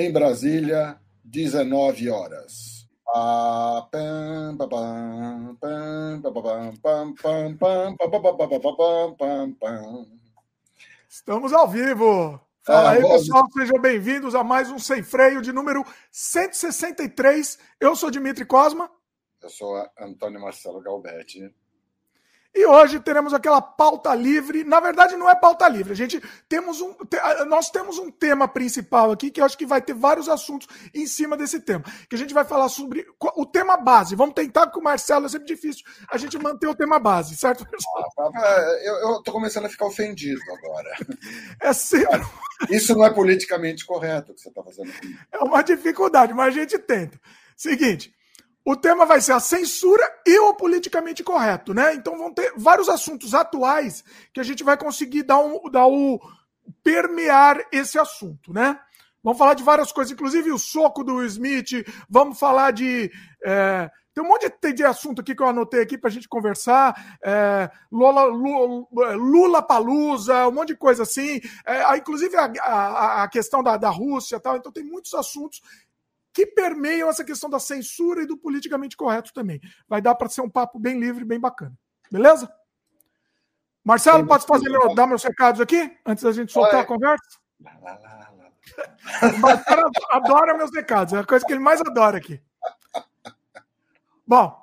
em Brasília, 19 horas. Estamos ao vivo. Fala aí, pessoal, sejam bem-vindos a mais um Sem Freio de número 163. Eu sou Dimitri Cosma. Eu sou Antônio Marcelo Galbetti. E hoje teremos aquela pauta livre. Na verdade, não é pauta livre. A gente temos um, nós temos um tema principal aqui que eu acho que vai ter vários assuntos em cima desse tema. Que a gente vai falar sobre o tema base. Vamos tentar, porque o Marcelo é sempre difícil a gente manter o tema base, certo, pessoal? Ah, tá. é, eu, eu tô começando a ficar ofendido agora. É sempre. Isso não é politicamente correto o que você está fazendo comigo. É uma dificuldade, mas a gente tenta. Seguinte. O tema vai ser a censura e o politicamente correto, né? Então vão ter vários assuntos atuais que a gente vai conseguir dar, um, dar permear esse assunto, né? Vamos falar de várias coisas, inclusive o soco do Smith. Vamos falar de. É, tem um monte de, de, assunto aqui que eu anotei aqui para a gente conversar. É, Lula, Lula, Lula Palusa, um monte de coisa assim. É, inclusive a, a, a questão da, da Rússia tal. Então tem muitos assuntos que permeiam essa questão da censura e do politicamente correto também. Vai dar para ser um papo bem livre, bem bacana. Beleza? Marcelo, pode fazer dar meus recados aqui, antes da gente soltar a conversa? Marcelo adora meus recados, é a coisa que ele mais adora aqui. Bom,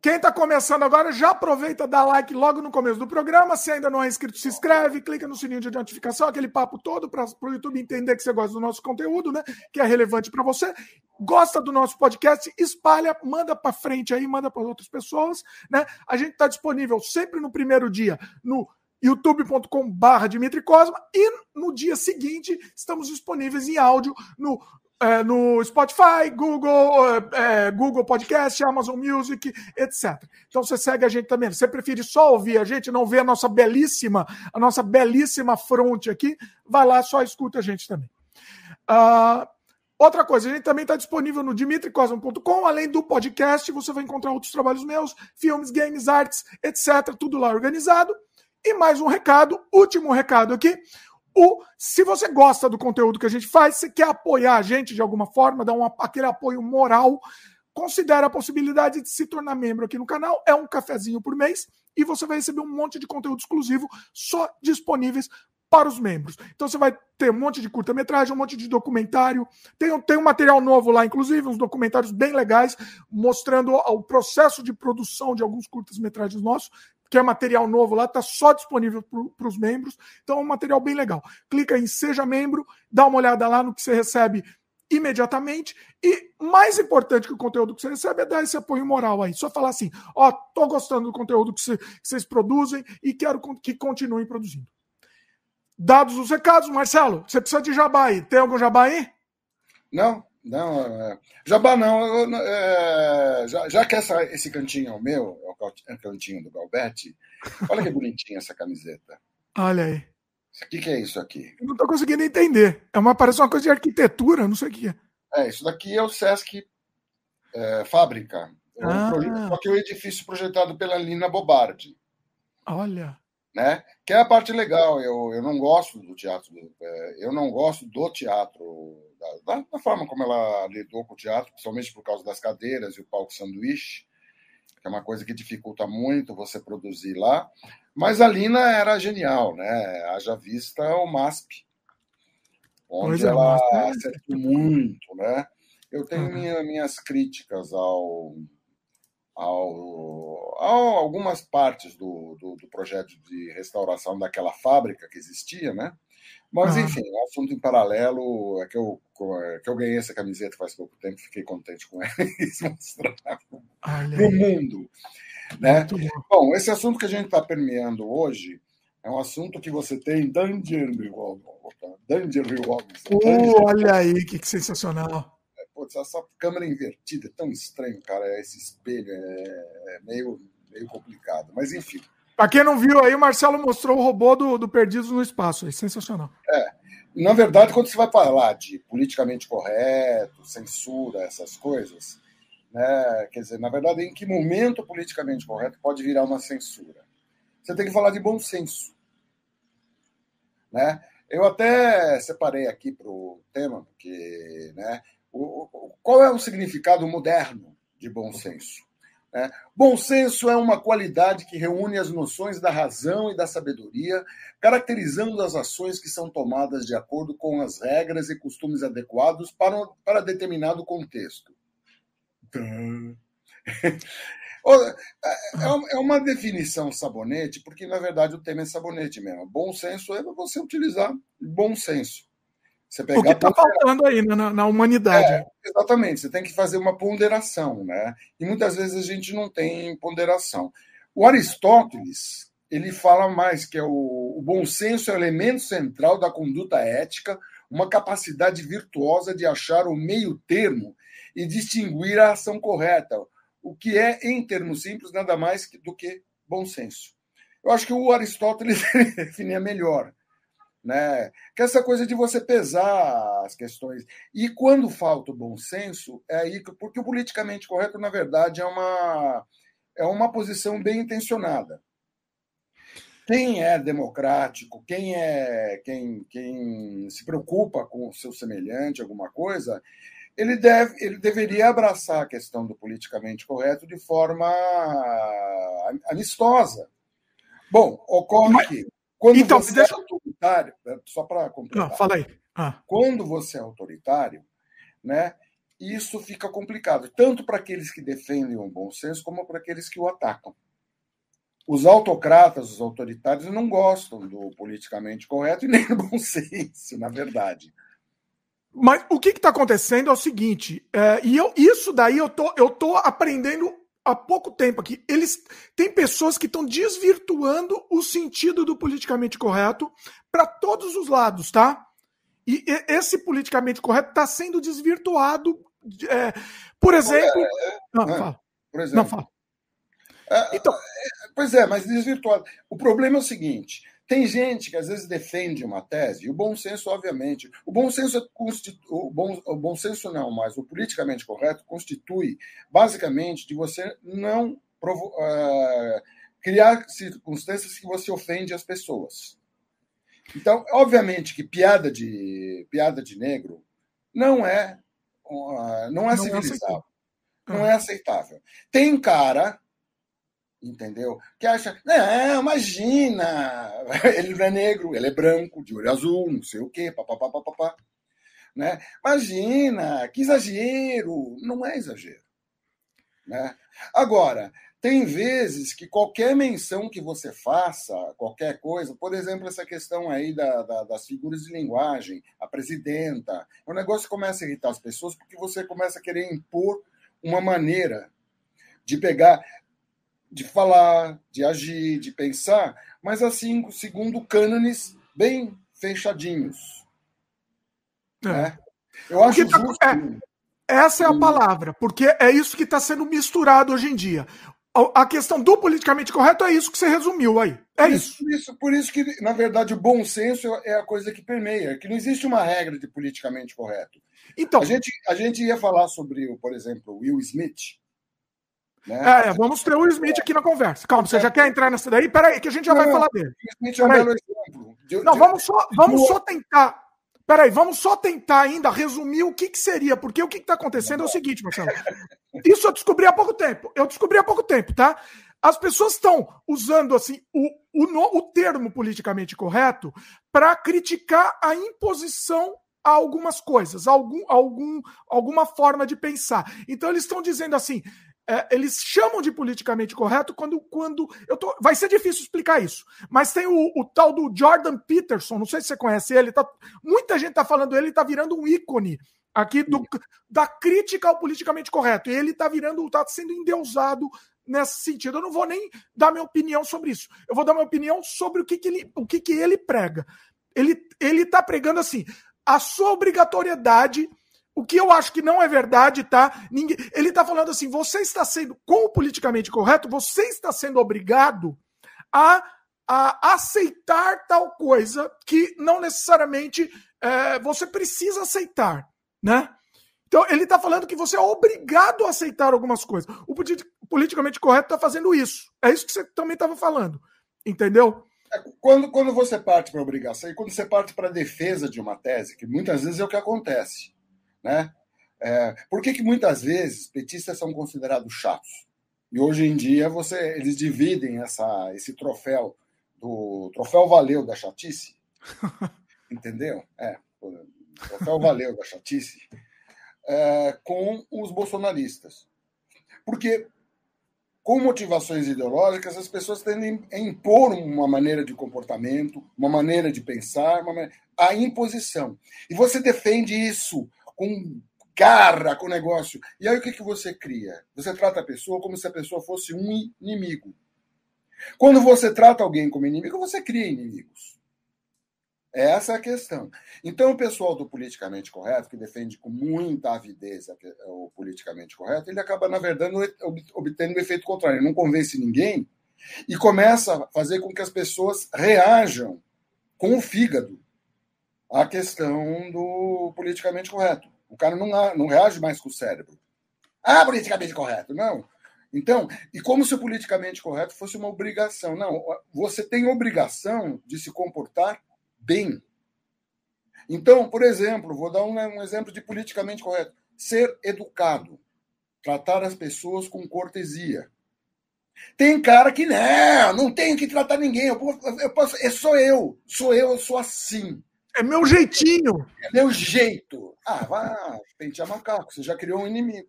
quem está começando agora, já aproveita, dá like logo no começo do programa. Se ainda não é inscrito, se inscreve, clica no sininho de notificação, aquele papo todo para o YouTube entender que você gosta do nosso conteúdo, né? Que é relevante para você. Gosta do nosso podcast, espalha, manda para frente aí, manda para outras pessoas, né? A gente está disponível sempre no primeiro dia no youtube.com barra Dimitri Cosma e no dia seguinte estamos disponíveis em áudio no é, no Spotify, Google, é, Google Podcast, Amazon Music, etc. Então você segue a gente também. Você prefere só ouvir a gente, não ver a nossa belíssima, a nossa belíssima fronte aqui, vai lá, só escuta a gente também. Uh, outra coisa, a gente também está disponível no dimitricosmo.com, além do podcast, você vai encontrar outros trabalhos meus, filmes, games, artes, etc. Tudo lá organizado. E mais um recado, último recado aqui. O, se você gosta do conteúdo que a gente faz, se quer apoiar a gente de alguma forma, dar um, aquele apoio moral, considere a possibilidade de se tornar membro aqui no canal. É um cafezinho por mês e você vai receber um monte de conteúdo exclusivo só disponíveis para os membros. Então você vai ter um monte de curta-metragem, um monte de documentário. Tem, tem um material novo lá, inclusive, uns documentários bem legais, mostrando o processo de produção de alguns curtas-metragens nossos que é material novo lá, está só disponível para os membros. Então é um material bem legal. Clica em Seja Membro, dá uma olhada lá no que você recebe imediatamente. E mais importante que o conteúdo que você recebe é dar esse apoio moral aí. Só falar assim: ó, tô gostando do conteúdo que, que vocês produzem e quero que continuem produzindo. Dados os recados, Marcelo, você precisa de jabá aí. Tem algum jabá aí? Não, não, é, Jabá não. É, já, já, que essa, esse cantinho é o meu, é o cantinho do Galbetti, olha que bonitinha essa camiseta. Olha aí. O que, que é isso aqui? Eu não estou conseguindo entender. É uma, parece uma coisa de arquitetura, não sei o que é. É, isso daqui é o Sesc é, Fábrica. É ah. Só que é o edifício projetado pela Lina Bobardi. Olha. Né? Que é a parte legal. Eu, eu não gosto do teatro. É, eu não gosto do teatro da, da, forma como ela lidou com o teatro, principalmente por causa das cadeiras e o palco sanduíche, que é uma coisa que dificulta muito você produzir lá. Mas a Lina era genial, né? Haja vista o MASP, onde é, ela é acertou muito, né? Eu tenho uhum. minha, minhas críticas ao, ao, a algumas partes do, do, do, projeto de restauração daquela fábrica que existia, né? Mas, ah. enfim, é um assunto em paralelo. É que eu, é que eu ganhei essa camiseta faz pouco tempo, fiquei contente com ela e mostrar no mundo. Né? Bom, esse assunto que a gente está permeando hoje é um assunto que você tem Danger Danger uh, Olha aí, que, que sensacional. É, putz, essa câmera invertida é tão estranho, cara. Esse espelho é, é meio, meio complicado. Mas, enfim. Para quem não viu aí, o Marcelo mostrou o robô do, do Perdidos no Espaço. É sensacional. É. Na verdade, quando você vai falar de politicamente correto, censura, essas coisas, né, quer dizer, na verdade, em que momento politicamente correto pode virar uma censura? Você tem que falar de bom senso. Né? Eu até separei aqui para o tema, porque né, o, o, qual é o significado moderno de bom senso? É, bom senso é uma qualidade que reúne as noções da razão e da sabedoria, caracterizando as ações que são tomadas de acordo com as regras e costumes adequados para, para determinado contexto. É, é uma definição sabonete, porque na verdade o tema é sabonete mesmo. Bom senso é você utilizar bom senso. Você pegar o que está faltando aí na, na humanidade. É, exatamente, você tem que fazer uma ponderação, né? E muitas vezes a gente não tem ponderação. O Aristóteles ele fala mais que é o, o bom senso é o elemento central da conduta ética, uma capacidade virtuosa de achar o meio termo e distinguir a ação correta, o que é, em termos simples, nada mais do que bom senso. Eu acho que o Aristóteles definia melhor né? Que essa coisa de você pesar as questões. E quando falta o bom senso, é aí que, porque o politicamente correto, na verdade, é uma, é uma posição bem intencionada. Quem é democrático, quem é quem, quem se preocupa com o seu semelhante, alguma coisa, ele, deve, ele deveria abraçar a questão do politicamente correto de forma amistosa. Bom, ocorre que quando então, você deixa... é autoritário, né, só para completar. Não, fala aí. Ah. Quando você é autoritário, né, isso fica complicado, tanto para aqueles que defendem o bom senso, como para aqueles que o atacam. Os autocratas, os autoritários, não gostam do politicamente correto e nem do bom senso, na verdade. Mas o que está acontecendo é o seguinte, é, e eu, isso daí eu tô, eu tô aprendendo há pouco tempo aqui. Eles tem pessoas que estão desvirtuando o sentido do politicamente correto para todos os lados, tá? E esse politicamente correto está sendo desvirtuado. É, por exemplo. É, é, não, fala. Por exemplo. Não, fala. É, então, é, pois é, mas desvirtuado. O problema é o seguinte: tem gente que às vezes defende uma tese, e o bom senso, obviamente, o bom senso é o bom, o bom senso não, mas o politicamente correto constitui basicamente de você não provo, uh, criar circunstâncias que você ofende as pessoas. Então, obviamente que piada de piada de negro não é uh, não é não é não é aceitável. Tem cara entendeu? Que acha, não, imagina, ele não é negro, ele é branco, de olho azul, não sei o quê, papapá, papapá. Né? Imagina, que exagero. Não é exagero. Né? Agora, tem vezes que qualquer menção que você faça, qualquer coisa, por exemplo, essa questão aí da, da, das figuras de linguagem, a presidenta, o negócio começa a irritar as pessoas porque você começa a querer impor uma maneira de pegar de falar, de agir, de pensar, mas assim, segundo cânones bem fechadinhos. É. Né? Eu acho tá, justo. É, essa é a palavra, porque é isso que está sendo misturado hoje em dia. A questão do politicamente correto é isso que você resumiu aí. É isso. Por isso, por isso que, na verdade, o bom senso é a coisa que permeia, que não existe uma regra de politicamente correto. Então, a gente, a gente ia falar sobre, por exemplo, Will Smith, né? É, vamos ter o Smith aqui na conversa. Calma, você já quer entrar nessa daí? Peraí, que a gente já não, vai falar dele. O Smith é um belo exemplo. De, não, de, vamos só, vamos só tentar. Peraí, vamos só tentar ainda resumir o que, que seria, porque o que está acontecendo é o seguinte, Marcelo. Isso eu descobri há pouco tempo. Eu descobri há pouco tempo, tá? As pessoas estão usando assim o, o, o termo politicamente correto para criticar a imposição a algumas coisas, algum, algum, alguma forma de pensar. Então eles estão dizendo assim: é, eles chamam de politicamente correto quando. quando eu tô, vai ser difícil explicar isso. Mas tem o, o tal do Jordan Peterson, não sei se você conhece ele, tá, muita gente está falando ele, está virando um ícone aqui do, da crítica ao politicamente correto. E ele está virando, está sendo endeusado nesse sentido. Eu não vou nem dar minha opinião sobre isso. Eu vou dar minha opinião sobre o que, que ele, o que, que ele prega. Ele ele está pregando assim a sua obrigatoriedade o que eu acho que não é verdade, tá? Ninguém, ele está falando assim: você está sendo, com o politicamente correto, você está sendo obrigado a, a aceitar tal coisa que não necessariamente é, você precisa aceitar, né? Então, ele está falando que você é obrigado a aceitar algumas coisas. O politicamente correto está fazendo isso. É isso que você também estava falando. Entendeu? É, quando, quando você parte para obrigação e quando você parte para a defesa de uma tese, que muitas vezes é o que acontece, né? É, por que, que muitas vezes petistas são considerados chatos? E hoje em dia você, eles dividem essa, esse troféu do troféu valeu da chatice, entendeu? É, troféu valeu da chatice é, com os bolsonaristas, porque com motivações ideológicas, as pessoas tendem a impor uma maneira de comportamento, uma maneira de pensar, maneira... a imposição. E você defende isso com garra, com negócio. E aí o que, que você cria? Você trata a pessoa como se a pessoa fosse um inimigo. Quando você trata alguém como inimigo, você cria inimigos. Essa é a questão. Então, o pessoal do politicamente correto, que defende com muita avidez o politicamente correto, ele acaba, na verdade, obtendo o efeito contrário. Ele não convence ninguém e começa a fazer com que as pessoas reajam com o fígado à questão do politicamente correto. O cara não, não reage mais com o cérebro. Ah, politicamente correto. Não. Então, e como se o politicamente correto fosse uma obrigação. Não, você tem obrigação de se comportar bem. Então, por exemplo, vou dar um, um exemplo de politicamente correto: ser educado, tratar as pessoas com cortesia. Tem cara que não, não tenho que tratar ninguém. Eu posso, eu posso, é só eu, sou eu, eu sou assim. É meu jeitinho. É meu jeito. Ah, vá pentear macaco. Você já criou um inimigo.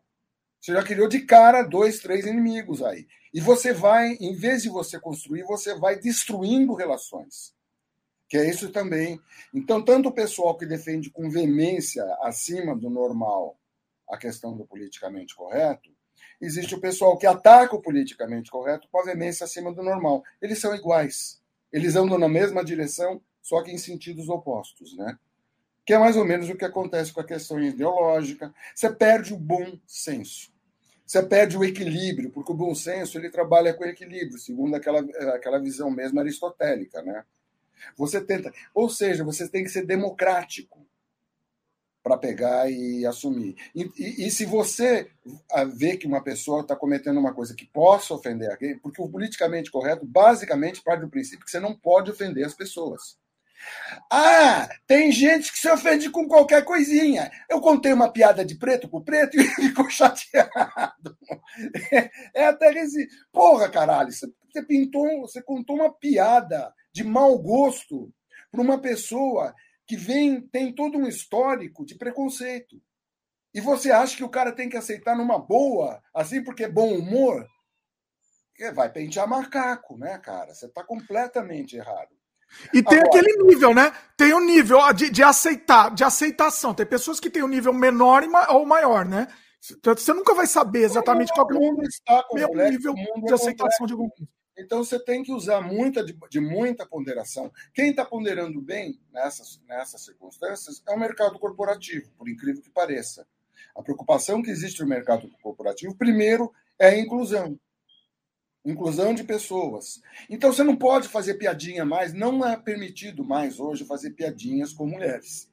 Você já criou de cara dois, três inimigos aí. E você vai, em vez de você construir, você vai destruindo relações que é isso também. Então, tanto o pessoal que defende com veemência acima do normal a questão do politicamente correto, existe o pessoal que ataca o politicamente correto com a veemência acima do normal. Eles são iguais. Eles andam na mesma direção, só que em sentidos opostos, né? Que é mais ou menos o que acontece com a questão ideológica. Você perde o bom senso. Você perde o equilíbrio, porque o bom senso ele trabalha com equilíbrio, segundo aquela, aquela visão mesmo aristotélica, né? Você tenta, ou seja, você tem que ser democrático para pegar e assumir. E, e, e, se você vê que uma pessoa está cometendo uma coisa que possa ofender alguém, porque o politicamente correto basicamente parte do princípio que você não pode ofender as pessoas. Ah, tem gente que se ofende com qualquer coisinha. Eu contei uma piada de preto com preto e ficou chateado. É, é até resi... Porra, caralho, você pintou, você contou uma piada de mau gosto para uma pessoa que vem tem todo um histórico de preconceito. E você acha que o cara tem que aceitar numa boa, assim porque é bom humor? Vai pentear macaco, né, cara? Você está completamente errado. E tem Agora, aquele nível, né? Tem o um nível de, de aceitar, de aceitação. Tem pessoas que têm um nível menor ou maior, né? Você nunca vai saber exatamente qual é o nível de aceitação de algum então você tem que usar muita de, de muita ponderação. Quem está ponderando bem nessas, nessas circunstâncias é o mercado corporativo, por incrível que pareça. A preocupação que existe no mercado corporativo, primeiro, é a inclusão. Inclusão de pessoas. Então você não pode fazer piadinha mais, não é permitido mais hoje fazer piadinhas com mulheres.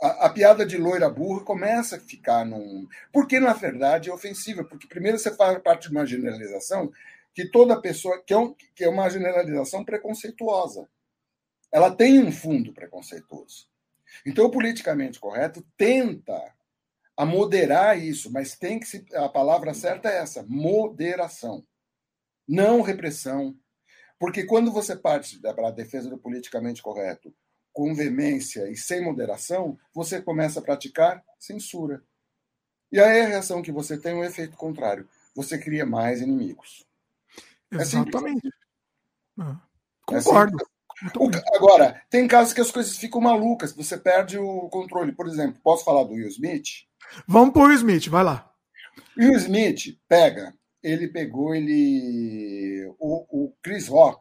A, a, piada de loira burra começa a ficar num. Porque, na verdade, é ofensiva. Porque, primeiro, você faz parte de uma generalização que toda pessoa. que é, um, que é uma generalização preconceituosa. Ela tem um fundo preconceituoso. Então, o politicamente correto tenta a moderar isso, mas tem que se, a palavra certa é essa, moderação. Não repressão. Porque quando você parte para a defesa do politicamente correto com veemência e sem moderação, você começa a praticar censura. E aí a reação que você tem é um efeito contrário. Você cria mais inimigos. É Exatamente. É Concordo. É agora, tem casos que as coisas ficam malucas, você perde o controle. Por exemplo, posso falar do Will Smith? Vamos pro Will Smith, vai lá. Will Smith pega, ele pegou, ele. O, o Chris Rock,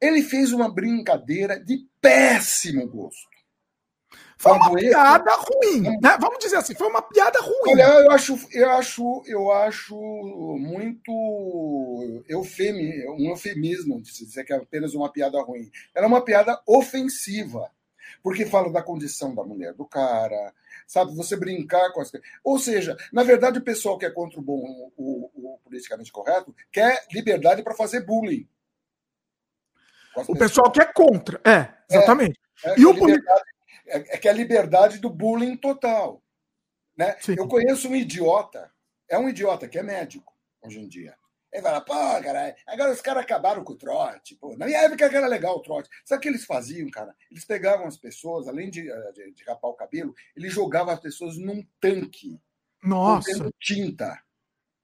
ele fez uma brincadeira de péssimo gosto. Foi uma piada ruim, né? Vamos dizer assim, foi uma piada ruim. Olha, eu acho, eu acho, eu acho muito eufemi, um eufemismo de dizer que é apenas uma piada ruim. Era uma piada ofensiva, porque fala da condição da mulher do cara, sabe? Você brincar com as Ou seja, na verdade, o pessoal que é contra o bom, o, o politicamente correto, quer liberdade para fazer bullying. O pessoal que é contra, é, exatamente. É, é, e o liberdade, é, é que é a liberdade do bullying total. Né? Eu conheço um idiota, é um idiota que é médico hoje em dia. Ele fala, pô, cara, agora os caras acabaram com o trote. Pô. Na minha época era legal o trote. Sabe o que eles faziam, cara? Eles pegavam as pessoas, além de, eh, de, de rapar o cabelo, eles jogavam as pessoas num tanque. Nossa. tinta.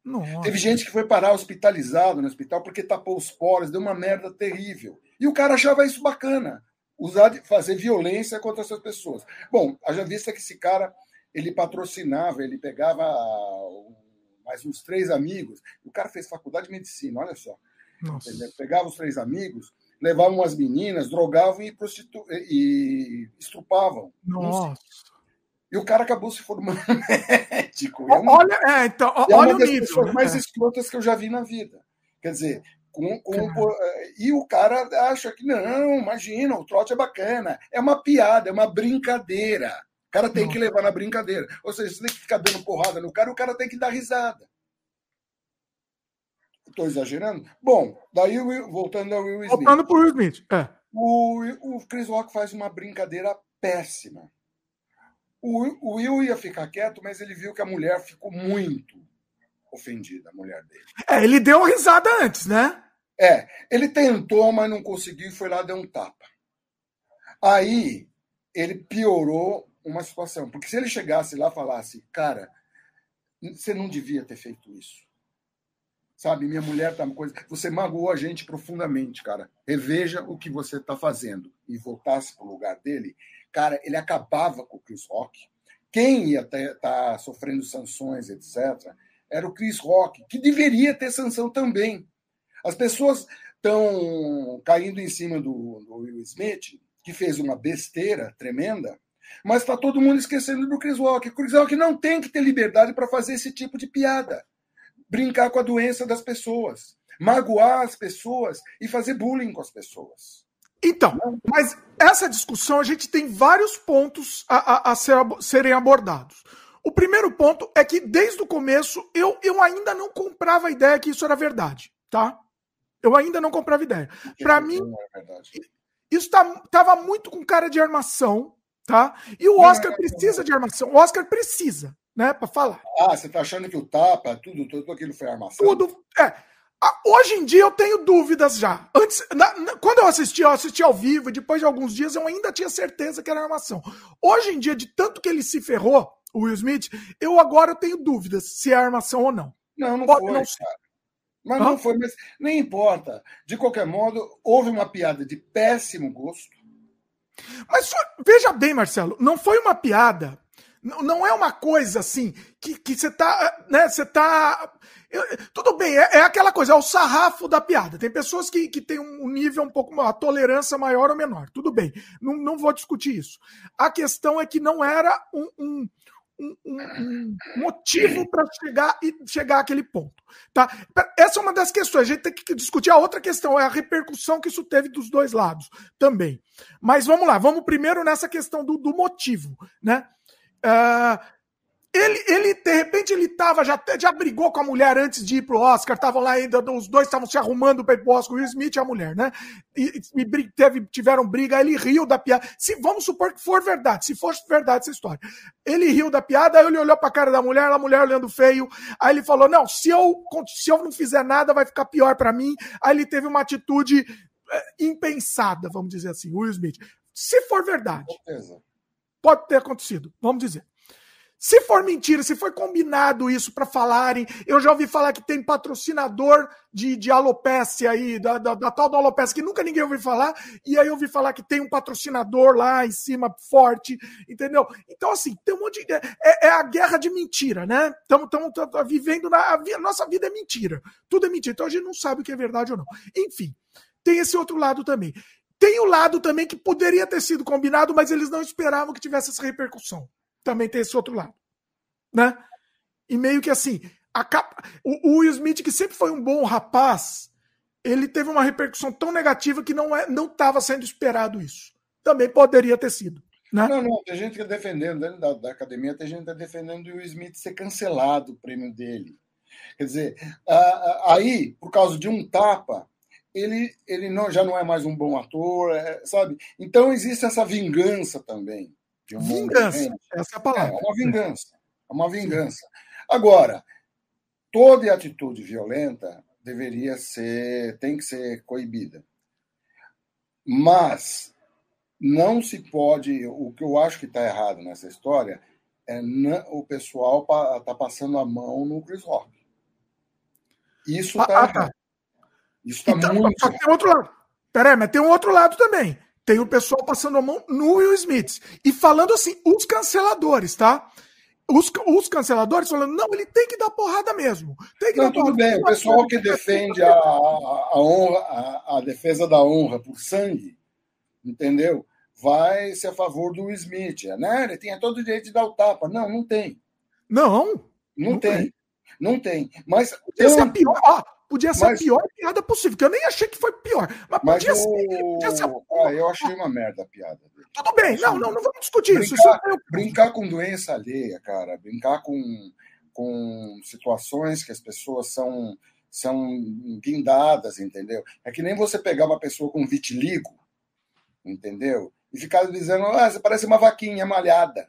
Nossa. Teve gente que foi parar hospitalizado no hospital porque tapou os poros, deu uma merda terrível. E o cara achava isso bacana, usar, fazer violência contra essas pessoas. Bom, haja vista que esse cara, ele patrocinava, ele pegava mais uns três amigos. O cara fez faculdade de medicina, olha só. Pegava os três amigos, levavam umas meninas, drogavam e, prostitu... e estrupavam. Nossa. E o cara acabou se formando médico. É olha, é, então, é olha uma das nível, pessoas mais é. escrotas que eu já vi na vida. Quer dizer, com, com, é, e o cara acha que não, imagina, o trote é bacana. É uma piada, é uma brincadeira. O cara tem que levar na brincadeira. Ou seja, você tem que ficar dando porrada no cara, o cara tem que dar risada. Estou exagerando? Bom, daí voltando ao Will Smith. Voltando para o Will Smith. É. O, o Chris Rock faz uma brincadeira péssima. O, Will ia ficar quieto, mas ele viu que a mulher ficou muito ofendida, a mulher dele. É, ele deu uma risada antes, né? É, ele tentou, mas não conseguiu e foi lá dar um tapa. Aí ele piorou uma situação, porque se ele chegasse lá e falasse, cara, você não devia ter feito isso. Sabe, minha mulher tá uma coisa. Você magoou a gente profundamente, cara. Reveja o que você está fazendo e voltasse para o lugar dele, cara, ele acabava com o Chris Rock. Quem ia estar tá sofrendo sanções, etc., era o Chris Rock, que deveria ter sanção também. As pessoas estão caindo em cima do, do, Will Smith, que fez uma besteira tremenda, mas está todo mundo esquecendo do Chris Rock. O Chris Rock não tem que ter liberdade para fazer esse tipo de piada, brincar com a doença das pessoas, magoar as pessoas e fazer bullying com as pessoas. Então, mas essa discussão a gente tem vários pontos a, a, a ser, serem abordados. O primeiro ponto é que desde o começo eu, eu ainda não comprava a ideia que isso era verdade, tá? Eu ainda não comprava ideia. Para mim, é isso tá, tava muito com cara de armação, tá? E o Oscar precisa de armação. O Oscar precisa, né, para falar. Ah, você tá achando que o tapa, tudo, tudo aquilo foi armação? Tudo, é. Hoje em dia eu tenho dúvidas já. Antes, na, na, quando eu assisti, eu assisti ao vivo depois de alguns dias eu ainda tinha certeza que era armação. Hoje em dia, de tanto que ele se ferrou, o Will Smith, eu agora tenho dúvidas se é armação ou não. Não, não Pode, foi, não... cara. Mas Hã? não foi, mas nem importa. De qualquer modo, houve uma piada de péssimo gosto. Mas veja bem, Marcelo, não foi uma piada não é uma coisa assim que, você tá. Né, você tá. tudo bem, é, é, aquela coisa, é o sarrafo da piada. Tem pessoas que, que têm um nível um pouco maior, tolerância maior ou menor. Tudo bem, não, não vou discutir isso. A questão é que não era um, um, um, um motivo para chegar e chegar àquele ponto. Tá? Essa é uma das questões. A gente tem que discutir a outra questão, é a repercussão que isso teve dos dois lados também. Mas vamos lá, vamos primeiro nessa questão do, do motivo. Né? Uh, ele, ele, de repente, ele tava, já, já brigou com a mulher antes de ir pro Oscar, estavam lá ainda, os dois estavam se arrumando para ir pro Oscar, o Will Smith e a mulher, né? E, e teve, tiveram briga, ele riu da piada. Se, vamos supor que for verdade, se for verdade essa história. Ele riu da piada, aí ele olhou pra cara da mulher, a mulher olhando feio, aí ele falou, não, se eu, se eu não fizer nada, vai ficar pior para mim. Aí ele teve uma atitude é, impensada, vamos dizer assim, Will Smith. Se for verdade. Pode ter acontecido, vamos dizer. Se for mentira, se foi combinado isso para falarem, eu já ouvi falar que tem patrocinador de, de alopecia aí, da, da, da, tal da alopecia, que nunca ninguém ouviu falar, e aí eu ouvi falar que tem um patrocinador lá em cima forte, entendeu? Então, assim, tem um monte de. É, é a guerra de mentira, né? Estamos vivendo na. A, nossa vida é mentira. Tudo é mentira. Então a gente não sabe o que é verdade ou não. Enfim, tem esse outro lado também. Tem o lado também que poderia ter sido combinado, mas eles não esperavam que tivesse essa repercussão. Também tem esse outro lado. Né? E meio que assim, capa... o, Will Smith, que sempre foi um bom rapaz, ele teve uma repercussão tão negativa que não é, não estava sendo esperado isso. Também poderia ter sido. Né? Não, não, tem gente que está defendendo, dentro da, da, academia, tem gente que está defendendo o Will Smith ser cancelado o prêmio dele. Quer dizer, aí, por causa de um tapa, ele, ele não, já não é mais um bom ator, é, sabe? Então existe essa vingança também. Um vingança, essa é a palavra. É uma vingança, é uma vingança. Agora, toda atitude violenta deveria ser, tem que ser coibida. Mas não se pode, o que eu acho que está errado nessa história é não, o pessoal está passando a mão no Chris Rock. Isso está ah, ah, tá. errado. Isso está então, muito. Só tem outro lado. Peraí, mas tem um outro lado também. Tem o pessoal passando a mão no Will Smith. E falando assim, os canceladores, tá? Os, os canceladores falando, não, ele tem que dar porrada mesmo. Tem que não, dar tudo porrada. bem. O pessoal que defende a, a, honra, a, a defesa da honra por sangue, entendeu? Vai ser a favor do Will Smith. Né? Ele tinha todo o direito de dar o tapa. Não, não tem. Não. Não, não tem. tem. Não tem. Mas. Podia ser a pior. Ó, podia ser mas, a pior piada possível, que eu nem achei que foi pior. Mas, mas podia, o... ser, podia ser. Ah, eu achei uma merda a piada. Tudo bem, não, não, não vamos discutir brincar, isso. Brincar com doença alheia, cara. Brincar com, com situações que as pessoas são, são guindadas, entendeu? É que nem você pegar uma pessoa com vitiligo, entendeu? E ficar dizendo, ah, você parece uma vaquinha malhada.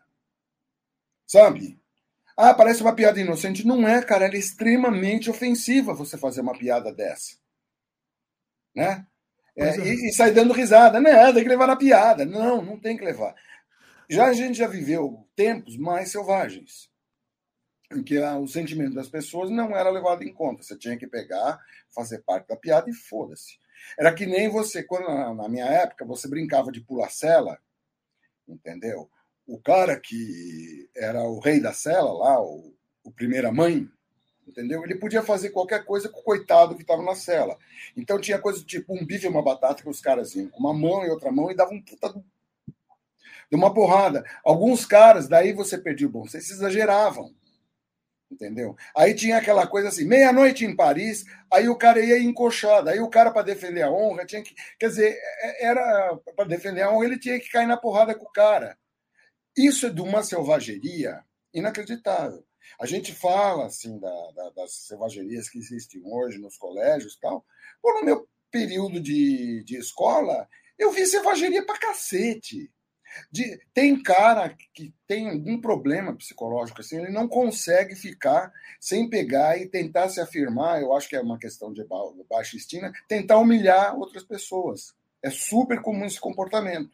Sabe? Ah, parece uma piada inocente. Não é, cara. Ela é extremamente ofensiva você fazer uma piada dessa. Né? É, é. E, e sair dando risada. Não, tem que levar na piada. Não, não tem que levar. Já a gente já viveu tempos mais selvagens, em que o sentimento das pessoas não era levado em conta. Você tinha que pegar, fazer parte da piada e foda-se. Era que nem você, quando na minha época, você brincava de pular-cela, entendeu? O cara que era o rei da cela lá, o, o primeira mãe, entendeu? Ele podia fazer qualquer coisa com o coitado que estava na cela. Então tinha coisa tipo um bife e uma batata que os caras iam com uma mão e outra mão e davam um puta de uma porrada. Alguns caras, daí você perdia o bom senso, exageravam. Entendeu? Aí tinha aquela coisa assim, meia-noite em Paris, aí o cara ia encoxado, aí o cara, para defender a honra, tinha que. Quer dizer, é, era. Para defender a honra, ele tinha que cair na porrada com o cara. Isso é de uma selvageria inacreditável. A gente fala assim da, da, das selvagerias que existem hoje nos colégios tal. No meu período de, de escola, eu vi selvageria pra cacete. De, tem cara que tem algum problema psicológico assim, ele não consegue ficar sem pegar e tentar se afirmar. Eu acho que é uma questão de baixa estima, tentar humilhar outras pessoas. É super comum esse comportamento.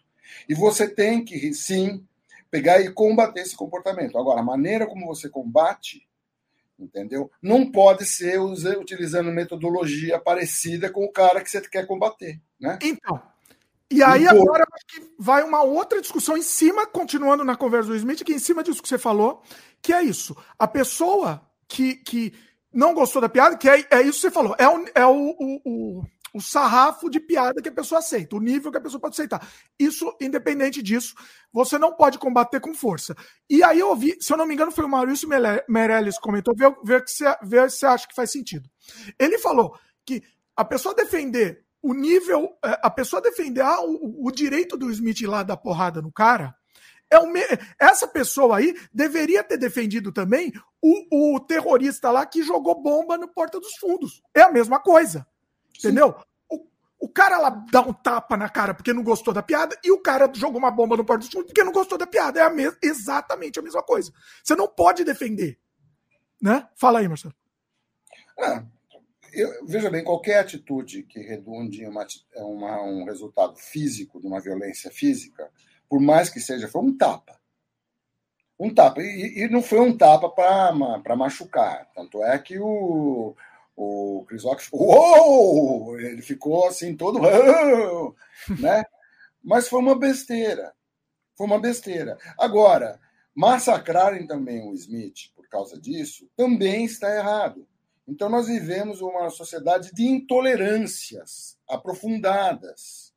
E você tem que, sim, pegar e combater esse comportamento. Agora, a maneira como você combate, entendeu? Não pode ser utilizando metodologia parecida com o cara que você quer combater, né? Então, e aí um agora acho que vai uma outra discussão em cima, continuando na conversa do Smith, que é em cima disso que você falou, que é isso. A pessoa que, que não gostou da piada, que é, é isso que você falou, é o, é o, o, o o sarrafo de piada que a pessoa aceita, o nível que a pessoa pode aceitar. Isso, independente disso, você não pode combater com força. E aí eu ouvi, se eu não me engano, foi o Maurício Meirelles que comentou, ver, ver, se, ver se você acha que faz sentido. Ele falou que a pessoa defender o nível, é, a pessoa defender ah, o, o direito do Smith lá da porrada no cara, é me... Essa pessoa aí deveria ter defendido também o, o terrorista lá que jogou bomba no Porta dos Fundos. É a mesma coisa. Entendeu? O, o cara lá dá um tapa na cara porque não gostou da piada e o cara jogou uma bomba no porta dos fundos porque não gostou da piada. É a me exatamente a mesma coisa. Você não pode defender. Né? Fala aí, Marcelo. Ah, eu, veja bem, qualquer atitude que redunde em uma, uma, um resultado físico, de uma violência física, por mais que seja, foi um tapa. Um tapa. E, e não foi um tapa para machucar. Tanto é que o, o Chris Rock ficou, Uou! ele ficou assim todo, né? Mas foi uma besteira, foi uma besteira. Agora, massacrarem também o Smith por causa disso também está errado. Então nós vivemos uma sociedade de intolerâncias aprofundadas,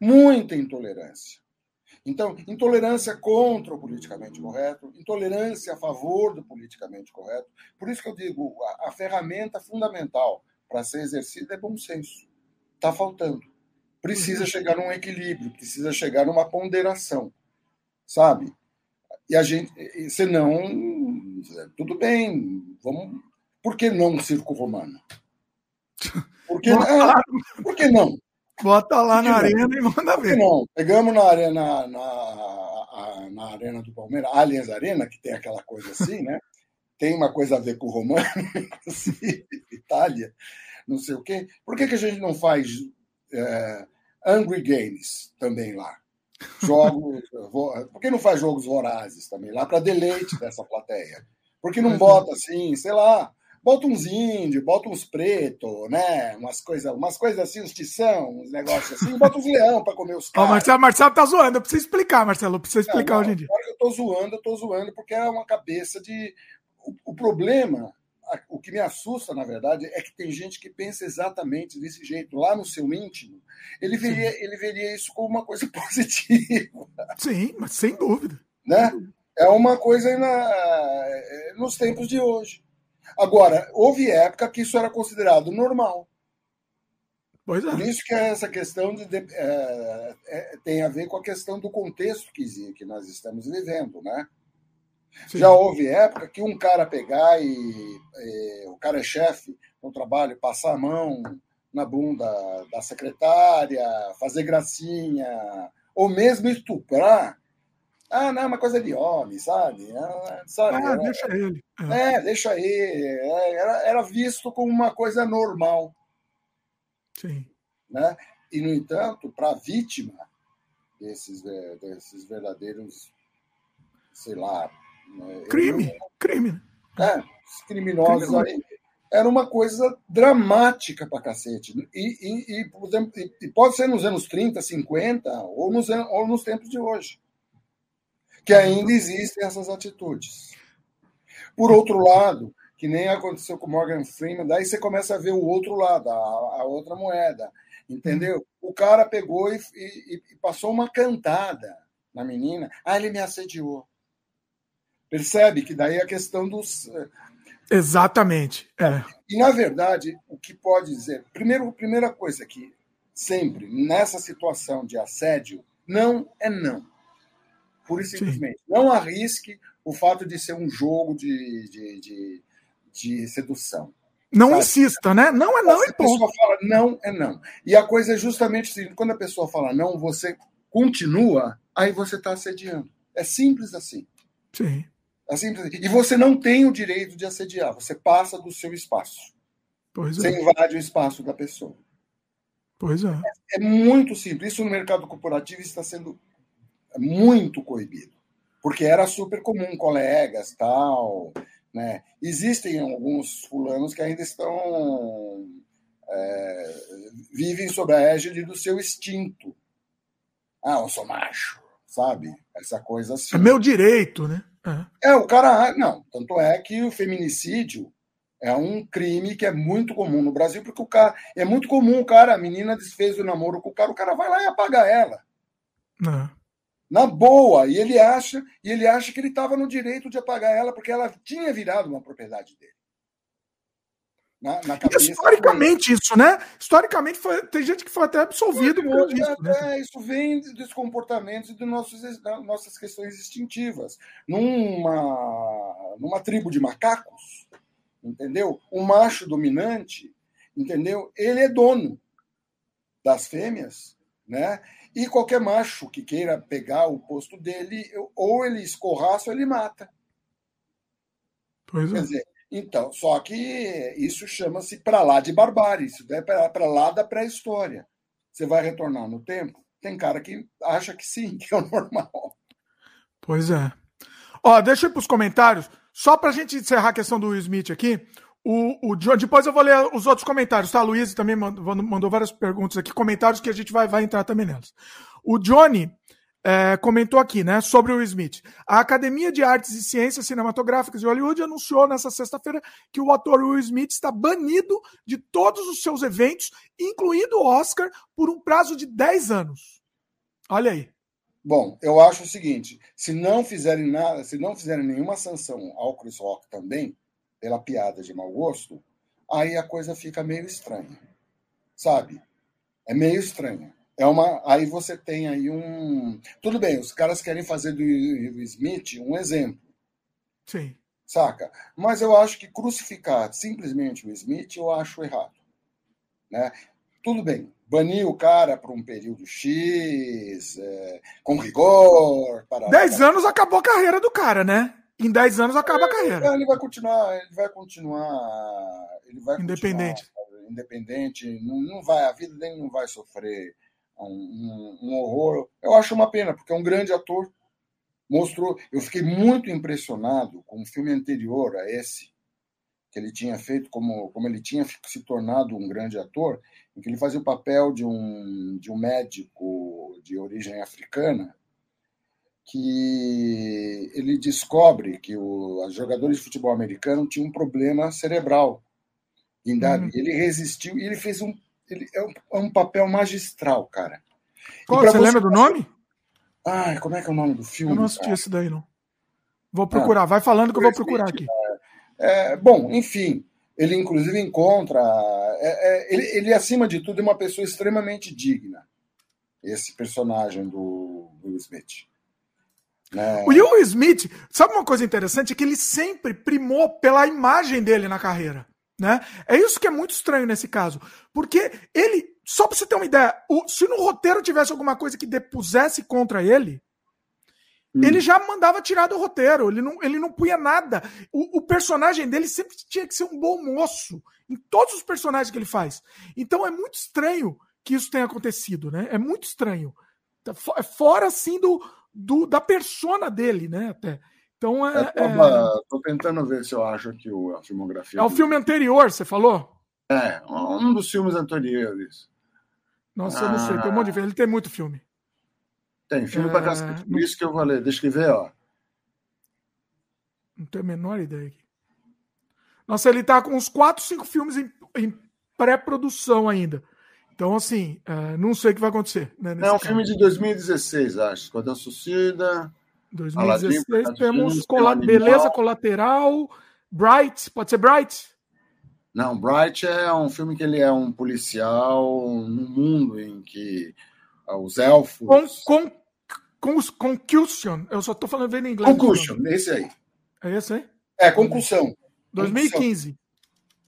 muita intolerância. Então, intolerância contra o politicamente correto, intolerância a favor do politicamente correto. Por isso que eu digo, a, a ferramenta fundamental para ser exercida é bom senso. Está faltando. Precisa uhum. chegar num equilíbrio, precisa chegar numa ponderação, sabe? E a gente, senão, tudo bem, vamos. Por que não um circo romano? Por que, é, por que não? Bota lá na arena e manda ver. Não, pegamos na arena, na, na arena do Palmeiras, Allianz Arena, que tem aquela coisa assim, né? Tem uma coisa a ver com o Romano, Itália, não sei o quê. Por que, que a gente não faz é, Angry Games também lá? Jogos. Por que não faz jogos vorazes também lá para deleite dessa plateia? Por que não bota assim, sei lá, bota uns índios, bota uns pretos, né? Umas coisas umas coisas assim, uns tição, uns negócios assim, bota uns leão para comer os caras. Oh, Marcelo, Marcelo tá zoando, eu preciso explicar, Marcelo, precisa explicar não, hoje em dia. eu tô zoando, eu tô zoando, porque é uma cabeça de. O, o problema, o que me assusta, na verdade, é que tem gente que pensa exatamente desse jeito, lá no seu íntimo, ele veria, ele veria isso como uma coisa positiva. Sim, mas sem dúvida. Né? É uma coisa na, é, nos tempos de hoje. Agora, houve época que isso era considerado normal. Pois é. Por isso que essa questão de, de é, é, tem a ver com a questão do contexto que, que nós estamos vivendo, né? Sim. Já houve época que um cara pegar e, e o cara é chefe no trabalho, passar a mão na bunda da secretária, fazer gracinha, ou mesmo estuprar, ah, não, é uma coisa de homem, sabe? Ah, sabe? Ah, era, deixa ele. É, é deixa ele. É, era, era visto como uma coisa normal. Sim. Né? E, no entanto, para a vítima desses, desses verdadeiros, sei lá. Né, crime, eu, crime. É, os criminosos crime. aí. Era uma coisa dramática para cacete. E, e, e, e, pode ser nos anos 30, 50, ou nos, ou nos tempos de hoje que ainda existem essas atitudes. Por outro lado, que nem aconteceu com Morgan Freeman, daí você começa a ver o outro lado, a, a outra moeda, entendeu? O cara pegou e, e, e, passou uma cantada na menina, ah, ele me assediou. Percebe que daí a questão dos. Eh, Exatamente. É. E, na verdade, o que pode dizer. Primeiro, primeira coisa que sempre, nessa situação de assédio, não é não. Pura e simplesmente. Sim. Não arrisque o fato de ser um jogo de, de, de, de sedução. Não sabe? insista, né? Não é não e A pessoa fala não é não. E a coisa é justamente assim, quando a pessoa fala não, você continua, aí você está assediando. É simples assim. Sim. É simples assim. E você não tem o direito de assediar, você passa do seu espaço. Pois você é. invade o espaço da pessoa. Pois é. é. É muito simples. Isso no mercado corporativo está sendo muito coibido, porque era super comum, colegas, tal, né? Existem alguns fulanos que ainda estão é, vivem sob a égide do seu instinto. Ah, eu sou macho, sabe? Essa coisa assim. É meu direito, né? É. é, o cara. Não, tanto é que o feminicídio é um crime que é muito comum no Brasil, porque o cara. É muito comum o cara, a menina desfez o namoro com o cara, o cara vai lá e apaga ela. Não. Na boa, e ele acha, e ele acha que ele estava no direito de apagar ela porque ela tinha virado uma propriedade dele. Na, na historicamente dele. isso, né? Historicamente foi, tem gente que foi até absolvido por isso. Né? Isso vem dos comportamentos e de nossos, nossas questões instintivas. Numa, numa tribo de macacos, entendeu? O macho dominante, entendeu? Ele é dono das fêmeas, né? E qualquer macho que queira pegar o posto dele, ou ele escorraça ou ele mata. Pois é. Quer dizer, então, só que isso chama-se para lá de barbárie, isso é para lá da pré-história. Você vai retornar no tempo? Tem cara que acha que sim, que é o normal. Pois é. Ó, deixa eu ir para os comentários. Só para a gente encerrar a questão do Will Smith aqui, o, o John, depois eu vou ler os outros comentários, tá? A Luiz também mandou, mandou, várias perguntas aqui, comentários que a gente vai, vai entrar também nelas. O Johnny é, comentou aqui, né, sobre o Smith. A Academia de Artes e Ciências Cinematográficas de Hollywood anunciou nessa sexta-feira que o ator Will Smith está banido de todos os seus eventos, incluindo o Oscar, por um prazo de 10 anos. Olha aí. Bom, eu acho o seguinte: se não fizerem nada, se não fizerem nenhuma sanção ao Chris Rock também, pela piada de mau gosto, aí a coisa fica meio estranha. Sabe? É meio estranha. É uma, aí você tem aí um. Tudo bem, os caras querem fazer do Will Smith um exemplo. Sim. Saca? Mas eu acho que crucificar simplesmente o Smith, eu acho errado. Né? Tudo bem, banir o cara por um período X, é, com rigor. Para... Dez anos acabou a carreira do cara, né? Em 10 anos acaba a carreira. Ele vai continuar, ele vai continuar. Ele vai independente. Continuar, independente, não, não vai, a vida dele não vai sofrer um, um, um, horror. Eu acho uma pena, porque é um grande ator. Mostrou. Eu fiquei muito impressionado com o filme anterior a esse, que ele tinha feito, como, como ele tinha se tornado um grande ator, em que ele fazia o papel de um, de um médico de origem africana que ele descobre que o, os jogadores de futebol americano tinham um problema cerebral. Uhum. Ele resistiu e ele fez um. Ele, é, um, é um papel magistral, cara. Qual, você, você lembra do nome? Ai, como é que é o nome do filme? Eu não assisti cara? esse daí, não. Vou procurar, ah, vai falando que eu vou procurar aqui. É, é, bom, enfim, ele inclusive encontra. É, é, ele, ele, acima de tudo, é uma pessoa extremamente digna. Esse personagem do Will Smith. É. O Will Smith, sabe uma coisa interessante? É que ele sempre primou pela imagem dele na carreira. Né? É isso que é muito estranho nesse caso. Porque ele, só pra você ter uma ideia, o, se no roteiro tivesse alguma coisa que depusesse contra ele, hum. ele já mandava tirar do roteiro. Ele não, ele não punha nada. O, o, personagem dele sempre tinha que ser um bom moço. Em todos os personagens que ele faz. Então é muito estranho que isso tenha acontecido, né? É muito estranho. Tá é fora assim do, do, da persona dele, né? Até. Então é. é tava, é... Tô tentando ver se eu acho aqui a filmografia. É o filme anterior, você falou? É, um dos filmes anteriores. Nossa, ah, eu não sei, tem um monte de filme. Ele tem muito filme. Tem, filme é... pra cacete. Por isso que eu falei, deixa eu ver, ó. Não tenho a menor ideia aqui. Nossa, ele tá com uns 4, 5 filmes em, em pré-produção ainda. Então, assim, uh, não sei o que vai acontecer. Né, é um filme de 2016, acho. Esquadrão Suicida. 2016 Aladdin, temos cola Beleza Colateral, Bright, pode ser Bright? Não, Bright é um filme que ele é um policial num mundo em que uh, os elfos. Com, com, com, concussion, eu só estou falando vendo em inglês. Concussion, esse aí. É esse aí? É, concussão. 2015.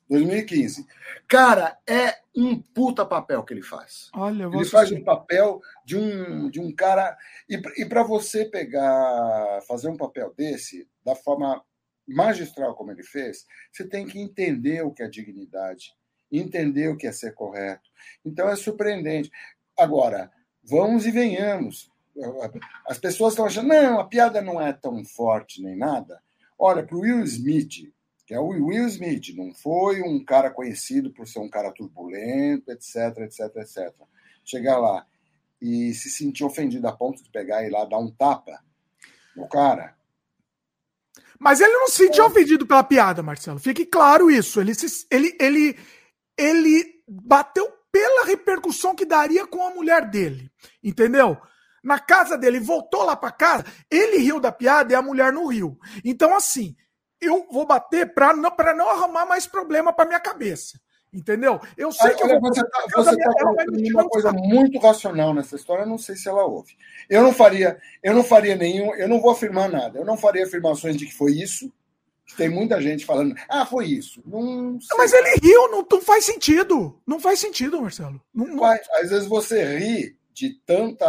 2015. Cara, é um puta papel que ele faz. Olha, ele faz um papel de um, de um cara. E, e para você pegar, fazer um papel desse, da forma magistral como ele fez, você tem que entender o que é dignidade, entender o que é ser correto. Então é surpreendente. Agora, vamos e venhamos. As pessoas estão achando, não, a piada não é tão forte nem nada. Olha, para o Will Smith, que é o Will Smith, não foi um cara conhecido por ser um cara turbulento, etc, etc, etc. Chegar lá e se sentir ofendido a ponto de pegar e ir lá dar um tapa no cara. Mas ele não se sentiu é. ofendido pela piada, Marcelo. Fique claro isso. Ele, se, ele, ele, ele bateu pela repercussão que daria com a mulher dele. Entendeu? Na casa dele, voltou lá para casa, ele riu da piada e a mulher não riu. Então, assim, eu vou bater para não, não arrumar mais problema para minha cabeça. Entendeu? Eu sei que eu vou você está tá uma coisa muito racional nessa história, eu não sei se ela ouve. Eu não faria, eu não faria nenhum, eu não vou afirmar nada. Eu não faria afirmações de que foi isso. Tem muita gente falando, ah, foi isso. Não Mas ele riu, não, não faz sentido. Não faz sentido, Marcelo. Não, não... Às vezes você ri de tanta.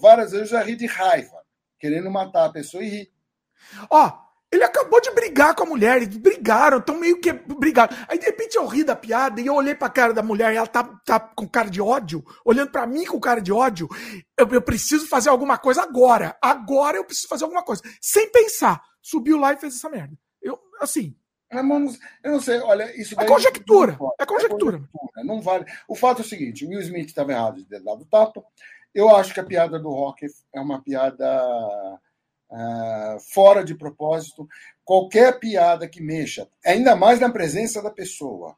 Várias vezes eu já ri de raiva, querendo matar a pessoa e ri. Ó, ele acabou de brigar com a mulher, eles brigaram, estão meio que brigaram. Aí de repente eu ri da piada e eu olhei pra cara da mulher e ela tá, tá com cara de ódio, olhando para mim com cara de ódio. Eu, eu, preciso fazer alguma coisa agora. Agora eu preciso fazer alguma coisa. Sem pensar. Subiu lá e fez essa merda. Eu, assim. É, eu não sei, olha, isso é conjectura. É conjectura. É conjectura. Não vale. O fato é o seguinte: o Will Smith estava errado de ter dado tapa. Eu acho que a piada do rock é uma piada uh, fora de propósito, qualquer piada que mexa, ainda mais na presença da pessoa.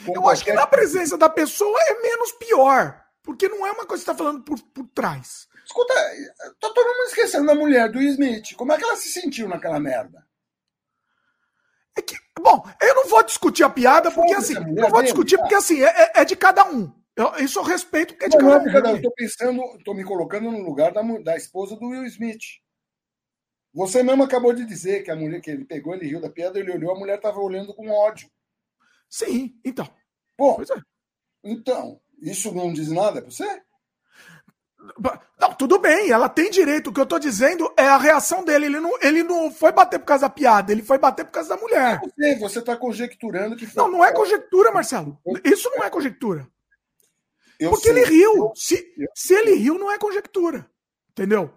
Eu qualquer... acho que na presença da pessoa é menos pior, porque não é uma coisa que você está falando por, por trás. Escuta, tá todo mundo esquecendo da mulher do Smith. Como é que ela se sentiu naquela merda? É que, bom, eu não vou discutir a piada, porque assim, não vou discutir porque assim, é, é de cada um. Eu, isso eu respeito porque é de cada um. Eu tô pensando, tô me colocando no lugar da, da esposa do Will Smith. Você mesmo acabou de dizer que a mulher que ele pegou, ele riu da piada, ele olhou, a mulher estava olhando com ódio. Sim, então. Pô, é. Então, isso não diz nada para você? Não, tudo bem, ela tem direito. O que eu tô dizendo é a reação dele. Ele não, ele não foi bater por causa da piada, ele foi bater por causa da mulher. Você, você tá conjecturando que foi. Não, não é conjectura, Marcelo. Isso não é conjectura. Eu Porque sei. ele riu. Se, se ele riu, não é conjectura. Entendeu?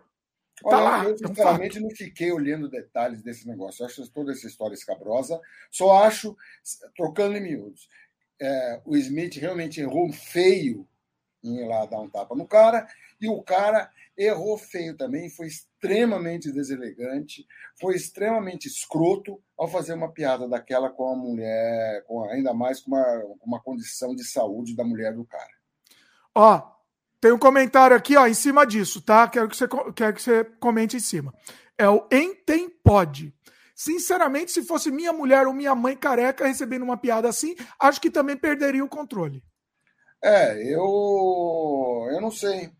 Tá Olha, lá, eu, sinceramente, não fiquei olhando detalhes desse negócio. Eu acho toda essa história escabrosa. Só acho, trocando em miúdos, é, o Smith realmente errou feio em ir lá dar um tapa no cara, e o cara errou feio também, foi extremamente deselegante, foi extremamente escroto ao fazer uma piada daquela com a mulher, com, ainda mais com uma, uma condição de saúde da mulher do cara. Ó, tem um comentário aqui, ó, em cima disso, tá? Quero que você, quero que você comente em cima. É o Entempode. Sinceramente, se fosse minha mulher ou minha mãe careca recebendo uma piada assim, acho que também perderia o controle. É, eu, eu não sei.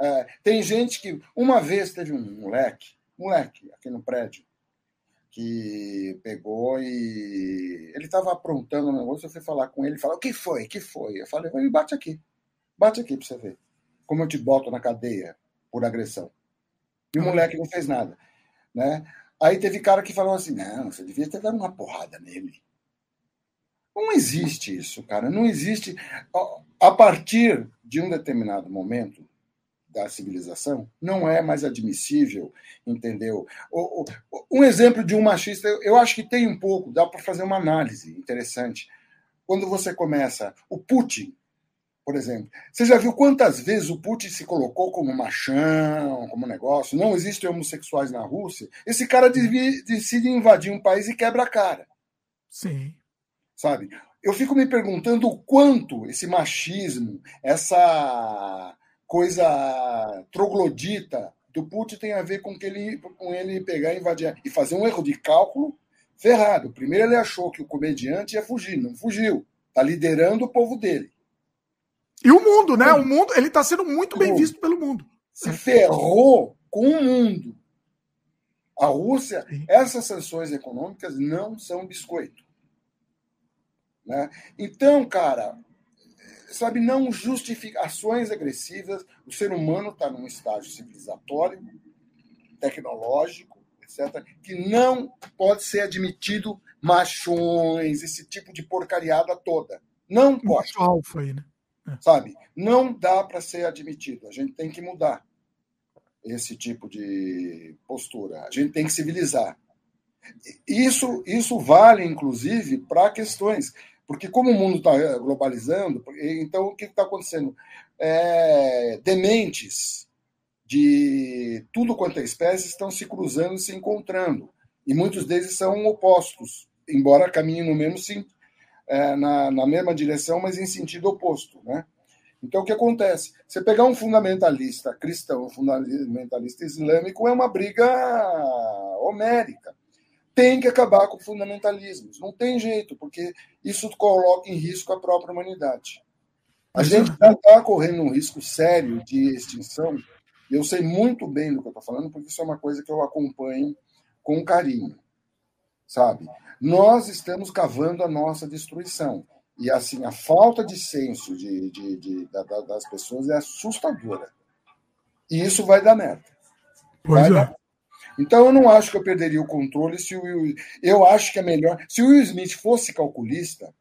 É, tem gente que. Uma vez teve um moleque, moleque, aqui no prédio, que pegou e. Ele estava aprontando um negócio, eu fui falar com ele falou: O que foi? Que foi? Eu falei: Vai, bate aqui. Bate aqui para você ver. Como eu te boto na cadeia por agressão. E o uhum. moleque não fez nada. Né? Aí teve cara que falou assim: Não, você devia ter dado uma porrada nele. Não existe isso, cara. Não existe. A partir de um determinado momento da civilização, não é mais admissível, entendeu? Um exemplo de um machista, eu acho que tem um pouco, dá para fazer uma análise interessante. Quando você começa, o Putin, por exemplo, você já viu quantas vezes o Putin se colocou como machão, como negócio? Não existem homossexuais na Rússia. Esse cara decide invadir um país e quebra a cara. Sim sabe? Eu fico me perguntando o quanto esse machismo, essa coisa troglodita do Putin tem a ver com, que ele, com ele pegar e invadir e fazer um erro de cálculo ferrado. Primeiro ele achou que o comediante ia fugir, não fugiu. Está liderando o povo dele. E o mundo, né? O mundo, ele está sendo muito bem visto pelo mundo. Se ferrou com o mundo. A Rússia, essas sanções econômicas não são biscoito. Né? Então, cara, sabe, não justificações agressivas. O ser humano está num estágio civilizatório, tecnológico, etc., que não pode ser admitido machões, esse tipo de porcariada toda. Não pode. alfa aí, né? É. Sabe? Não dá para ser admitido. A gente tem que mudar esse tipo de postura. A gente tem que civilizar. Isso, isso vale, inclusive, para questões porque como o mundo está eh, globalizando, então o que está acontecendo? É, dementes de tudo quanto é espécie estão se cruzando e se encontrando. E muitos deles são opostos, embora caminhem no mesmo é, na, na mesma direção, mas em sentido oposto. Né? Então, o que acontece? Você pegar um fundamentalista cristão, um fundamentalista islâmico, é uma briga homérica tem que acabar com fundamentalismos. Não tem jeito, porque isso coloca em risco a própria humanidade. A gente está tá correndo um risco sério de extinção. E eu sei muito bem do que eu estou falando, porque isso é uma coisa que eu acompanho com carinho. Sabe? Nós estamos cavando a nossa destruição. E assim, a falta de senso de, de, de, de das pessoas é assustadora. E isso vai dar merda. Pois vai é. Dar então eu não acho que eu perderia o controle se o Will. Eu acho que é melhor. Se o Will Smith fosse calculista,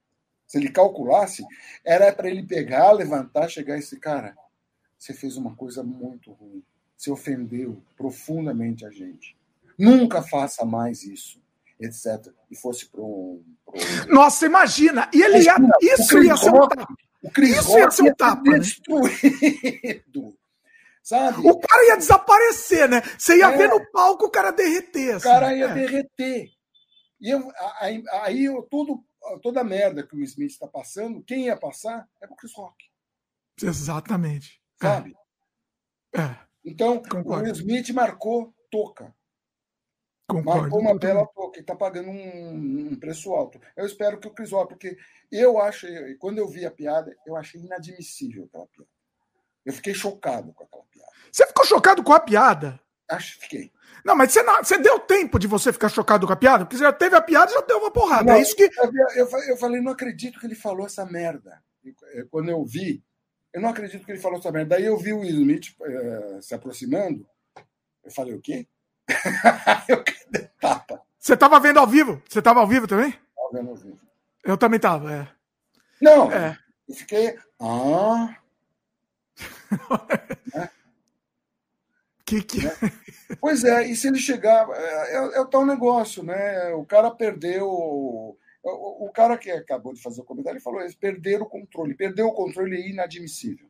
se ele calculasse, era para ele pegar, levantar, chegar e esse cara. Você fez uma coisa muito ruim. Você ofendeu profundamente a gente. Nunca faça mais isso, etc. E fosse para um. Nossa, imagina! E ele ia, isso ia ser um tapa. O Chris isso ia ser um tapa. Né? Destruído. Sabe? O cara ia desaparecer, né? Você ia é. ver no palco o cara derreter. Assim, o cara ia é. derreter. E eu, aí, aí eu, tudo, toda a merda que o Smith está passando, quem ia passar é o Chris Rock. Exatamente. Sabe? É. é. Então, Concordo. o Smith marcou toca. Concordo. Marcou uma bela toca e está pagando um, um, preço alto. Eu espero que o Rock, porque eu achei, quando eu vi a piada, eu achei inadmissível aquela piada. Eu fiquei chocado com aquela piada. Você ficou chocado com a piada? Acho que fiquei. Não, mas você, não, você deu tempo de você ficar chocado com a piada? Porque você já teve a piada e já deu uma porrada. Não, é isso que. Eu, eu, eu falei, não acredito que ele falou essa merda. quando eu vi, eu não acredito que ele falou essa merda. Daí eu vi o Will Smith uh, se aproximando. Eu falei, o quê? eu tapa. Você estava vendo ao vivo? Você estava ao vivo também? Estava vendo ao vivo. Eu também estava, é. Não, é. eu fiquei. Ah. né? Que que... Né? Pois é, e se ele chegar. É, é, é o tal negócio, né? O cara perdeu. O, o, cara que acabou de fazer o comentário ele falou isso: perder o controle. Perder o controle é inadmissível.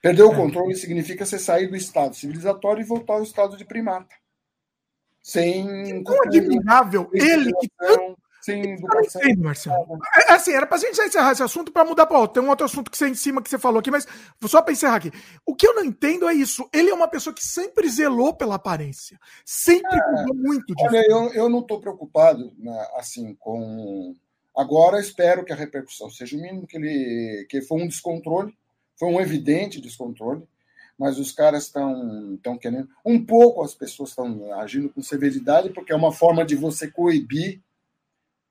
Perder o é. controle significa você sair do estado civilizatório e voltar ao estado de primata. Sem. É tão admirável ele que sem educação. Entendo, Marcelo. É, é, assim, era pra gente já encerrar esse assunto para mudar para outro. Tem um outro assunto que você em cima que você falou aqui, mas só para encerrar aqui. O que eu não entendo é isso. Ele é uma pessoa que sempre zelou pela aparência. Sempre é, cuidou muito disso. Olha, eu, eu não estou preocupado, né, assim, com. Agora espero que a repercussão seja o mínimo, que ele que foi um descontrole, foi um evidente descontrole, mas os caras estão estão querendo. Um pouco as pessoas estão agindo com severidade, porque é uma forma de você coibir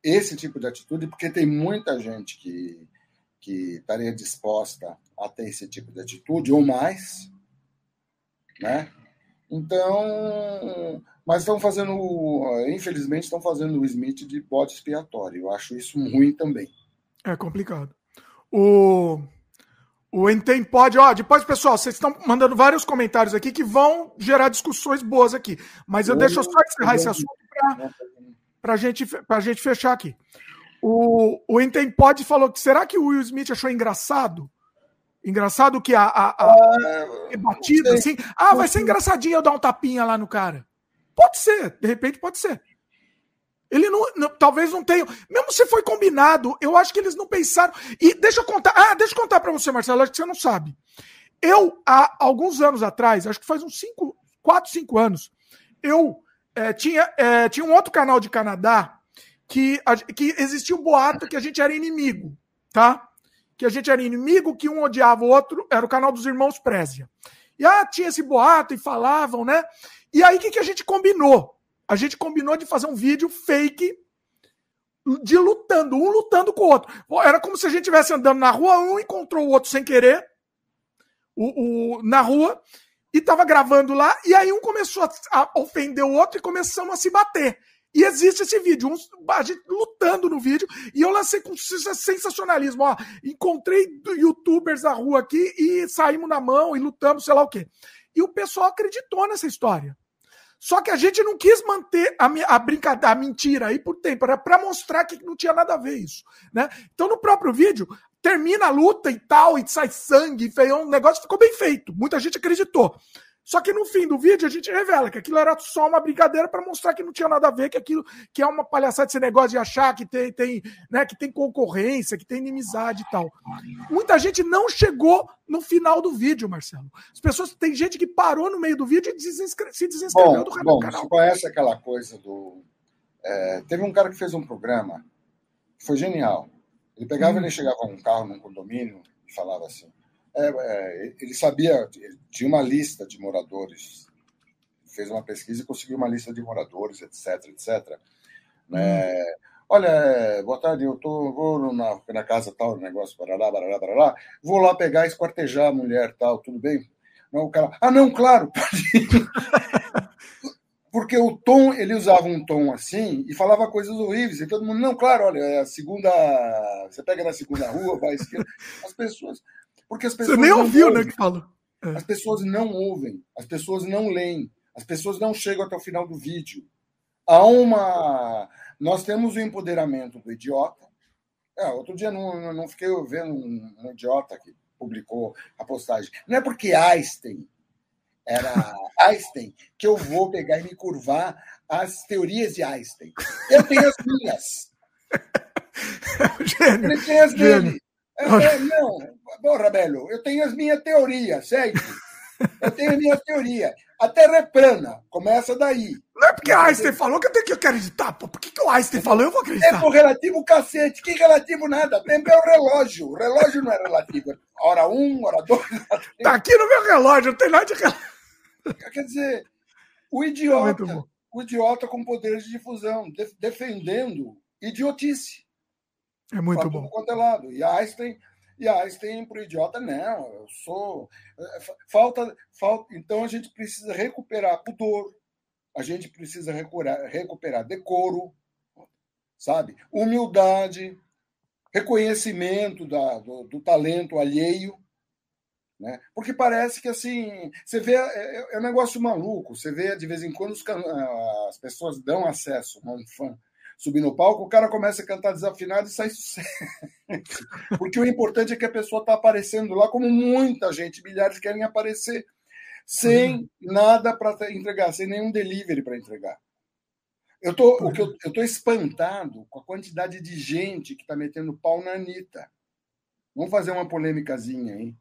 esse tipo de atitude, porque tem muita gente que, que estaria disposta a ter esse tipo de atitude, ou mais, né? Então, mas estão fazendo, infelizmente, estão fazendo o Smith de bode expiatório. Eu acho isso ruim também. É complicado. O, o Entem pode, ó, depois, pessoal, vocês estão mandando vários comentários aqui que vão gerar discussões boas aqui. Mas eu, eu deixo só encerrar esse assunto para gente, a gente fechar aqui. O, o Intempod falou que será que o Will Smith achou engraçado? Engraçado que a, a, a ah, batida assim. Ah, vai ser engraçadinho eu dar um tapinha lá no cara. Pode ser, de repente pode ser. Ele não, não, talvez não tenha. Mesmo se foi combinado, eu acho que eles não pensaram. E deixa eu contar. Ah, deixa eu contar para você, Marcelo, acho que você não sabe. Eu, há alguns anos atrás, acho que faz uns 5, 4, 5 anos, eu é, tinha, é, tinha um outro canal de Canadá que, que existia um boato que a gente era inimigo, tá? Que a gente era inimigo, que um odiava o outro, era o canal dos irmãos Prézia. E ah, tinha esse boato e falavam, né? E aí o que, que a gente combinou? A gente combinou de fazer um vídeo fake de lutando, um lutando com o outro. Era como se a gente estivesse andando na rua, um encontrou o outro sem querer, o, o, na rua, e tava gravando lá, e aí um começou a, a ofender o outro e começamos a se bater. E existe esse vídeo, um, a gente lutando no vídeo, e eu lancei com sensacionalismo. Ó, encontrei youtubers da rua aqui e saímos na mão e lutamos, sei lá o quê. E o pessoal acreditou nessa história. Só que a gente não quis manter a, a brincadeira, a mentira aí por tempo, era para mostrar que não tinha nada a ver isso. Né? Então, no próprio vídeo, termina a luta e tal, e sai sangue, feio, um negócio ficou bem feito. Muita gente acreditou. Só que no fim do vídeo a gente revela que aquilo era só uma brincadeira para mostrar que não tinha nada a ver, que aquilo que é uma palhaçada esse negócio de achar que tem, tem, né, que tem concorrência, que tem inimizade e tal. Muita gente não chegou no final do vídeo, Marcelo. As pessoas tem gente que parou no meio do vídeo e se desinscreveu do, bom, canal. Você conhece aquela coisa do é, teve um cara que fez um programa, foi genial. Ele pegava, hum. ele chegava a um carro num condomínio e falava assim: é, é, ele sabia, tinha uma lista de moradores, fez uma pesquisa e conseguiu uma lista de moradores, etc, etc. Né? Hum. Olha, boa tarde, eu tô, vou na, na casa tal, negócio, barará, barará, barará, vou lá pegar, esquartejar a mulher tal, tudo bem? Não, o cara, ah, não, claro, porque o tom, ele usava um tom assim e falava coisas horríveis. E todo mundo, não, claro, olha, é a segunda. Você pega na segunda rua, vai à esquerda. As pessoas. Porque as pessoas. Você nem ouviu, ouvem. né, que falou. É. As pessoas não ouvem, as pessoas não leem, as pessoas não chegam até o final do vídeo. Há uma. Nós temos o empoderamento do idiota. É, outro dia não, não fiquei vendo um, um idiota que publicou a postagem. Não é porque Einstein era Einstein, que eu vou pegar e me curvar às teorias de Einstein. Eu tenho as minhas. Gênio, Ele tem as dele. É, é, não, porra, Belo, eu tenho as minhas teorias, segue. Eu tenho a minha teoria. A Terra é plana, começa daí. Não é porque Einstein falou que eu tenho que acreditar. Pô, por que, que o Einstein falou? Eu vou acreditar. Tempo relativo, cacete. Que relativo nada. Tempo é o relógio. O relógio não é relativo. Hora um, hora dois. Hora Tá aqui no meu relógio, não tem nada de relógio. Quer dizer, o idiota, é o idiota com poder de difusão, de, defendendo idiotice. É muito bom. Quanto é lado. E Einstein, E Einstein, para o idiota, não, eu sou. Falta, falta. Então a gente precisa recuperar pudor, a gente precisa recuperar, recuperar decoro, sabe? Humildade, reconhecimento da, do, do talento alheio. Né? Porque parece que assim, você vê, é, é um negócio maluco, você vê de vez em quando os, as pessoas dão acesso a um fã subir no palco, o cara começa a cantar desafinado e sai sucesso. Porque o importante é que a pessoa está aparecendo lá, como muita gente, milhares querem aparecer, sem uhum. nada para entregar, sem nenhum delivery para entregar. Eu tô, o que eu, eu tô espantado com a quantidade de gente que está metendo pau na Anitta. Vamos fazer uma polêmicazinha aí.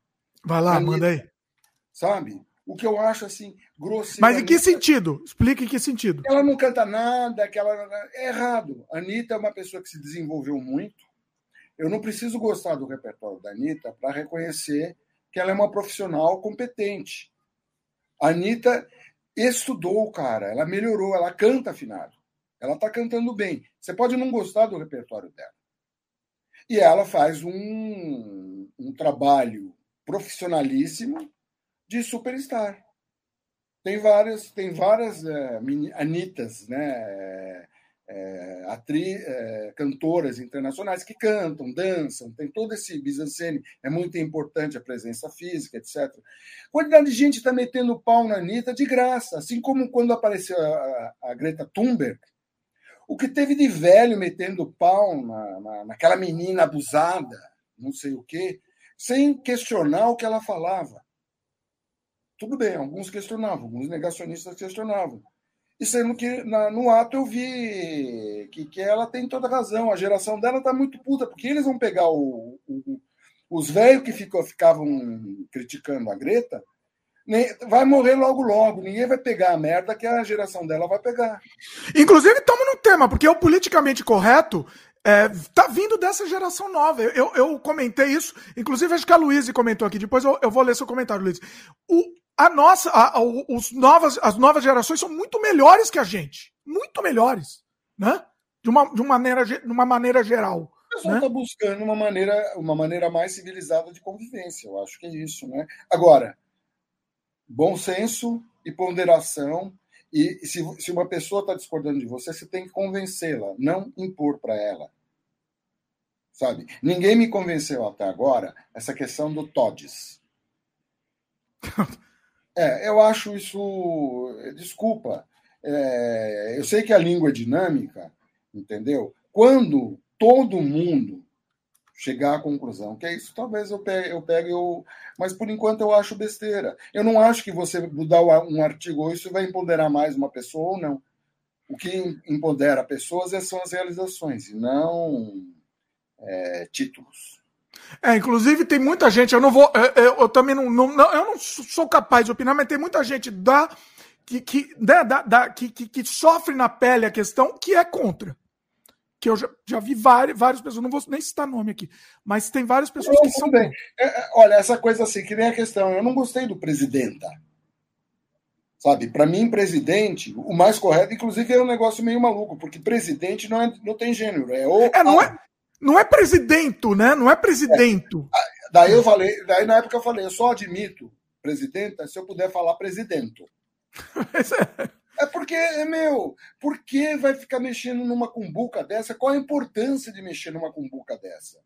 Vai lá, Anitta, manda aí. Sabe? O que eu acho assim, grosseiro. Mas em que sentido? Explique em que sentido. Ela não canta nada, que ela. É errado. A Anitta é uma pessoa que se desenvolveu muito. Eu não preciso gostar do repertório da Anitta para reconhecer que ela é uma profissional competente. A Anitta estudou, cara, ela melhorou, ela canta afinado. Ela está cantando bem. Você pode não gostar do repertório dela. E ela faz um, um trabalho profissionalíssimo de superstar. Tem várias, tem várias é, Anitas, né? É, é, é, cantoras internacionais que cantam, dançam, tem todo esse bizancene. É muito importante a presença física, etc. Quantidade de gente está metendo pau na Anitta de graça, assim como quando apareceu a, a Greta Thunberg. O que teve de velho metendo pau na, na, naquela menina abusada, não sei o quê, sem questionar o que ela falava. Tudo bem, alguns questionavam, alguns negacionistas questionavam. E sendo que na, no ato eu vi que, que ela tem toda razão, a geração dela está muito puta, porque eles vão pegar o, o, os velhos que ficou, ficavam criticando a Greta, vai morrer logo logo. Ninguém vai pegar a merda que a geração dela vai pegar. Inclusive, estamos no tema, porque o politicamente correto é, tá vindo dessa geração nova. Eu, eu, comentei isso, inclusive acho que a Luísa comentou aqui, depois eu, eu vou ler seu comentário, Luiz. O, a nossa, a, a, os novas, as novas gerações são muito melhores que a gente. Muito melhores, né? De uma, de uma, maneira, de uma maneira geral. O pessoal está né? buscando uma maneira, uma maneira mais civilizada de convivência. Eu acho que é isso, né? Agora, bom senso e ponderação. E se, se uma pessoa está discordando de você, você tem que convencê-la, não impor para ela. Sabe? Ninguém me convenceu até agora essa questão do TODES. É, eu acho isso. Desculpa. É, eu sei que a língua é dinâmica, entendeu? Quando todo mundo chegar à conclusão que é isso, talvez eu pegue, eu pegue eu, mas por enquanto eu acho besteira. Eu não acho que você mudar um artigo isso vai empoderar mais uma pessoa ou não. O que empodera pessoas são as realizações e não é, títulos. É, inclusive tem muita gente, eu não vou, eu, eu, eu também não, não, não, eu não sou capaz de opinar, mas tem muita gente da, que, que, da, da, da que, que, que, sofre na pele a questão que é contra. Que eu já, já vi várias, várias pessoas, não vou nem citar nome aqui, mas tem várias pessoas não, que são. Bem. É, é, olha, essa coisa assim, que nem a questão, eu não gostei do presidenta. Sabe, para mim, presidente, o mais correto, inclusive, é um negócio meio maluco, porque presidente não, é, não tem gênero, é o. É, não é, não é presidente, né? Não é presidente. É. Daí eu falei, daí na época eu falei, eu só admito presidenta se eu puder falar presidente. é. é porque, meu, por que vai ficar mexendo numa cumbuca dessa? Qual a importância de mexer numa cumbuca dessa?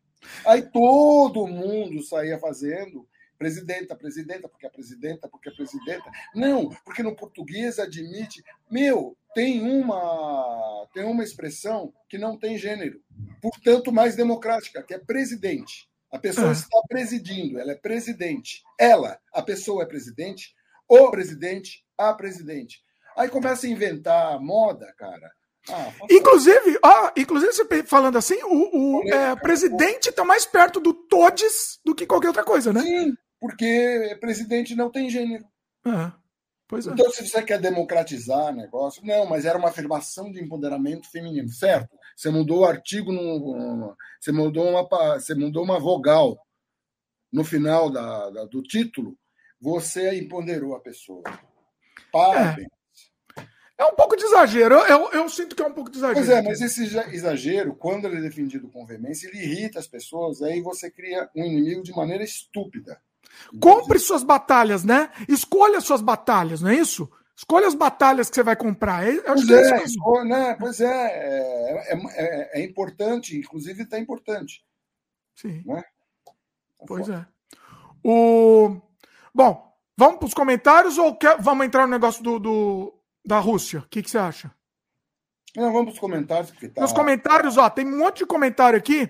Aí todo mundo saía fazendo presidenta, presidenta, porque é presidenta, porque é presidenta. Não, porque no português admite. Meu, tem uma, tem uma expressão que não tem gênero, portanto, mais democrática, que é presidente. A pessoa ah. está presidindo, ela é presidente. Ela, a pessoa é presidente, o presidente, a presidente. Aí começa a inventar moda, cara. Ah, inclusive, ah, inclusive, você falando assim, o, o é, presidente está mais perto do Todes do que qualquer outra coisa, né? Sim, porque presidente não tem gênero. É, pois é. Então, se você quer democratizar o negócio, não, mas era uma afirmação de empoderamento feminino, certo? Você mudou o artigo, no, você, mudou uma, você mudou uma vogal no final da, da do título, você empoderou a pessoa. Parabéns. É. É um pouco de exagero. Eu, eu, eu, sinto que é um pouco de exagero. Pois é, mas esse exagero, quando ele é defendido com veemência, ele irrita as pessoas, aí você cria um inimigo de maneira estúpida. Compre suas batalhas, né? Escolha suas batalhas, não é isso? Escolha as batalhas que você vai comprar. Eu pois, é, é escolha, né? pois é, é, é, é importante, inclusive está importante. Sim. Né? Pois é. O... Bom, vamos para os comentários ou quer... vamos entrar no negócio do, do da Rússia? O que, que você acha? Não, vamos para os comentários. Tá... Nos comentários, ó, tem um monte de comentário aqui,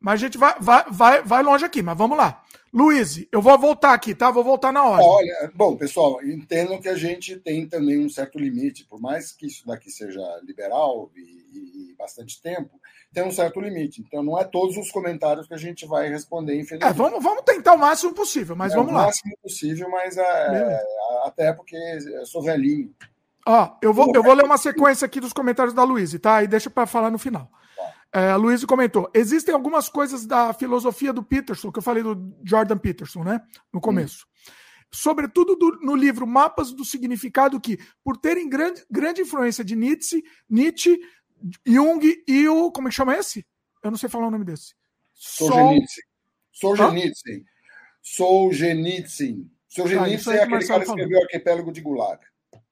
mas a gente vai, vai, vai, vai longe aqui, mas vamos lá. Luiz, eu vou voltar aqui, tá? Vou voltar na hora. Olha, bom, pessoal, entendam que a gente tem também um certo limite, por mais que isso daqui seja liberal e, e bastante tempo, tem um certo limite. Então, não é todos os comentários que a gente vai responder, infelizmente. É, vamos, vamos tentar o máximo possível, mas é, vamos lá. O máximo possível, mas é, até porque eu sou velhinho. Ó, eu vou, eu vou ler uma sequência aqui dos comentários da Luiz, tá? E deixa para falar no final. É, a Luiz comentou: existem algumas coisas da filosofia do Peterson, que eu falei do Jordan Peterson, né? No começo. Hum. Sobretudo do, no livro Mapas do Significado, que, por terem grande, grande influência de Nietzsche, Nietzsche, Jung e o. Como é que chama esse? Eu não sei falar o nome desse. Solzhenitsyn. Solzhenitsyn. Solzhenitsyn. Solzhenitsyn ah, é aquele cara que escreveu o Arquipélago de Gulag.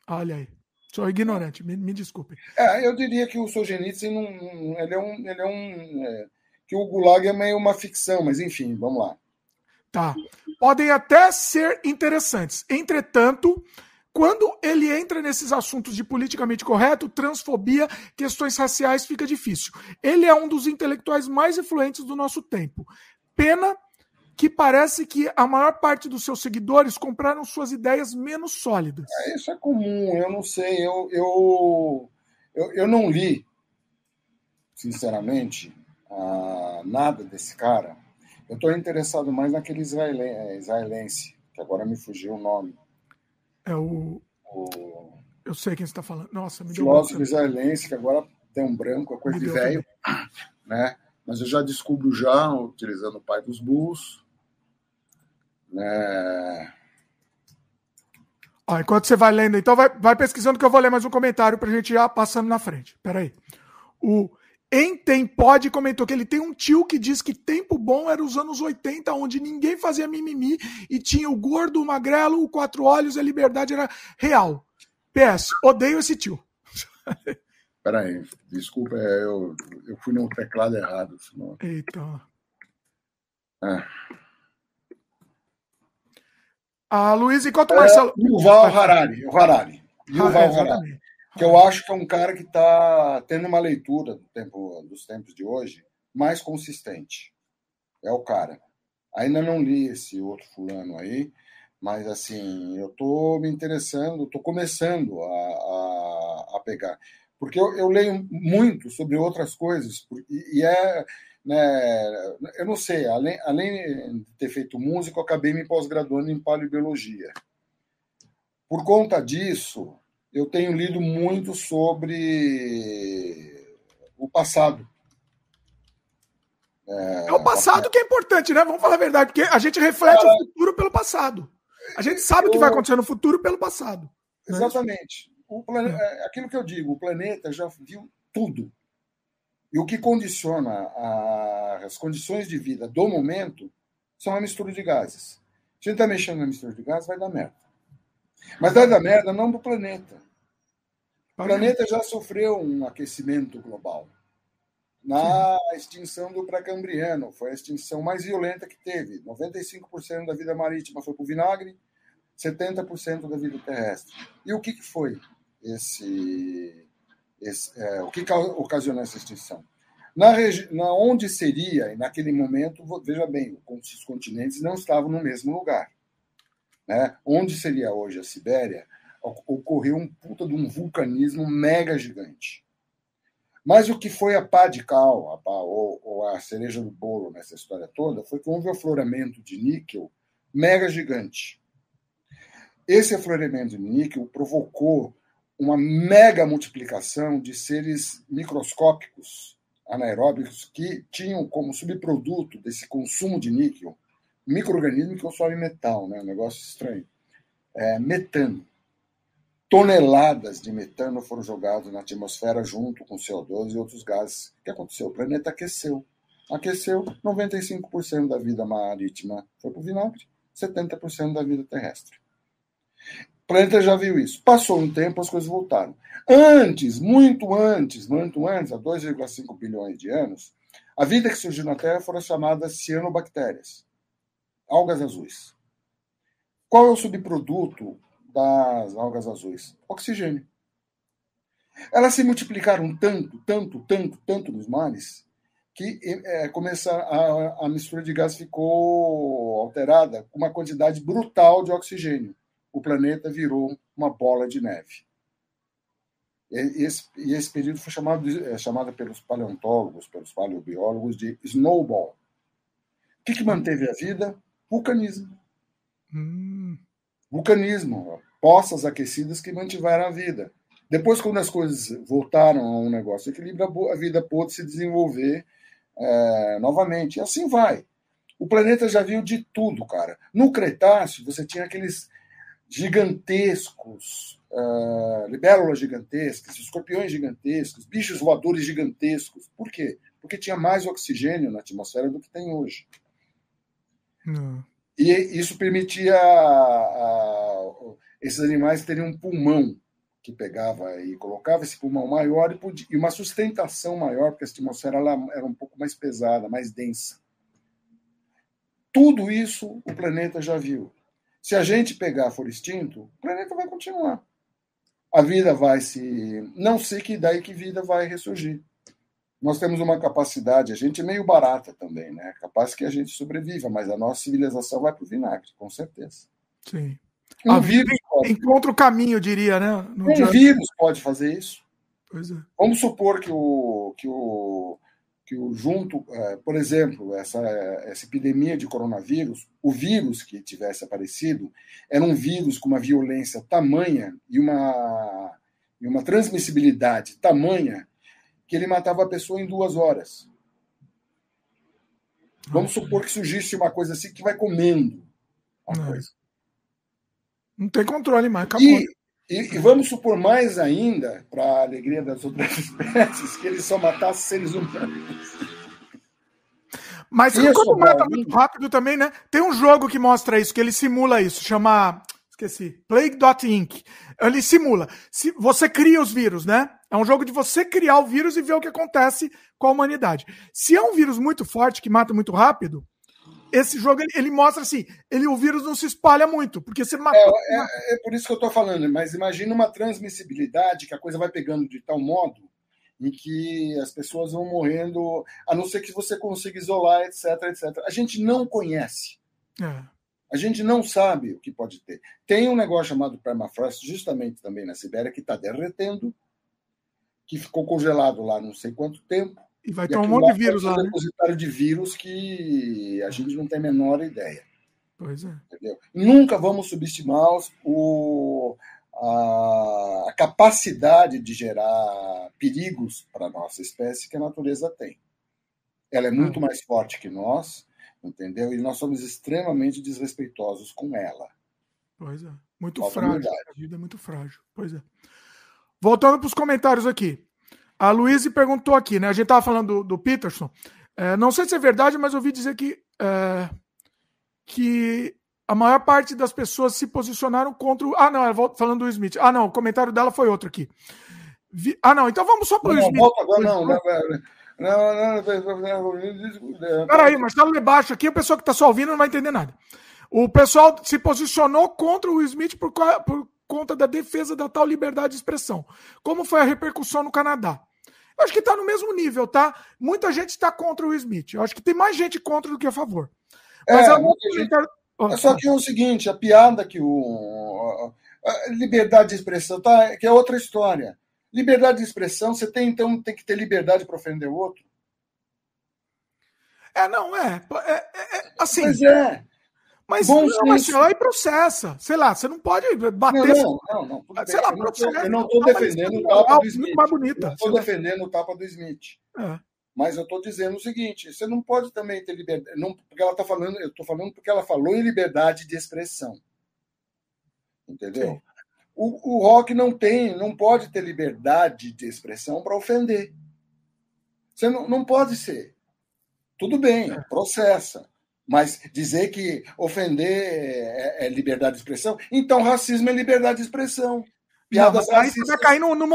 Olha aí. Sou ignorante, me, me desculpe. É, eu diria que o Solzhenitsyn não, ele é um. Ele é um é, que o Gulag é meio uma ficção, mas enfim, vamos lá. Tá. Podem até ser interessantes. Entretanto, quando ele entra nesses assuntos de politicamente correto, transfobia, questões raciais, fica difícil. Ele é um dos intelectuais mais influentes do nosso tempo. Pena que parece que a maior parte dos seus seguidores compraram suas ideias menos sólidas. É, isso é comum, eu não sei, eu, eu, eu, eu não li, sinceramente, uh, nada desse cara. Eu estou interessado mais naquele é, israelense, que agora me fugiu o nome. É o. o... Eu sei quem você está falando. Nossa, me deu Filósofo israelense, que agora tem um branco, a coisa de velho, né? Mas eu já descubro já, utilizando o pai dos burros, é... Enquanto você vai lendo, então vai, vai pesquisando que eu vou ler mais um comentário para a gente ir passando na frente. Peraí. O Entempod comentou que ele tem um tio que diz que tempo bom era os anos 80, onde ninguém fazia mimimi e tinha o gordo, o magrelo, o quatro olhos e a liberdade era real. PS, odeio esse tio. Peraí, desculpa, é, eu, eu fui no teclado errado. Senão... Eita. É. A Luiz, enquanto o Marcelo. É, Yuval Harari. O Harari. Yuval Harari. Que eu acho que é um cara que está tendo uma leitura do tempo, dos tempos de hoje mais consistente. É o cara. Ainda não li esse outro fulano aí, mas assim, eu estou me interessando, estou começando a, a, a, pegar. Porque eu, eu, leio muito sobre outras coisas, e, e é né, eu não sei, além, além de ter feito música, eu acabei me pós-graduando em paleobiologia. Por conta disso, eu tenho lido muito sobre o passado. É, é o passado que é importante, né? Vamos falar a verdade, porque a gente reflete o futuro pelo passado. A gente sabe o que vai acontecer no futuro pelo passado. Né? Exatamente. O planeta, é. aquilo que eu digo, o planeta já viu tudo. E o que condiciona a, as condições de vida do momento são a mistura de gases. Se a gente está mexendo na mistura de gases, vai dar merda. Mas vai dar merda não para o planeta. O planeta já sofreu um aquecimento global. Na extinção do Pré-Cambriano, foi a extinção mais violenta que teve. 95% da vida marítima foi para o vinagre, 70% da vida terrestre. E o que, que foi esse esse, é, o que ocasionou essa extinção? Na, na onde seria, naquele momento, veja bem, os continentes não estavam no mesmo lugar. Né? Onde seria hoje a Sibéria, ocorreu um puta de um vulcanismo mega gigante. Mas o que foi a pá de cal, a pá, ou, ou, a cereja do bolo nessa história toda, foi que houve um afloramento de níquel mega gigante. Esse afloramento de níquel provocou uma mega multiplicação de seres microscópicos anaeróbicos que tinham como subproduto desse consumo de níquel microorganismo que consome metal, né? um negócio estranho, é, metano. toneladas de metano foram jogados na atmosfera junto com CO2 e outros gases. O que aconteceu? O planeta aqueceu. Aqueceu, 95% da vida marítima foi para o vinagre, 70% da vida terrestre. O planeta já viu isso. Passou um tempo, as coisas voltaram. Antes, muito antes, muito antes, há 2,5 bilhões de anos, a vida que surgiu na Terra foram chamadas cianobactérias, algas azuis. Qual é o subproduto das algas azuis? Oxigênio. Elas se multiplicaram tanto, tanto, tanto, tanto nos mares que é, a, a mistura de gás ficou alterada com uma quantidade brutal de oxigênio. O planeta virou uma bola de neve. E esse, esse período foi chamado, é, chamado pelos paleontólogos, pelos paleobiólogos, de snowball. O que, que manteve a vida? Vulcanismo. Hum. Vulcanismo, poças aquecidas que mantiveram a vida. Depois, quando as coisas voltaram a um negócio de equilíbrio, a vida pôde se desenvolver é, novamente. E assim vai. O planeta já viu de tudo, cara. No Cretáceo, você tinha aqueles gigantescos, uh, libélulas gigantescas, escorpiões gigantescos, bichos voadores gigantescos. Por quê? Porque tinha mais oxigênio na atmosfera do que tem hoje. Não. E isso permitia a, a, esses animais terem um pulmão que pegava e colocava esse pulmão maior e, podia, e uma sustentação maior, porque a atmosfera ela era um pouco mais pesada, mais densa. Tudo isso o planeta já viu. Se a gente pegar for extinto, o planeta vai continuar. A vida vai se. Não sei que daí que vida vai ressurgir. Nós temos uma capacidade, a gente é meio barata também, né? Capaz que a gente sobreviva, mas a nossa civilização vai para o vinagre, com certeza. Sim. Um a vírus pode... encontra o caminho, diria, né? No um dia... vírus pode fazer isso. Pois é. Vamos supor que o, que o, que o junto, é, por exemplo, essa, essa epidemia de coronavírus, o vírus que tivesse aparecido era um vírus com uma violência tamanha e uma, e uma transmissibilidade tamanha que ele matava a pessoa em duas horas. Vamos supor que surgisse uma coisa assim que vai comendo não. coisa. Não tem controle mais, acabou. E, e, e vamos supor mais ainda, para a alegria das outras espécies, que eles só matassem seres humanos. Mas isso, quando mata muito rápido também, né? Tem um jogo que mostra isso, que ele simula isso, chama. Esqueci. Plague.inc. Ele simula. Se você cria os vírus, né? É um jogo de você criar o vírus e ver o que acontece com a humanidade. Se é um vírus muito forte que mata muito rápido, esse jogo ele, ele, mostra assim, ele o vírus não se espalha muito, porque você matou. É, é, é por isso que eu estou falando, mas imagina uma transmissibilidade que a coisa vai pegando de tal modo em que as pessoas vão morrendo, a não ser que você consiga isolar, etc, etc. A gente não conhece. É. A gente não sabe o que pode ter. Tem um negócio chamado permafrost, justamente também na Sibéria, que está derretendo, que ficou congelado lá não sei quanto tempo, e vai ter um monte de vírus lá. Um né? depositário de vírus que a gente não tem a menor ideia. Pois é. Entendeu? Nunca vamos subestimar o, a, a capacidade de gerar perigos para a nossa espécie que a natureza tem. Ela é muito mais forte que nós, entendeu? E nós somos extremamente desrespeitosos com ela. Pois é. Muito frágil. A vida é muito frágil. Pois é. Voltando para os comentários aqui. A Luísa perguntou aqui, né? A gente estava falando do, do Peterson. É, não sei se é verdade, mas eu ouvi dizer que, é, que a maior parte das pessoas se posicionaram contra o. Ah, não, falando do Smith. Ah, não, o comentário dela foi outro aqui. Vi... Ah, não, então vamos só para o Smith. Volta agora, não, não, não, não, Peraí, Marcelo Lebaixo aqui, a pessoa que está só ouvindo não vai entender nada. O pessoal se posicionou contra o Smith por, por conta da defesa da tal liberdade de expressão. Como foi a repercussão no Canadá? Eu acho que está no mesmo nível, tá? Muita gente está contra o Smith. Eu acho que tem mais gente contra do que a favor. Mas é, a gente... é só que é o seguinte, a piada que o a liberdade de expressão tá, que é outra história. Liberdade de expressão, você tem então tem que ter liberdade para ofender o outro. É, não é, é, é, é assim. Mas é. Mas, Bom não, mas lá e processa. Sei lá, você não pode bater. Não, não, não. não sei lá, eu processa. Eu não estou defendendo o tapa do Smith. Mais bonita. estou defendendo o tapa do Smith. É. Mas eu estou dizendo o seguinte: você não pode também ter liberdade. Não, porque ela está falando, eu estou falando porque ela falou em liberdade de expressão. Entendeu? Sim. o, o rock não tem, não pode ter liberdade de expressão para ofender. Você não, não pode ser. Tudo bem, é. processa. Mas dizer que ofender é, é, liberdade de expressão, então racismo é liberdade de expressão. Piadas não, racistas. Vai cair no, no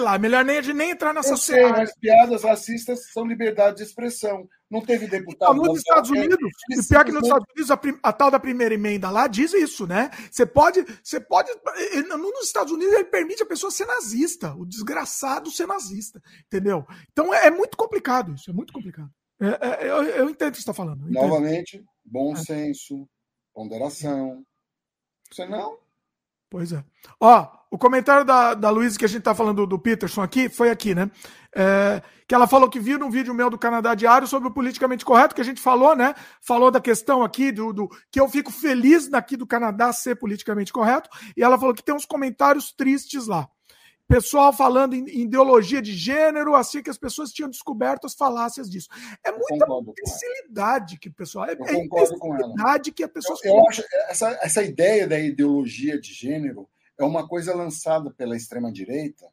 lá. Melhor nem, nem entrar nessa cena. Mas piadas racistas são liberdade de exprção. Não teve deputado. Não, nos Estados Unidos, e pior que nos Estados Unidos, a, prim, a, tal da primeira emenda lá diz isso, né? Você pode. Você pode. Nos Estados Unidos, ele permite a pessoa ser nazista, o desgraçado ser nazista. Entendeu? Então é, é muito complicado isso, é muito complicado. É, é, eu, eu, entendo o que você está falando. Novamente, bom é. senso, ponderação. Você não. Pois é. Ó, o comentário da, da Luísa que a gente está falando do Peterson aqui foi aqui, né? É, que ela falou que viu num vídeo meu do Canadá Diário sobre o politicamente correto, que a gente falou, né? Falou da questão aqui do, do que eu fico feliz daqui do Canadá ser politicamente correto, e ela falou que tem uns comentários tristes lá pessoal falando em ideologia de gênero, assim que as pessoas tinham descoberto as falácias disso. É muita imbecilidade que o pessoal. É, é imbecilidade que a pessoa. Eu, eu acho essa, essa ideia da ideologia de gênero é uma coisa lançada pela extrema-direita,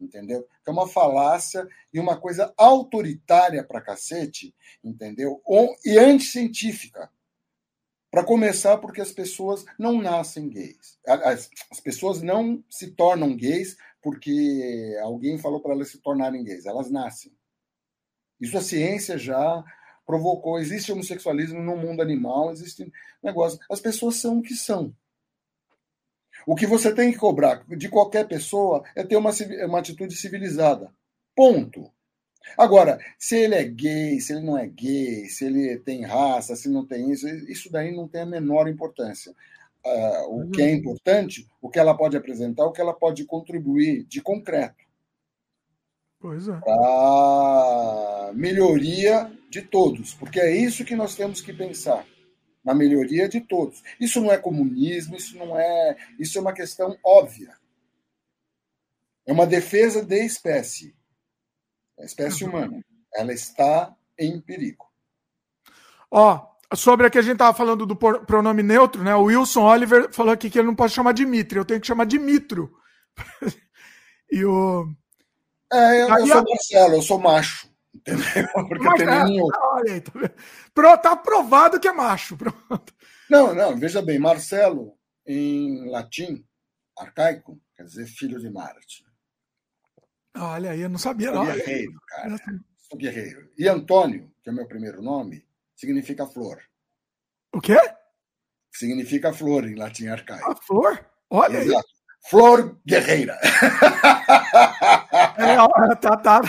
entendeu? É uma falácia e uma coisa autoritária para cacete, entendeu? E anticientífica. Para começar, porque as pessoas não nascem gays. As pessoas não se tornam gays porque alguém falou para elas se tornarem gays. Elas nascem. Isso a ciência já provocou. Existe homossexualismo no mundo animal, existe negócio. As pessoas são o que são. O que você tem que cobrar de qualquer pessoa é ter uma, uma atitude civilizada. Ponto. Agora, se ele é gay, se ele não é gay, se ele tem raça, se não tem isso, isso daí não tem a menor importância uh, o uhum. que é importante, o que ela pode apresentar, o que ela pode contribuir de concreto. Pois é. Para melhoria de todos, porque é isso que nós temos que pensar, na melhoria de todos. Isso não é comunismo, isso não é, isso é uma questão óbvia. É uma defesa de espécie. A espécie uhum. humana, ela está em perigo. Ó, sobre a que a gente estava falando do pronome neutro, né? O Wilson Oliver falou aqui que ele não pode chamar Dimitri, eu tenho que chamar Dimitro. e o. É, eu, eu sou a... Marcelo, eu sou macho. Entendeu? Porque Mas, tem é, nenhum... olha tá, tá aprovado que é macho. Pronto. Não, não, veja bem, Marcelo, em latim, arcaico, quer dizer filho de Marte. Olha aí, eu não sabia, sou. Guerreiro, cara. Sou guerreiro. E Antônio, que é o meu primeiro nome, significa flor. O quê? Significa flor em latim arcaico. A flor? Olha Exato. aí. Flor guerreira. É, tá, tá.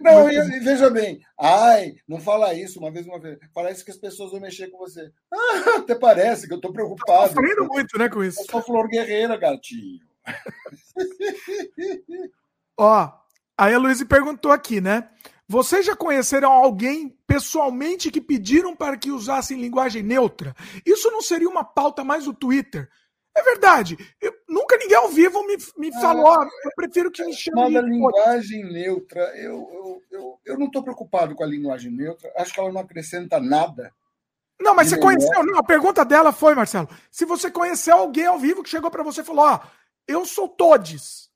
Não, e, veja bem. Ai, não fala isso uma vez, uma vez. Parece que as pessoas vão mexer com você. Ah, até parece que eu tô preocupado. Tô sofrendo muito, né, com isso. Eu sou flor guerreira, gatinho. Ó, aí a Luísa perguntou aqui, né? Vocês já conheceram alguém pessoalmente que pediram para que usassem linguagem neutra? Isso não seria uma pauta mais do Twitter? É verdade. Eu, nunca ninguém ao vivo me, me ah, falou. Eu prefiro que me chame. Mas linguagem neutra, eu, eu, eu, eu não estou preocupado com a linguagem neutra. Acho que ela não acrescenta nada. Não, mas você conheceu. Não, a pergunta dela foi, Marcelo, se você conheceu alguém ao vivo que chegou para você e falou: Ó, oh, eu sou Todes.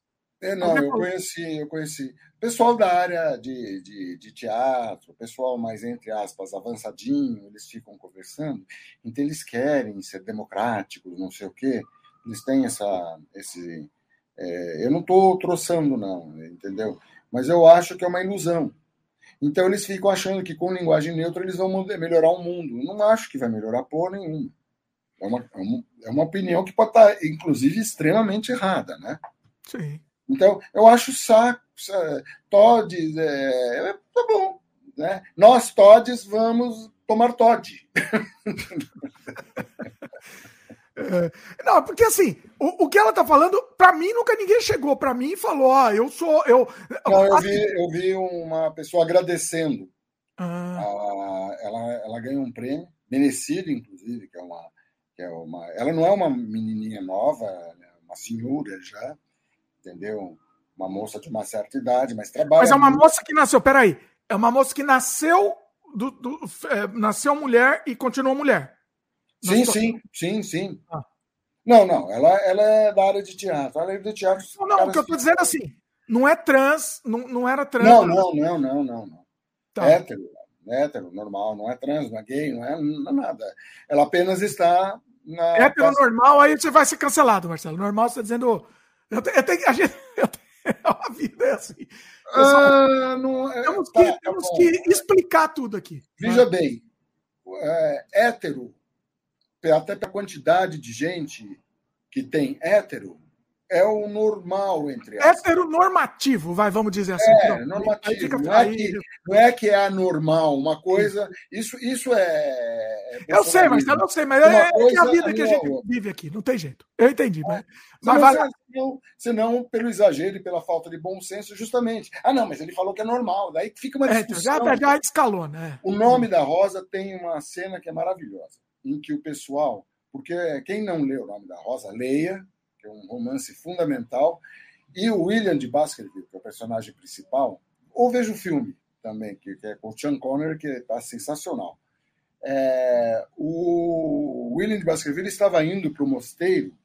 É, não, eu conheci, eu conheci. Pessoal da área de, de, de, teatro, pessoal mais, entre aspas, avançadinho, eles ficam conversando, então eles querem ser democráticos, não sei o quê, eles têm essa, esse... É, eu não estou troçando, não, entendeu? Mas eu acho que é uma ilusão. Então eles ficam achando que com linguagem neutra eles vão melhorar o mundo. Eu não acho que vai melhorar porra nenhuma. É uma, é uma, é uma opinião que pode estar, inclusive, extremamente errada, né? Sim. Então, eu acho saco, Todes, é, é, tá bom. Né? Nós, Todes, vamos tomar Todd. Não, porque assim, o, o que ela tá falando, para mim, nunca ninguém chegou para mim e falou, ah, eu sou. Eu, não, eu, vi, eu vi uma pessoa agradecendo. Ah. A, ela, ela ganhou um prêmio, merecido, inclusive, que é uma. Que é uma ela não é uma menininha nova, é uma senhora já entendeu? Uma moça de uma certa idade, mas trabalha. Mas é uma muito. moça que nasceu, peraí. É uma moça que nasceu, do, do é, nasceu mulher e continuou mulher. Sim, sim, sim, sim. Ah. Não, não, ela, ela é da área de teatro. Ela é do teatro. Não, não o que eu tô dizendo é assim, não é trans, não, não era trans. Não, não, não, não, não. não. Tá. Hétero, hétero, normal, não é trans, não é gay, não é, não é nada. Ela apenas está na. Hétero normal, aí você vai ser cancelado, Marcelo. Normal, você está dizendo. Eu eu a, gente, eu tenho, a vida é assim. Ah, não, é, temos, tá, que, temos que, explicar tudo aqui. Veja né? bem, é, hétero, até para a quantidade de gente que tem hétero, é o normal entre as. Heteronormativo, vai, vamos dizer assim. É, Pronto. normativo. Não é, que, não é que é anormal, uma coisa. Isso, isso é. é eu sei, mas eu não sei, mas é, é a vida que a gente vive aqui, não tem jeito. Eu entendi, é. mas. mas vai... senão, senão, pelo exagero e pela falta de bom senso, justamente. Ah, não, mas ele falou que é normal. Daí fica uma é, discussão. já, já escalou, né? O nome da Rosa tem uma cena que é maravilhosa, em que o pessoal. Porque quem não lê o nome da Rosa, leia, que é um romance fundamental, e o William de Baskerville, que é o personagem principal, ou veja o filme também, que, é com o Sean Connery, que está sensacional. É, o William de Baskerville estava indo para o mosteiro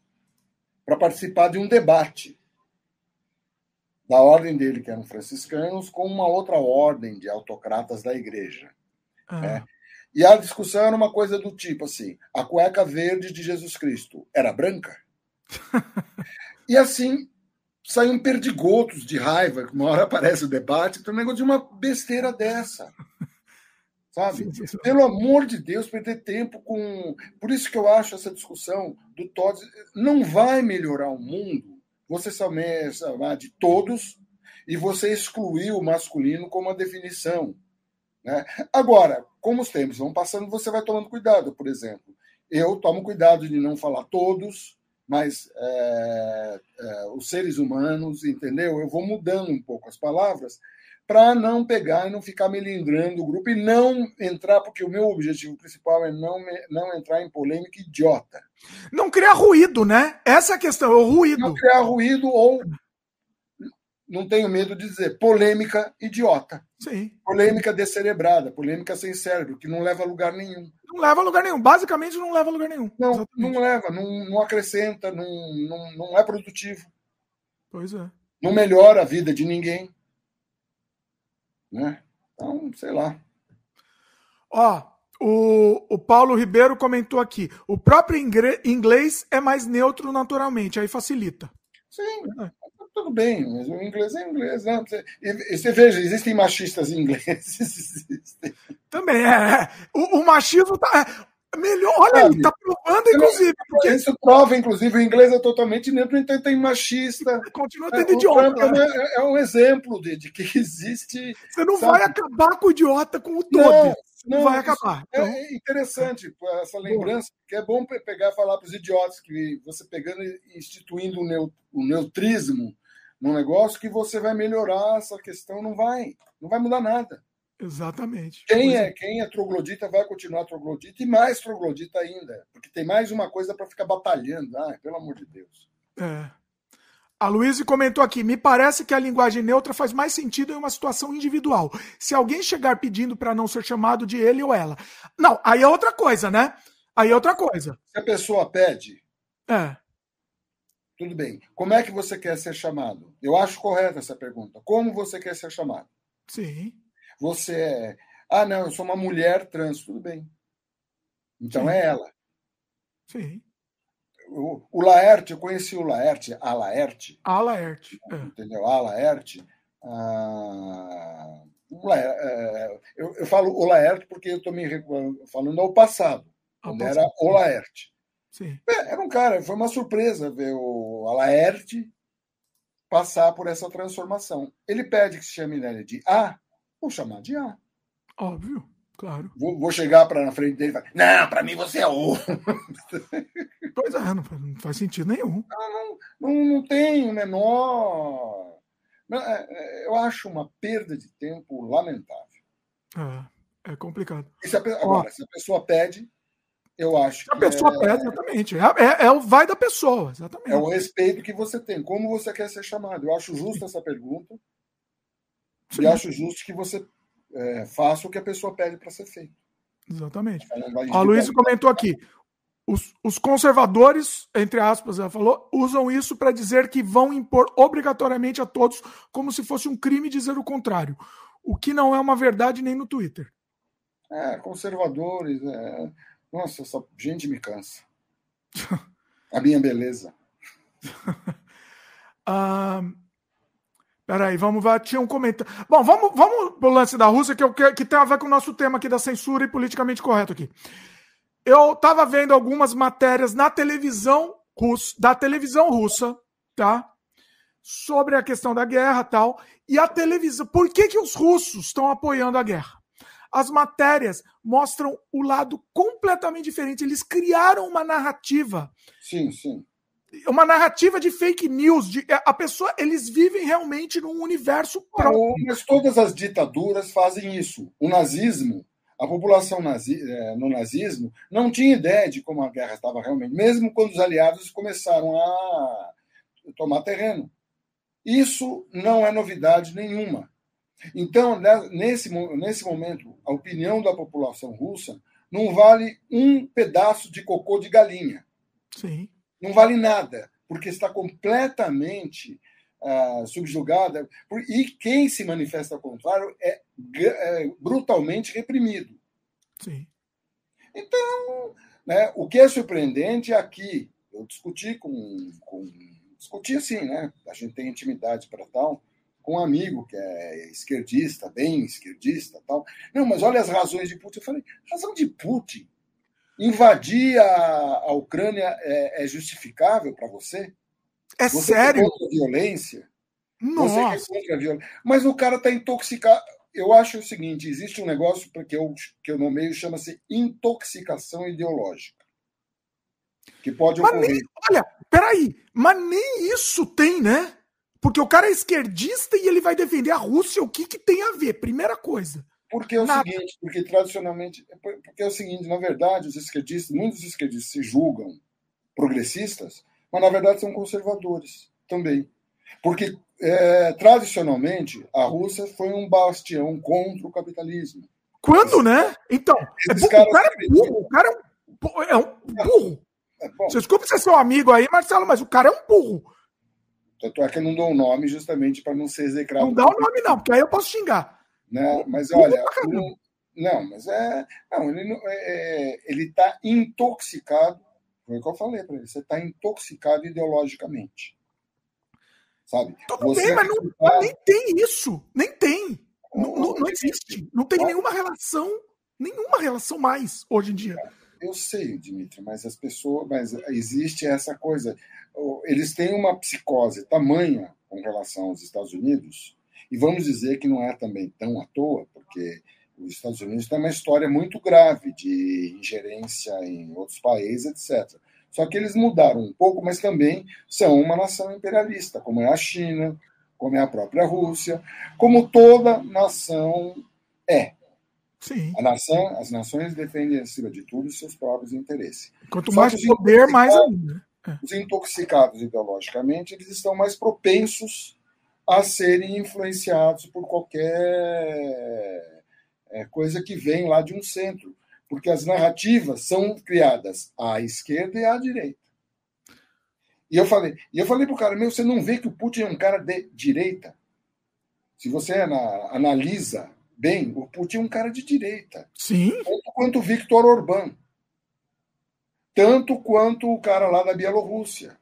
para participar de um debate da ordem dele, que eram franciscanos, com uma outra ordem de autocratas da igreja. Ah. Né? E a discussão era uma coisa do tipo assim: a cueca verde de Jesus Cristo era branca? E assim saem perdigotos de raiva, uma hora aparece o debate, então um negócio de uma besteira dessa. Sabe? Pelo amor de Deus, perder tempo com. Por isso que eu acho essa discussão do Todd não vai melhorar o mundo. Você chamar de todos e você excluir o masculino como a definição. Né? Agora, como os tempos vão passando, você vai tomando cuidado. Por exemplo, eu tomo cuidado de não falar todos, mas é, é, os seres humanos, entendeu? Eu vou mudando um pouco as palavras para não pegar e não ficar melindrando o grupo e não entrar, porque o meu objetivo principal é não, não entrar em polêmica idiota. Não criar ruído, né? Essa é a questão, é o ruído. Não criar ruído ou não tenho medo de dizer, polêmica idiota. Sim. Polêmica descerebrada, polêmica sem cérebro, que não leva a lugar nenhum. Não leva a lugar nenhum. Basicamente não leva a lugar nenhum. Não, não leva, não, não acrescenta, não, não, não é produtivo. Pois é. Não melhora a vida de ninguém. Né? Então, sei lá. Ó, o, o Paulo Ribeiro comentou aqui: o próprio inglês é mais neutro naturalmente, aí facilita. Sim. É tudo bem, mas o inglês é inglês. Né? E, você veja, existem machistas ingleses. Também é. O, o machismo tá. É melhor, olha aí, tá provando, inclusive. Porque... Isso prova, inclusive, o inglês é totalmente neutro, então tem machista. Continua tendo é, idiota. Né? É, é, um exemplo de, de que existe. Você não sabe? vai acabar com o idiota com o todo. Não, não, vai acabar. É então... É interessante essa lembrança, que é bom pegar e falar para os idiotas que você pegando e instituindo o neutrismo num negócio que você vai melhorar essa questão, não vai, não vai mudar nada. Exatamente. Quem é, quem é troglodita vai continuar troglodita e mais troglodita ainda, porque tem mais uma coisa para ficar batalhando. Ai, pelo amor de Deus. É. A Luísa comentou aqui: me parece que a linguagem neutra faz mais sentido em uma situação individual. Se alguém chegar pedindo para não ser chamado de ele ou ela. Não, aí é outra coisa, né? Aí é outra coisa. Se a pessoa pede, é. Tudo bem. Como é que você quer ser chamado? Eu acho correta essa pergunta. Como você quer ser chamado? Sim. Você é. Ah, não, eu sou uma mulher trans. Tudo bem. Então Sim. é ela. Sim. O, o, Laerte, eu conheci o Laerte, a Laerte. A Laerte. É. Entendeu? A Laerte. Ah, é, eu, eu, falo o Laerte porque eu estou me falando ao passado, quando era o Laerte. Sim. É, era um cara, foi uma surpresa ver o Alaerte passar por essa transformação. Ele pede que se chame nele de A, vou chamar de A. Óbvio, claro. Vou, vou chegar para na frente dele e falar: Não, para mim você é O. Pois é, não, não faz sentido nenhum. Não, não, não, não tem o menor. É, é, eu acho uma perda de tempo lamentável. É, é complicado. Se a, agora, Ó, se a pessoa pede, eu acho. A pessoa é... pede, exatamente. É, é, é, o vai da pessoa, exatamente. É o respeito que você tem. Como você quer ser chamado? Eu acho justa essa pergunta. Sim. E acho justo que você é, faça o que a pessoa pede para ser feito. Exatamente. A Luísa comentou aqui. os, os, conservadores, entre aspas, ela falou, usam isso para dizer que vão impor obrigatoriamente a todos como se fosse um crime dizer o contrário. O que não é uma verdade nem no Twitter. É, conservadores. É... Nossa, essa gente me cansa. a minha beleza. ah, peraí, vamos ver. Tinha um comentário. Bom, vamos, vamos pro lance da Rússia, que, eu, que tem a ver com o nosso tema aqui da censura e politicamente correto aqui. Eu estava vendo algumas matérias na televisão russa, da televisão russa, tá? Sobre a questão da guerra tal. E a televisão. Por que, que os russos estão apoiando a guerra? As matérias mostram o lado completamente diferente. Eles criaram uma narrativa. Sim, sim uma narrativa de fake news. De, a pessoa, eles vivem realmente num universo próprio. Mas todas as ditaduras fazem isso. O nazismo, a população nazi, é, no nazismo não tinha ideia de como a guerra estava realmente, mesmo quando os aliados começaram a tomar terreno. Isso não é novidade nenhuma. Então, né, nesse, nesse momento, a opinião da população russa não vale um pedaço de cocô de galinha. Sim não vale nada, porque está completamente uh, subjugada. E quem se manifesta ao contrário é, é brutalmente reprimido. Sim. Então, né, o que é surpreendente é aqui, eu discuti com, com. Discuti assim, né? A gente tem intimidade para tal, com um amigo que é esquerdista, bem esquerdista tal. Não, mas olha as razões de Putin. Eu falei, razão de Putin Invadir a, a Ucrânia é, é justificável para você? É você sério? É contra a violência? Nossa. Você é contra a violência. Mas o cara está intoxicado. Eu acho o seguinte: existe um negócio que eu, que eu nomeio chama-se intoxicação ideológica. Que pode mas ocorrer. Nem, olha, peraí, mas nem isso tem, né? Porque o cara é esquerdista e ele vai defender a Rússia. O que, que tem a ver? Primeira coisa. Porque é o Nada. seguinte, porque tradicionalmente, porque é o seguinte, na verdade, os esquerdistas, muitos esquerdistas se julgam progressistas, mas na verdade são conservadores também. Porque é, tradicionalmente a Rússia foi um bastião contra o capitalismo. Quando, né? Então, é o cara é burro, o cara é um, é um burro. É, Você desculpe ser seu amigo aí, Marcelo, mas o cara é um burro. Tanto é que eu não dou o nome justamente para não ser execrado. Não dá o nome, não, porque aí eu posso xingar. Né? Mas olha, um, não, mas é. Não, ele é, é ele está intoxicado. Foi o que eu falei para ele. Você está intoxicado ideologicamente. Sabe? Tudo Você bem, mas, não, mas nem tem isso. Nem tem. Não, não, não existe. Não tem nenhuma relação, nenhuma relação mais hoje em dia. Eu sei, Dimitri, mas as pessoas. Mas existe essa coisa. Eles têm uma psicose tamanha com relação aos Estados Unidos e vamos dizer que não é também tão à toa, porque os Estados Unidos têm uma história muito grave de ingerência em outros países, etc. Só que eles mudaram um pouco, mas também são uma nação imperialista, como é a China, como é a própria Rússia, como toda nação é. Sim. A nação, as nações defendem, acima de tudo, seus próprios interesses. Quanto mais poder, mais ainda. É. Os intoxicados ideologicamente, eles estão mais propensos a serem influenciados por qualquer é, coisa que vem lá de um centro, porque as narrativas são criadas à esquerda e à direita. E eu falei, e eu falei pro cara, meu, você não vê que o Putin é um cara de direita? Se você analisa bem, o Putin é um cara de direita. Sim. Tanto quanto o Viktor Orbán. Tanto quanto o cara lá da Bielorrússia.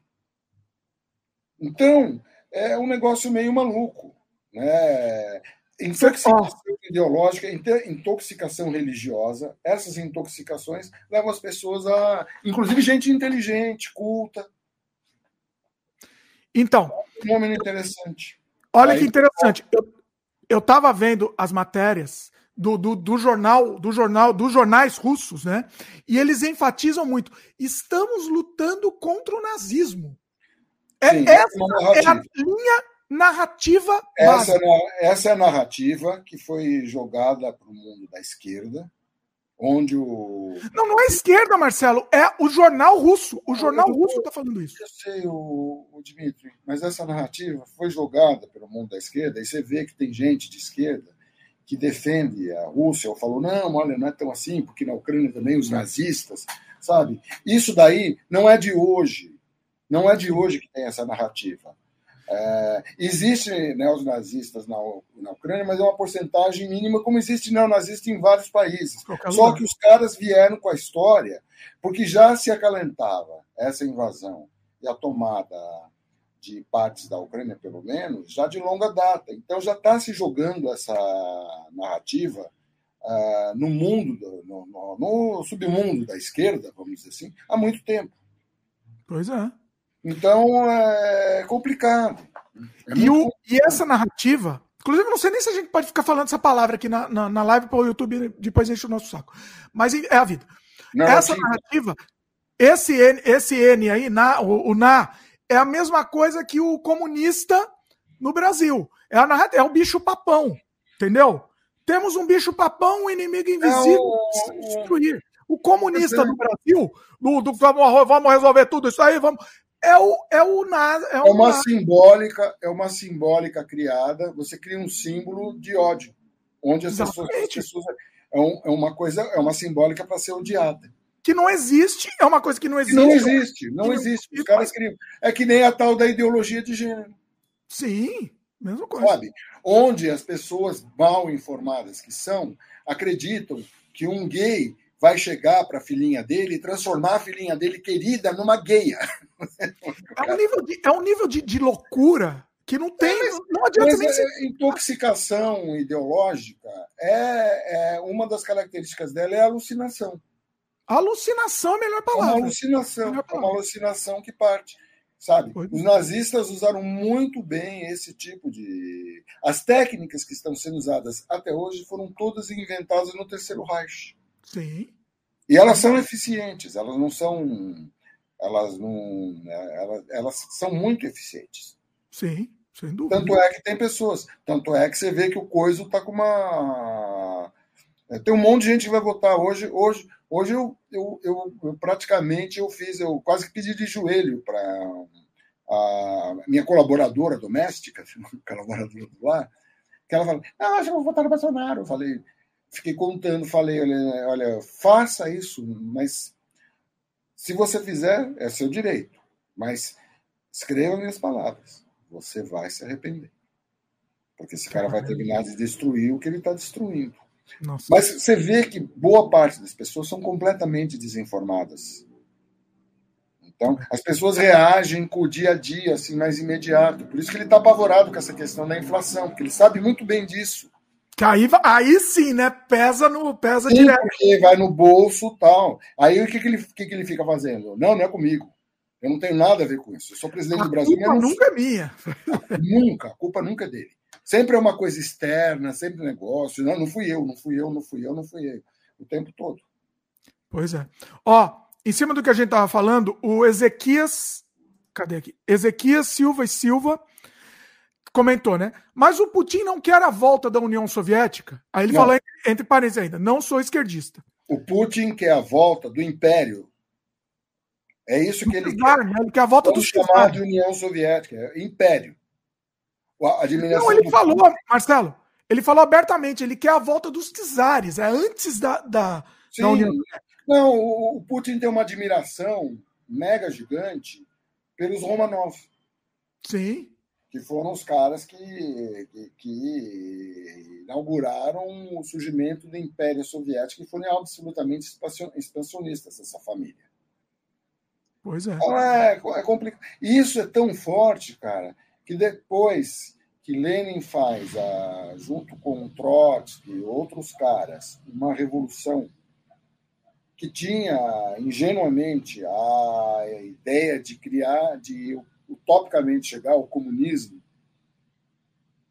Então, é um negócio meio maluco. Né? Intoxicação ideológica, intoxicação religiosa, essas intoxicações levam as pessoas a. Inclusive gente inteligente, culta. Então. Um fenômeno interessante. Olha Aí, que interessante. Eu estava vendo as matérias do, do, do, jornal, do jornal, dos jornais russos, né? E eles enfatizam muito: estamos lutando contra o nazismo. É, Sim, essa é a linha narrativa essa, é essa é a narrativa que foi jogada para o mundo da esquerda, onde o. Não, não é esquerda, Marcelo, é o jornal russo. O jornal eu, russo está falando isso. Eu sei, o, o Dmitry, mas essa narrativa foi jogada pelo mundo da esquerda, e você vê que tem gente de esquerda que defende a Rússia, ou falou, não, olha, não é tão assim, porque na Ucrânia também os nazistas sabe? Isso daí não é de hoje. Não é de hoje que tem essa narrativa. É, existe neonazistas na, na Ucrânia, mas é uma porcentagem mínima, como existe neonazista em vários países. Só que os caras vieram com a história porque já se acalentava essa invasão e a tomada de partes da Ucrânia, pelo menos, já de longa data. Então já está se jogando essa narrativa uh, no mundo, no, no, no, submundo da esquerda, vamos dizer assim, há muito tempo. Pois é. Então é complicado. É e, o, e essa narrativa, inclusive, não sei nem se a gente pode ficar falando essa palavra aqui na, na, na live para o YouTube, depois enche o nosso saco. Mas é a vida. Narrativa. Essa narrativa, esse N, esse N aí, na, o, o na, é a mesma coisa que o comunista no Brasil. É, a, é o bicho papão, entendeu? Temos um bicho papão, um inimigo invisível é o... destruir. O comunista do Brasil, do, do vamos, vamos resolver tudo isso aí, vamos. É o é o nada. É, é uma simbólica, é uma simbólica criada. Você cria um símbolo de ódio, onde as pessoas, as pessoas é, um, é uma coisa, é uma simbólica para ser odiada que não existe, é uma coisa que não existe. Não existe, não existe. Os caras criam. É que nem a tal da ideologia de gênero. Sim, mesma coisa. Sabe? Onde as pessoas mal informadas que são acreditam que um gay vai chegar para a filhinha dele e transformar a filhinha dele querida numa gaia. É um nível de, é um nível de, de loucura que não tem. É, não adianta nem é, Intoxicação ideológica é, é uma das características dela é a alucinação. Alucinação é a melhor palavra. É uma alucinação, é uma alucinação que parte. Sabe? Os nazistas usaram muito bem esse tipo de. As técnicas que estão sendo usadas até hoje foram todas inventadas no Terceiro Reich. Sim. E elas são eficientes, elas não são. Elas não. Né, elas, elas são muito eficientes. Sim, sem dúvida. Tanto é que tem pessoas. Tanto é que você vê que o Coiso está com uma. É, tem um monte de gente que vai votar hoje. Hoje, hoje eu, eu, eu, eu praticamente eu fiz, eu quase que pedi de joelho para a minha colaboradora doméstica, colaboradora do lar, que ela falou, ah, acho que vou votar no Bolsonaro. Eu falei, fiquei contando, falei, olha, olha, faça isso, mas se você fizer, é seu direito. Mas escreva minhas palavras. Você vai se arrepender. Porque esse cara vai terminar de destruir o que ele está destruindo. Nossa. Mas você vê que boa parte das pessoas são completamente desinformadas. Então, as pessoas reagem com o dia a dia, assim, mais imediato. Por isso que ele está apavorado com essa questão da inflação, porque ele sabe muito bem disso. Que aí, aí sim, né? Pesa no pesa sim, direto. Porque vai no bolso tal. Aí o que, que, ele, que, que ele fica fazendo? Não, não é comigo. Eu não tenho nada a ver com isso. Eu sou presidente a do Brasil. A culpa nunca é minha. nunca. A culpa nunca é dele. Sempre é uma coisa externa, sempre negócio. Não, não fui eu, não fui eu, não fui eu, não fui eu. O tempo todo. Pois é. Ó, em cima do que a gente tava falando, o Ezequias. Cadê aqui? Ezequias Silva e Silva comentou, né? Mas o Putin não quer a volta da União Soviética. Aí ele não. falou, entre parênteses ainda, não sou esquerdista. O Putin quer a volta do Império. É isso que ele quer. Né? Ele quer a volta do chamado de União Soviética, é Império. A não, ele falou, Marcelo, ele falou abertamente, ele quer a volta dos czares, é antes da, da, Sim. da União Soviética. Não, o Putin tem uma admiração mega gigante pelos Romanov. Sim que foram os caras que, que, que, inauguraram o surgimento do Império Soviético e foram absolutamente expansionistas, essa família. Pois é. Então é, é complicado. Isso é tão forte, cara, que depois que Lenin faz, a, junto com Trotsky e outros caras, uma revolução que tinha ingenuamente a ideia de criar, de utopicamente chegar ao comunismo,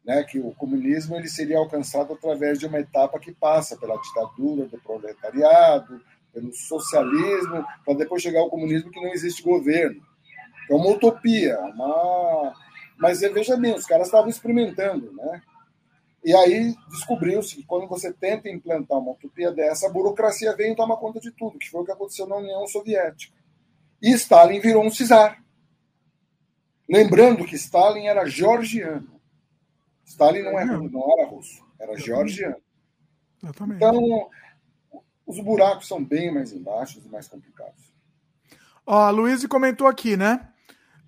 né, que o comunismo ele seria alcançado através de uma etapa que passa pela ditadura do proletariado, pelo socialismo, para depois chegar ao comunismo que não existe governo. É uma utopia, uma... mas veja bem, os caras estavam experimentando, né? E aí descobriu-se que quando você tenta implantar uma utopia dessa, a burocracia vem e toma conta de tudo, que foi o que aconteceu na União Soviética. E Stalin virou um czar. Lembrando que Stalin era georgiano. Stalin não, era, não era russo, era georgiano. Exatamente. Então, os buracos são bem mais embaixo e mais complicados. Ó, a Luiz comentou aqui, né?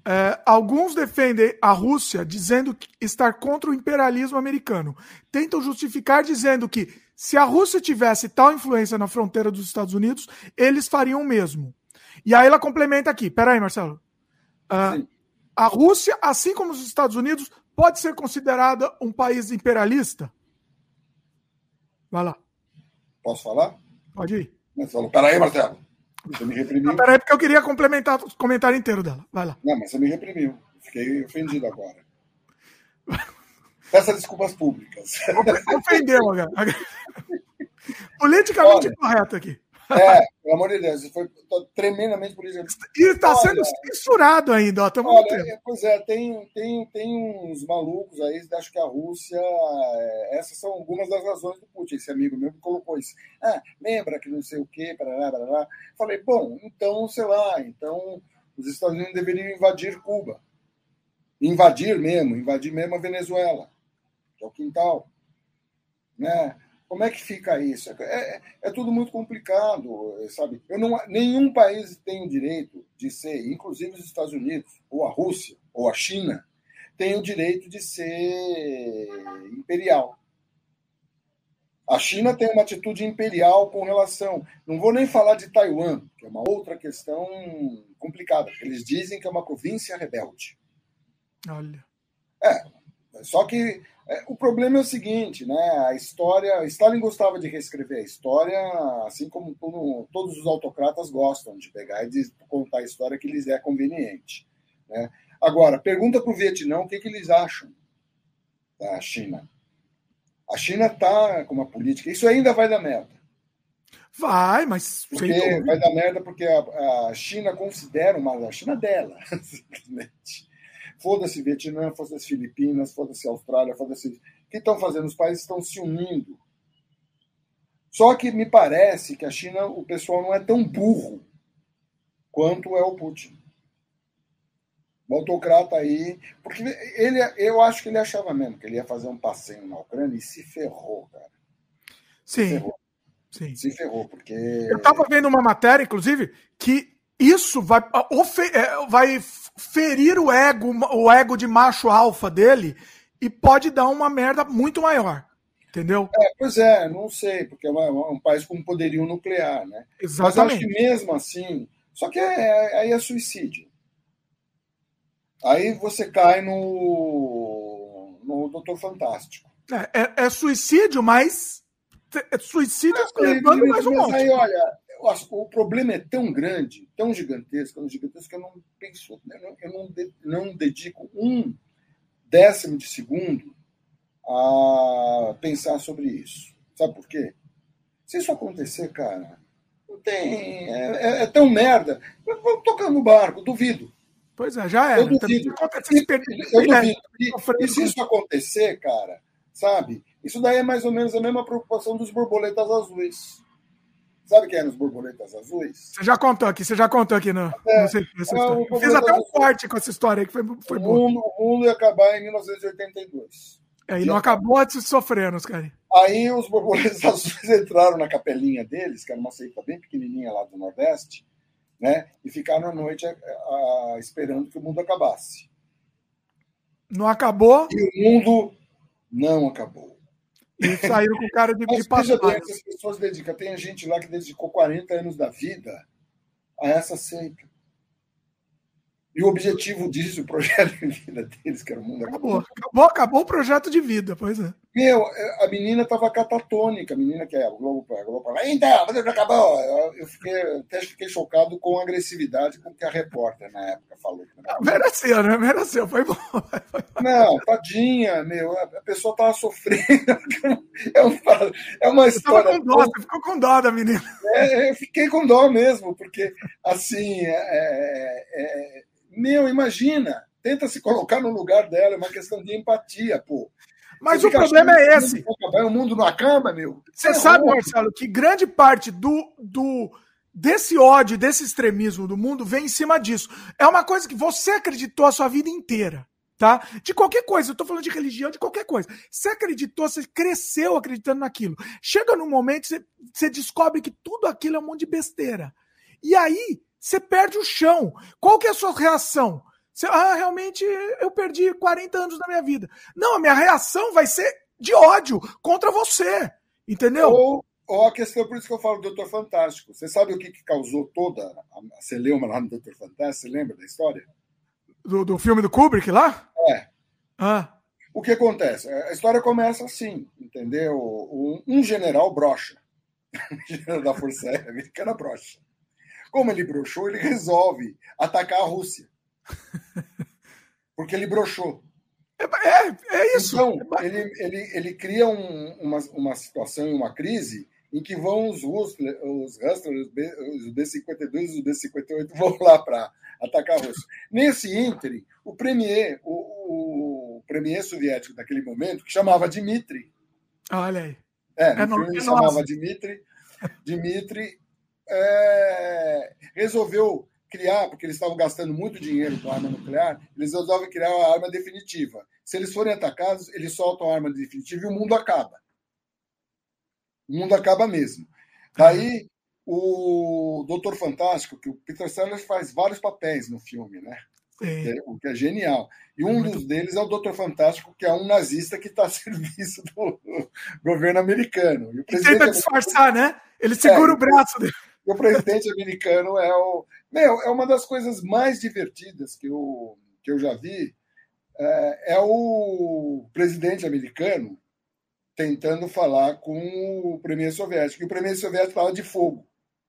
É, alguns defendem a Rússia dizendo estar contra o imperialismo americano. Tentam justificar dizendo que se a Rússia tivesse tal influência na fronteira dos Estados Unidos, eles fariam o mesmo. E aí ela complementa aqui. Peraí, Marcelo. Uh, a Rússia, assim como os Estados Unidos, pode ser considerada um país imperialista? Vai lá. Posso falar? Pode ir. Marcelo, peraí, Marcelo. Você me reprimiu. Não, peraí, porque eu queria complementar o comentário inteiro dela. Vai lá. Não, mas você me reprimiu. Fiquei ofendido agora. Peça desculpas públicas. Ofendeu, cara. Politicamente Olha, correto aqui. É, pelo amor de Deus, foi tremendamente politicamente. E está sendo censurado ainda, ó. Tamo olha, pois é, tem, tem, tem uns malucos aí, acho que a Rússia. É, essas são algumas das razões do Putin. Esse amigo meu que colocou isso. Ah, lembra que não sei o quê, parará, parará. Falei, bom, então, sei lá, então os Estados Unidos deveriam invadir Cuba. Invadir mesmo, invadir mesmo a Venezuela, que é o quintal. Né? Como é que fica isso? É, é, é tudo muito complicado, sabe? Eu não, nenhum país tem o direito de ser, inclusive os Estados Unidos, ou a Rússia, ou a China, tem o direito de ser imperial. A China tem uma atitude imperial com relação. Não vou nem falar de Taiwan, que é uma outra questão complicada. Eles dizem que é uma província rebelde. Olha. É, só que é, o problema é o seguinte, né? A história. Stalin gostava de reescrever a história, assim como todo, todos os autocratas gostam de pegar e de contar a história que lhes é conveniente. Né? Agora, pergunta para o Vietnã o que, que eles acham da China. A China está com uma política. Isso ainda vai dar merda. Vai, mas. Porque vai dar merda porque a, a China considera uma. A China dela, simplesmente Foda-se Vietnã, foda-se Filipinas, foda-se Austrália, foda-se. O que estão fazendo? Os países estão se unindo. Só que me parece que a China, o pessoal não é tão burro quanto é o Putin. O autocrata aí. Porque ele, eu acho que ele achava mesmo que ele ia fazer um passeio na Ucrânia e se ferrou, cara. Sim. Se ferrou. Sim. Se ferrou, porque. Eu estava vendo uma matéria, inclusive, que isso vai, é, vai ferir o ego, o ego de macho alfa dele e pode dar uma merda muito maior. Entendeu? É, pois é, não sei, porque é, uma, um país com poderio nuclear, né? Exatamente. Mas acho que mesmo assim. Só que é, é, aí é suicídio. Aí você cai no, no Doutor Fantástico. É, é, é suicídio, mas. É suicídio levando mais um monte. Aí, olha, o problema é tão grande, tão gigantesco, tão gigantesco que eu não penso, eu não, eu não, dedico um décimo de segundo a pensar sobre isso. Sabe por quê? Se isso acontecer, cara, não tem. É, é, é tão merda. Vamos tocar no barco, duvido. Pois é, já é. Eu duvido. Eu duvido. E, e se isso acontecer, cara, sabe? Isso daí é mais ou menos a mesma preocupação dos borboletas azuis. Sabe quem eram os borboletas azuis? Você já contou aqui, você já contou aqui no. É, não sei, é, Fiz até um corte com essa história aí que foi, foi o mundo, o mundo ia acabar em 1982. É, e não acabou de sofrendo, os caras. Aí os borboletas azuis entraram na capelinha deles, que era uma seita bem pequenininha lá do Nordeste, né? E ficaram à noite a, a, esperando que o mundo acabasse. Não acabou? E o mundo não acabou. E saíram com cara de, Mas, de passagem. As pessoas dedicam. Tem gente lá que dedicou 40 anos da vida a essa seita. E o objetivo disso, o projeto de vida deles, que era o mundo acabou. Acabou, acabou o projeto de vida, pois é. Meu, a menina estava catatônica, a menina que é a Globo, a Globo então, mas acabou. Eu fiquei, até fiquei chocado com a agressividade com que a repórter na época falou. Mereceu, né? Mereceu, foi bom. Não, tadinha, meu, a pessoa estava sofrendo. É uma, é uma história. Com dó, você ficou com dó da menina. É, eu fiquei com dó mesmo, porque, assim, é, é, é meu, imagina, tenta se colocar no lugar dela, é uma questão de empatia, pô. Mas o problema é esse. O mundo não acaba, meu. Você é sabe. Marcelo, que grande parte do, do desse ódio, desse extremismo do mundo vem em cima disso. É uma coisa que você acreditou a sua vida inteira. tá? De qualquer coisa, eu tô falando de religião, de qualquer coisa. Você acreditou, você cresceu acreditando naquilo. Chega num momento, você, você descobre que tudo aquilo é um monte de besteira. E aí, você perde o chão. Qual que é a sua reação? Ah, realmente eu perdi 40 anos da minha vida. Não, a minha reação vai ser de ódio contra você. Entendeu? Ou, ou a questão, por isso que eu falo do Doutor Fantástico. Você sabe o que, que causou toda a celeuma lá no Doutor Fantástico? Você lembra da história? Do, do filme do Kubrick lá? É. Ah. O que acontece? A história começa assim, entendeu? Um, general brocha. Um general da Força Aérea Americana brocha. Como ele brochou, ele resolve atacar a Rússia. Porque ele brochou. É, é, é isso. Então, ele, ele, ele cria um, uma, uma situação, uma crise, em que vão os Hustlers, os, Hustlers, os B-52 e os B-58 vão lá para atacar a Rússia. Nesse ínterim, o premier, o, o, premier soviético daquele momento, que chamava Dmitri. Olha aí. É, no é filme ele chamava Dmitri. Dmitri é, resolveu criar, porque eles estavam gastando muito dinheiro com arma nuclear, eles resolvem criar uma arma definitiva. Se eles forem atacados, eles soltam a arma definitiva e o mundo acaba. O mundo acaba mesmo. Daí, o Doutor Fantástico, que o Peter Sellers faz vários papéis no filme, né? É, o que é genial. E um dos deles é o Doutor Fantástico, que é um nazista que está a serviço do governo americano. E, o e tenta disfarçar, né? Ele segura é, o braço dele. O presidente americano é o. Meu, é uma das coisas mais divertidas que eu, que eu já vi. É, é o presidente americano tentando falar com o premier soviético. E o premier soviético fala de fogo.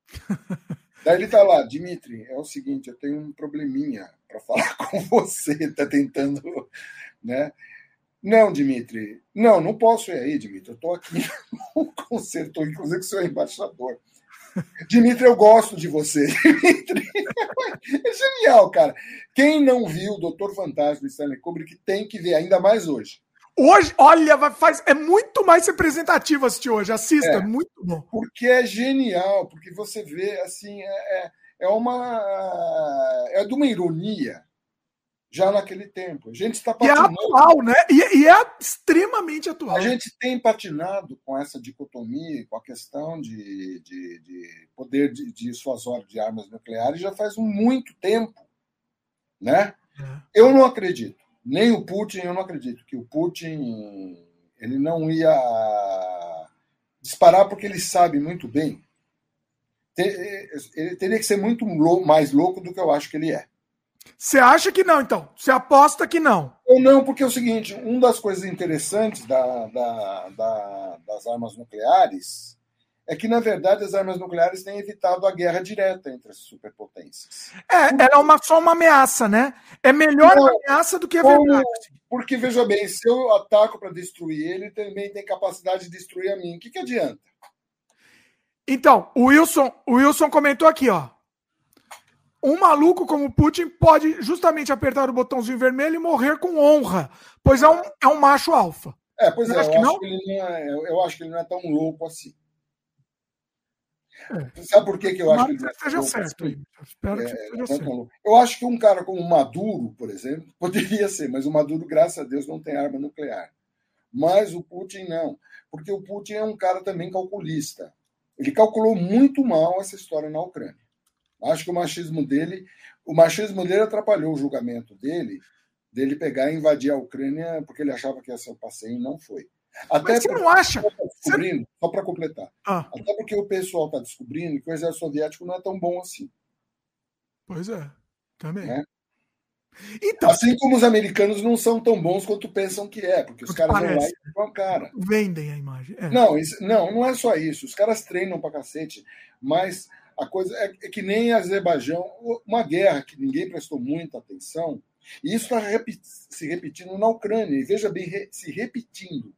Daí ele está lá, Dimitri, é o seguinte, eu tenho um probleminha para falar com você, está tentando, né? Não, Dimitri, não, não posso ir aí, Dimitri, eu estou aqui no concerto, inclusive que o senhor é embaixador. Dimitri, eu gosto de você. Dimitri, é genial, cara. Quem não viu o Doutor Fantástico de Stanley Kubrick tem que ver, ainda mais hoje. Hoje, olha, faz, é muito mais representativo assistir hoje. Assista, é, muito bom. Porque é genial, porque você vê, assim, é, é, é uma. É de uma ironia já naquele tempo. A gente está patinando. E é atual, né? E, e, é extremamente atual. A gente tem patinado com essa dicotomia, com a questão de, de, de poder de, dissuasório de armas nucleares já faz muito tempo. Né? É. Eu não acredito nem o Putin, eu não acredito que o Putin ele não ia disparar porque ele sabe muito bem. Ele teria que ser muito mais louco do que eu acho que ele é. Você acha que não, então? Você aposta que não? Ou não, porque é o seguinte: uma das coisas interessantes da, da, da, das armas nucleares é que, na verdade, as armas nucleares têm evitado a guerra direta entre as superpotências. É, ela é uma, só uma ameaça, né? É melhor Não, ameaça do que a como, verdade. Porque, veja bem, se eu ataco para destruir ele, ele também tem capacidade de destruir a mim. O que, que adianta? Então, o Wilson, o Wilson comentou aqui, ó. Um maluco como Putin pode justamente apertar o botãozinho vermelho e morrer com honra, pois é um, é um macho alfa. É, pois é, eu, acho que não? Que não é, eu acho que ele não é tão louco assim. É. Sabe por que, que eu acho que ele esteja certo. Assim? Espero que é, certo. Eu acho que um cara como Maduro, por exemplo, poderia ser, mas o Maduro, graças a Deus, não tem arma nuclear. Mas o Putin não, porque o Putin é um cara também calculista. Ele calculou muito mal essa história na Ucrânia. Acho que o machismo dele, o machismo dele atrapalhou o julgamento dele, dele pegar e invadir a Ucrânia porque ele achava que ia ser o passeio e não foi. Até Mas você não acha? Tá descobrindo, você... Só para completar. Ah. Até porque o pessoal está descobrindo que o exército soviético não é tão bom assim. Pois é, também. Né? Então, assim como os americanos não são tão bons quanto pensam que é, porque os caras parece. vão lá e vão cara. Vendem a imagem. É. Não, isso, não, não é só isso. Os caras treinam pra cacete, mas a coisa é, é que nem Azerbaijão, uma guerra que ninguém prestou muita atenção, e isso está se repetindo na Ucrânia, e veja bem, se repetindo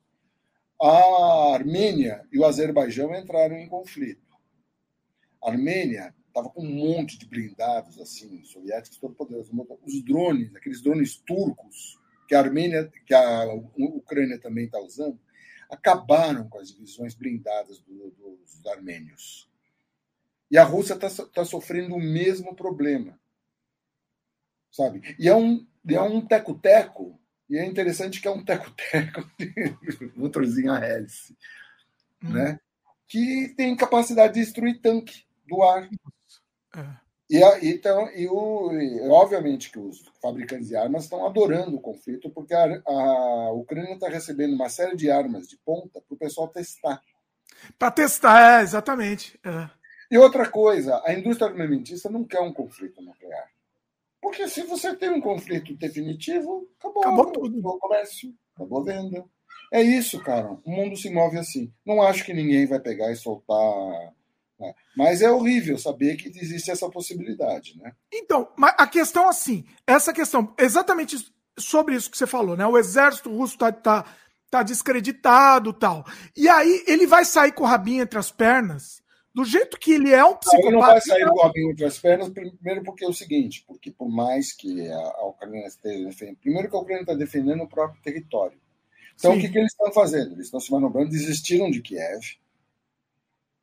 a Armênia e o Azerbaijão entraram em conflito. A Armênia estava com um monte de blindados assim, soviéticos, todo poderoso. Os drones, aqueles drones turcos que a Armênia, que a Ucrânia também está usando, acabaram com as divisões blindadas do, dos armênios. E a Rússia está tá sofrendo o mesmo problema, sabe? E é um é um teco-teco E é interessante que é um teco-teco motorzinho a hélice, hum. né? que tem capacidade de destruir tanque do ar. É. E, então, e, o, e, obviamente que os fabricantes de armas estão adorando o conflito, porque a, a Ucrânia está recebendo uma série de armas de ponta para o pessoal testar. Para testar, é, exatamente. É. E outra coisa, a indústria armamentista não quer um conflito nuclear. Porque se você tem um conflito definitivo, acabou, acabou tudo. Acabou o comércio, acabou a venda. É isso, cara. O mundo se move assim. Não acho que ninguém vai pegar e soltar né? Mas é horrível saber que existe essa possibilidade, né? Então, mas a questão assim, essa questão, exatamente sobre isso que você falou, né? O exército russo tá, tá, tá descreditado tal. E aí ele vai sair com o rabinho entre as pernas, do jeito que ele é um psicopata. Ele não vai sair com o rabinho entre as pernas, primeiro porque é o seguinte, porque por mais que a, Ucrânia esteja defendendo, primeiro que a Ucrânia está defendendo o próprio território. Então Sim. o que, que eles estão fazendo? Eles estão se manobrando, desistiram de Kiev,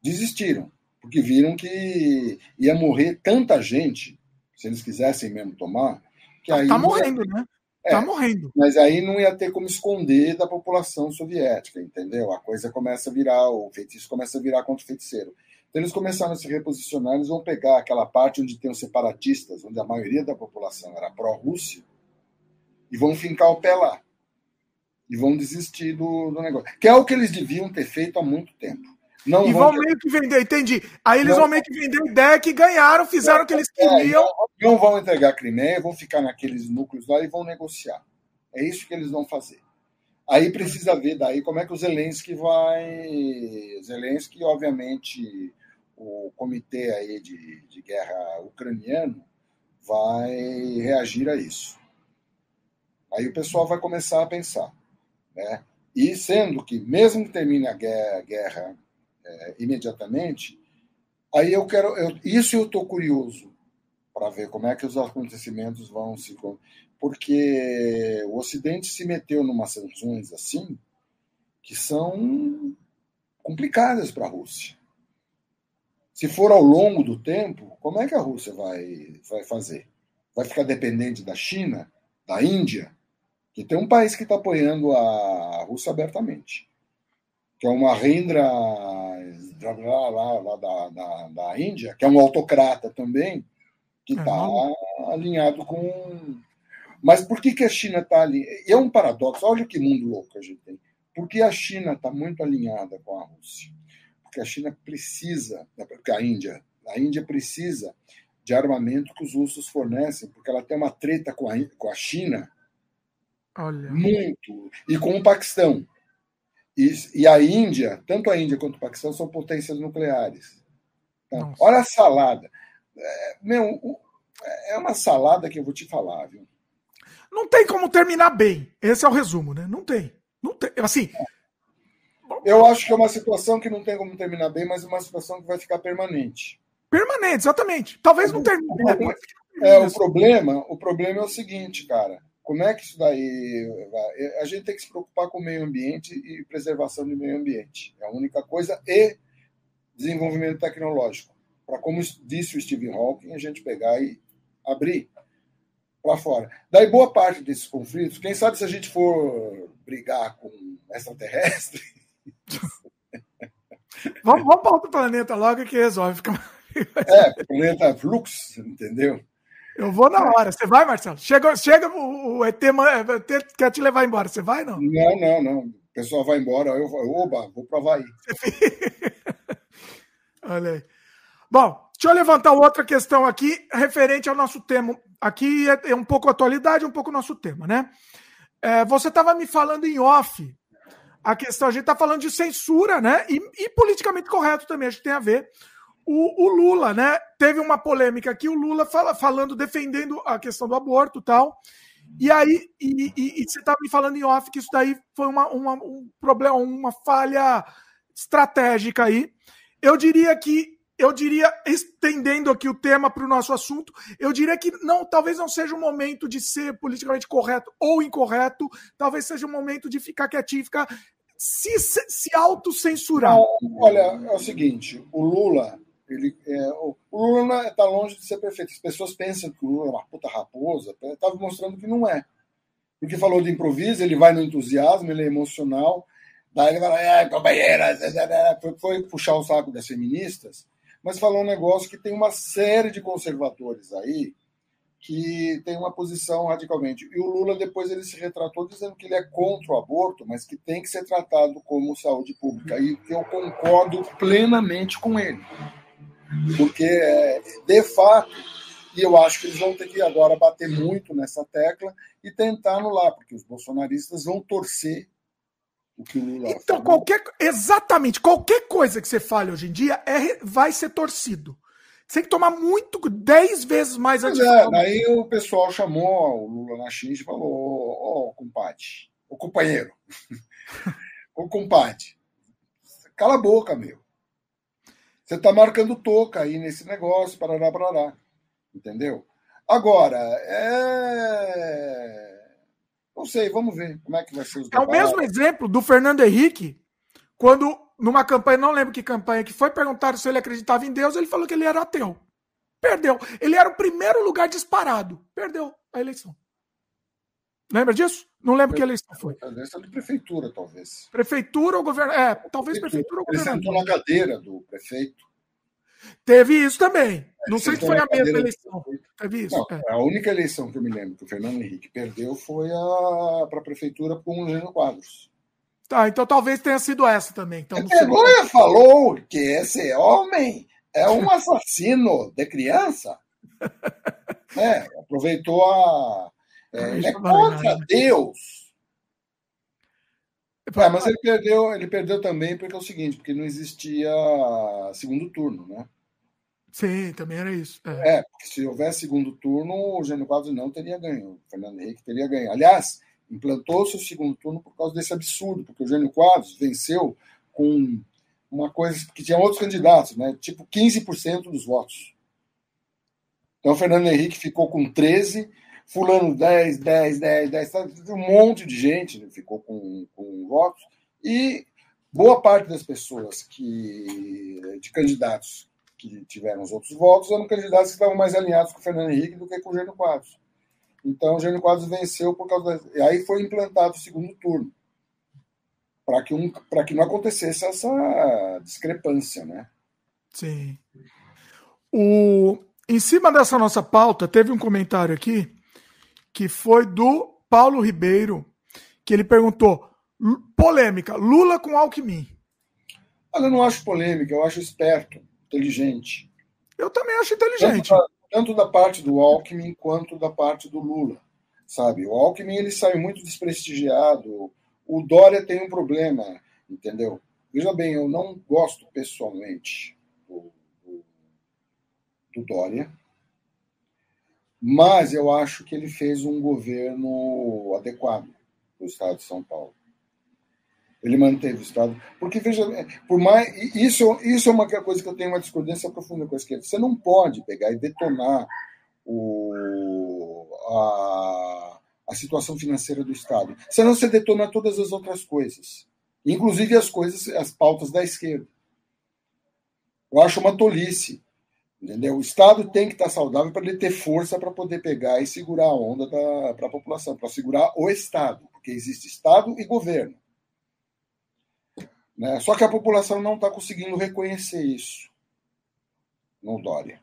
desistiram porque viram que ia morrer tanta gente, se eles quisessem mesmo tomar, que tá aí. Tá morrendo, ia... né? É, tá morrendo. Mas aí não ia ter como esconder da população soviética, entendeu? A coisa começa a virar, o feitiço começa a virar contra o feiticeiro. Então eles começaram a se reposicionar, eles vão pegar aquela parte onde tem os separatistas, onde a maioria da população era pró-Rússia, e vão fincar o pé lá. E vão desistir do, do negócio. Que é o que eles deviam ter feito há muito tempo. Não e vão, vão meio que vender, entendi. Aí eles não, vão meio que vender a ideia que ganharam, fizeram o que eles queriam. É, não, não, vão entregar a Crimeia, vão ficar naqueles núcleos lá e vão negociar. É isso que eles vão fazer. Aí precisa ver daí como é que o Zelensky vai. Zelensky, obviamente, o comitê aí de, de guerra ucraniano vai reagir a isso. Aí o pessoal vai começar a pensar. Né? E sendo que, mesmo que termine a guerra, guerra é, imediatamente, aí eu quero. Eu, isso eu estou curioso para ver como é que os acontecimentos vão se. Porque o Ocidente se meteu numa sanções assim que são complicadas para a Rússia. Se for ao longo do tempo, como é que a Rússia vai, vai fazer? Vai ficar dependente da China, da Índia? Que tem um país que está apoiando a Rússia abertamente, que é uma Rendra lá, lá, lá da, da, da, Índia, que é um autocrata também, que está alinhado com. Mas por que, que a China está ali? É um paradoxo, olha que mundo louco a gente tem. Porque a China está muito alinhada com a Rússia. Porque a China precisa, porque a Índia, a Índia precisa de armamento que os russos fornecem, porque ela tem uma treta com a, com a China Olha. muito, e com o Paquistão. E, e, a Índia, tanto a Índia quanto o Paquistão, são potências nucleares. Então, olha a salada. É, meu, é uma salada que eu vou te falar, viu? Não tem como terminar bem. Esse é o resumo, né? Não tem. Não tem. Assim. Eu acho que é uma situação que não tem como terminar bem, mas é uma situação que vai ficar permanente. Permanente, exatamente. Talvez não termine. É, o problema, o problema é o seguinte, cara. Como é que isso daí vai? A gente tem que se preocupar com o meio ambiente e preservação do meio ambiente. É a única coisa. E desenvolvimento tecnológico. Para, como disse o Stephen Hawking, a gente pegar e abrir para fora. Daí, boa parte desses conflitos, quem sabe se a gente for brigar com extraterrestre. vamos, vamos para outro planeta logo que resolve. é, planeta Flux, entendeu? Eu vou na hora. Você vai, Marcelo? Chega, chega o, ET, ET quer te levar embora. Você vai, não? Não, não, não. O pessoal vai embora. Eu vou, oba, vou para Havaí. Olha aí. Bom, deixa eu levantar outra questão aqui, referente ao nosso tema. Aqui é, é um pouco atualidade, um pouco nosso tema, né? É, você estava me falando em off a questão, a gente está falando de censura, né? E, e politicamente correto também, acho que tem a ver o, o, Lula, né? Teve uma polêmica aqui, o Lula fala, falando, defendendo a questão do aborto tal. E aí, e, e, e você estava me falando em off que isso daí foi uma, uma, um problema, uma falha estratégica aí. Eu diria que, eu diria, estendendo aqui o tema para o nosso assunto, eu diria que não, talvez não seja o momento de ser politicamente correto ou incorreto, talvez seja o momento de ficar quietinho, ficar se, se autocensurar. Olha, é o seguinte, o Lula ele, é, o Lula está longe de ser perfeito. As pessoas pensam que o Lula é uma puta raposa. Estava mostrando que não é. Porque falou de improviso, ele vai no entusiasmo, ele é emocional. Daí ele fala, é, companheira, foi, foi puxar o saco das feministas, mas falou um negócio que tem uma série de conservadores aí que tem uma posição radicalmente. E o Lula depois ele se retratou dizendo que ele é contra o aborto, mas que tem que ser tratado como saúde pública. E eu concordo plenamente com ele. Porque, de fato, e eu acho que eles vão ter que agora bater muito nessa tecla e tentar anular, porque os bolsonaristas vão torcer o que o Lula Então, qualquer, exatamente, qualquer coisa que você fale hoje em dia é, vai ser torcido. Você tem que tomar muito, 10 vezes mais a é, Daí o pessoal chamou o Lula na X e falou: Ô, oh, compadre, ô companheiro, ô compadre, cala a boca, meu. Você está marcando toca aí nesse negócio, parará, parará. Entendeu? Agora, é. Não sei, vamos ver como é que vai ser os É o mesmo exemplo do Fernando Henrique, quando numa campanha, não lembro que campanha que foi, perguntaram se ele acreditava em Deus, ele falou que ele era ateu. Perdeu. Ele era o primeiro lugar disparado. Perdeu a eleição. Lembra disso? Não lembro que eleição foi. A eleição de prefeitura, talvez. Prefeitura ou governo. É, talvez prefeitura, ou governo. Ele sentou na cadeira do prefeito. Teve isso também. É, não sei se foi a mesma eleição. Teve isso. Não, é. A única eleição que eu me lembro que o Fernando Henrique perdeu foi para a prefeitura com o Gênio Quadros. Tá, então talvez tenha sido essa também. Então, a vergonha falou que esse homem é um assassino de criança. é, aproveitou a. É, é contra Deus. É, mas ele perdeu, ele perdeu também porque é o seguinte, porque não existia segundo turno, né? Sim, também era isso. É, é porque se houvesse segundo turno, o Gênio Quadros não teria ganho. O Fernando Henrique teria ganho. Aliás, implantou-se o segundo turno por causa desse absurdo, porque o Gênio Quadros venceu com uma coisa que tinha outros candidatos, né? tipo 15% dos votos. Então, o Fernando Henrique ficou com 13, Fulano 10, 10, 10, 10, um monte de gente né? ficou com, com votos, e boa parte das pessoas que de candidatos que tiveram os outros votos eram candidatos que estavam mais alinhados com o Fernando Henrique do que com o Gênio Quadros. Então, o Gênio Quadros venceu por causa. Da... E aí foi implantado o segundo turno. Para que, um, que não acontecesse essa discrepância, né? Sim. O... Em cima dessa nossa pauta, teve um comentário aqui que foi do Paulo Ribeiro, que ele perguntou: polêmica, Lula com Alckmin. Olha, eu não acho polêmica, eu acho esperto, inteligente. Eu também acho inteligente tanto da parte do Alckmin quanto da parte do Lula, sabe? O Alckmin ele saiu muito desprestigiado. O Dória tem um problema, entendeu? Veja bem, eu não gosto pessoalmente do, do, do Dória, mas eu acho que ele fez um governo adequado para o Estado de São Paulo. Ele manteve o Estado. Porque, veja, por mais. Isso, isso é uma coisa que eu tenho uma discordância profunda com a esquerda. Você não pode pegar e detonar o, a, a situação financeira do Estado. Senão você detona todas as outras coisas. Inclusive as coisas, as pautas da esquerda. Eu acho uma tolice. Entendeu? O Estado tem que estar saudável para ele ter força para poder pegar e segurar a onda para a população, para segurar o Estado, porque existe Estado e governo. Né? Só que a população não está conseguindo reconhecer isso no Dória.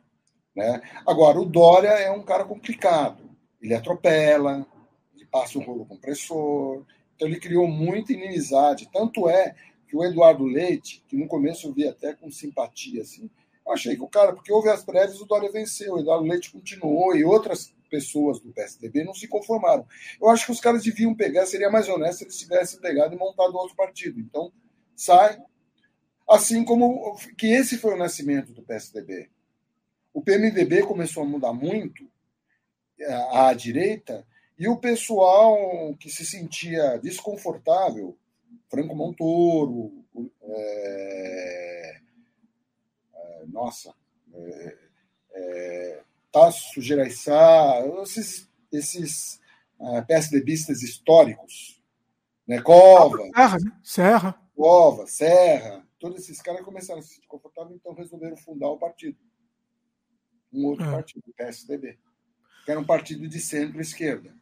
Né? Agora, o Dória é um cara complicado. Ele atropela, ele passa um rolo compressor, então ele criou muita inimizade. Tanto é que o Eduardo Leite, que no começo eu vi até com simpatia, assim, eu achei que o cara, porque houve as prévias, o Dória venceu, o Eduardo Leite continuou e outras pessoas do PSDB não se conformaram. Eu acho que os caras deviam pegar, seria mais honesto se eles tivessem pegado e montado outro partido. Então, sai. Assim como que esse foi o nascimento do PSDB. O PMDB começou a mudar muito é, à direita e o pessoal que se sentia desconfortável, Franco Montoro, é, nossa, é, é, Tasso Gereissá, esses, esses uh, PSDBistas históricos, né, Cova, Serra, né? Serra. Cova, Serra, todos esses caras começaram a se sentir confortáveis, então resolveram fundar o partido. Um outro é. partido, o PSDB, que era um partido de centro-esquerda.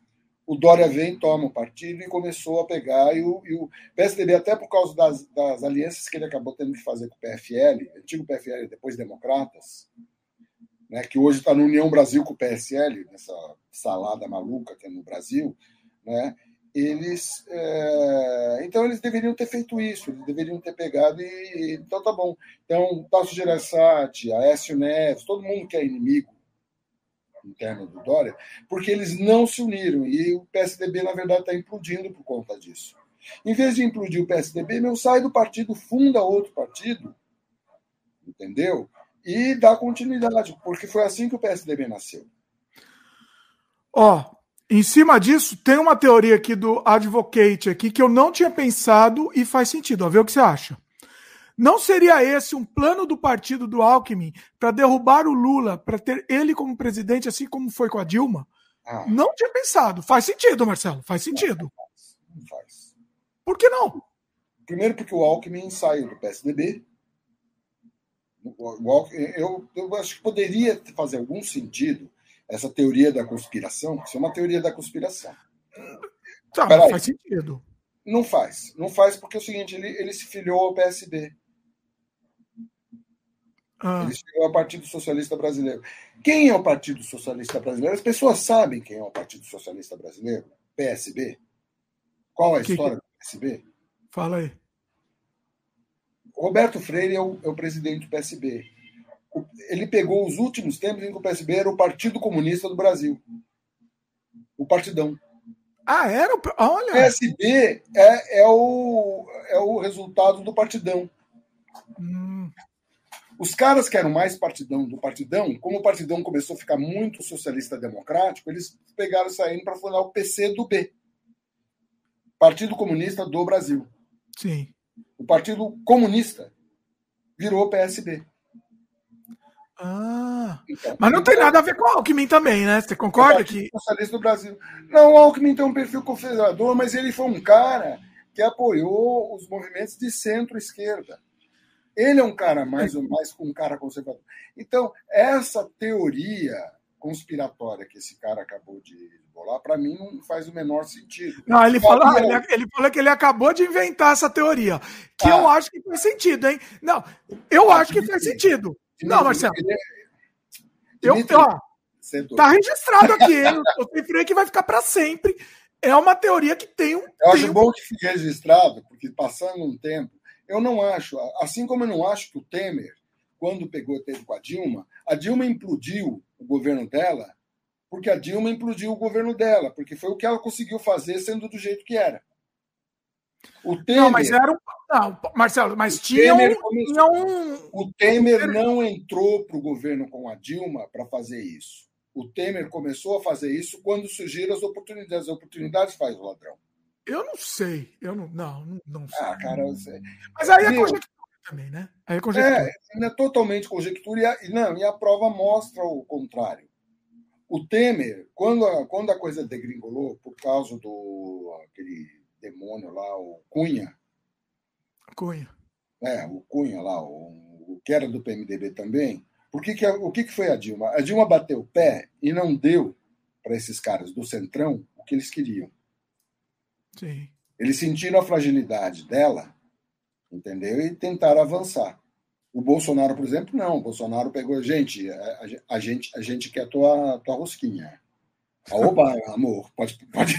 O Dória vem, toma o partido e começou a pegar. E o, e o PSDB, até por causa das, das, alianças que ele acabou tendo que fazer com o PFL, antigo PFL, depois Democratas, né, que hoje está no União Brasil com o PSL, nessa salada maluca que é no Brasil, né, eles. É... Então, eles deveriam ter feito isso, eles deveriam ter pegado e. Então, tá bom. Então, Tasso Gereissati, Aécio Neves, todo mundo que é inimigo interno do Dória, porque eles não se uniram. E o PSDB, na verdade, está implodindo por conta disso. Em vez de implodir o PSDB, meu, sai do partido, funda outro partido, entendeu? E dá continuidade, porque foi assim que o PSDB nasceu. Ó, em cima disso, tem uma teoria aqui do Advocate aqui que eu não tinha pensado e faz sentido. Ó, ver o que você acha. Não seria esse um plano do partido do Alckmin para derrubar o Lula, para ter ele como presidente, assim como foi com a Dilma? Ah. Não tinha pensado. Faz sentido, Marcelo, faz sentido. Não faz. Por que não? Primeiro, porque o Alckmin saiu do PSDB. O Alckmin, eu, eu acho que poderia fazer algum sentido essa teoria da conspiração, isso é uma teoria da conspiração. Tá, não faz sentido. Não faz. Não faz porque é o seguinte, ele, ele se filiou ao PSD. Ah. Ele chegou ao Partido Socialista Brasileiro. Quem é o Partido Socialista Brasileiro? As pessoas sabem quem é o Partido Socialista Brasileiro? PSB? Qual é a que história que... do PSB? Fala aí. Roberto Freire é o, é o presidente do PSB. Ele pegou os últimos tempos em que o PSB era o Partido Comunista do Brasil. O Partidão. Ah, era o. Olha. O PSB é, é, o, é o resultado do Partidão. Hum. Os caras que eram mais partidão do partidão, como o partidão começou a ficar muito socialista democrático, eles pegaram e saíram para fundar o PC do B. Partido Comunista do Brasil. Sim. O Partido Comunista virou PSB. Ah, então, mas não tem nada a ver com o Alckmin também, né? Você concorda que. Socialista do Brasil. Não, o Alckmin tem um perfil confederador, mas ele foi um cara que apoiou os movimentos de centro-esquerda. Ele é um cara mais ou mais um cara conservador. Então, essa teoria conspiratória que esse cara acabou de bolar, para mim não faz o menor sentido. Não, ele falou, ele, ele falou que ele acabou de inventar essa teoria, que ah. eu acho que faz sentido, hein? Não, eu ah, acho que faz sentido. Não, Marcelo. Eu, ó, tá registrado aqui, hein? O Freire que vai ficar para sempre. É uma teoria que tem um. Eu tempo. acho bom que fique registrado, porque passando um tempo, eu não acho, assim como eu não acho que o Temer, quando pegou teve com a Dilma, a Dilma implodiu o governo dela, porque a Dilma implodiu o governo dela, porque foi o que ela conseguiu fazer sendo do jeito que era. O Temer, não, mas era um, não, Marcelo, mas tinha um, começou, tinha um, O Temer não entrou para o governo com a Dilma para fazer isso. O Temer começou a fazer isso quando surgiram as oportunidades. As oportunidades faz o ladrão. Eu não sei. Eu não, não, não sei. Ah, cara, eu sei. Mas aí é conjectura também, né? Aí é conjectura. É, não é totalmente conjectura e a, não, e a prova mostra o contrário. O Temer, quando a, quando a coisa degringolou por causa do aquele demônio lá, o Cunha. Cunha. É, o Cunha lá, o, o que era do PMDB também. Por que que, o que, que foi a Dilma? A Dilma bateu o pé e não deu para esses caras do Centrão o que eles queriam. Sim. Eles sentiram a fragilidade dela, entendeu? E tentaram avançar. O Bolsonaro, por exemplo, não. O Bolsonaro pegou, gente, a, a gente, a gente quer tua, tua rosquinha. Ah, oba, amor, pode. Pode,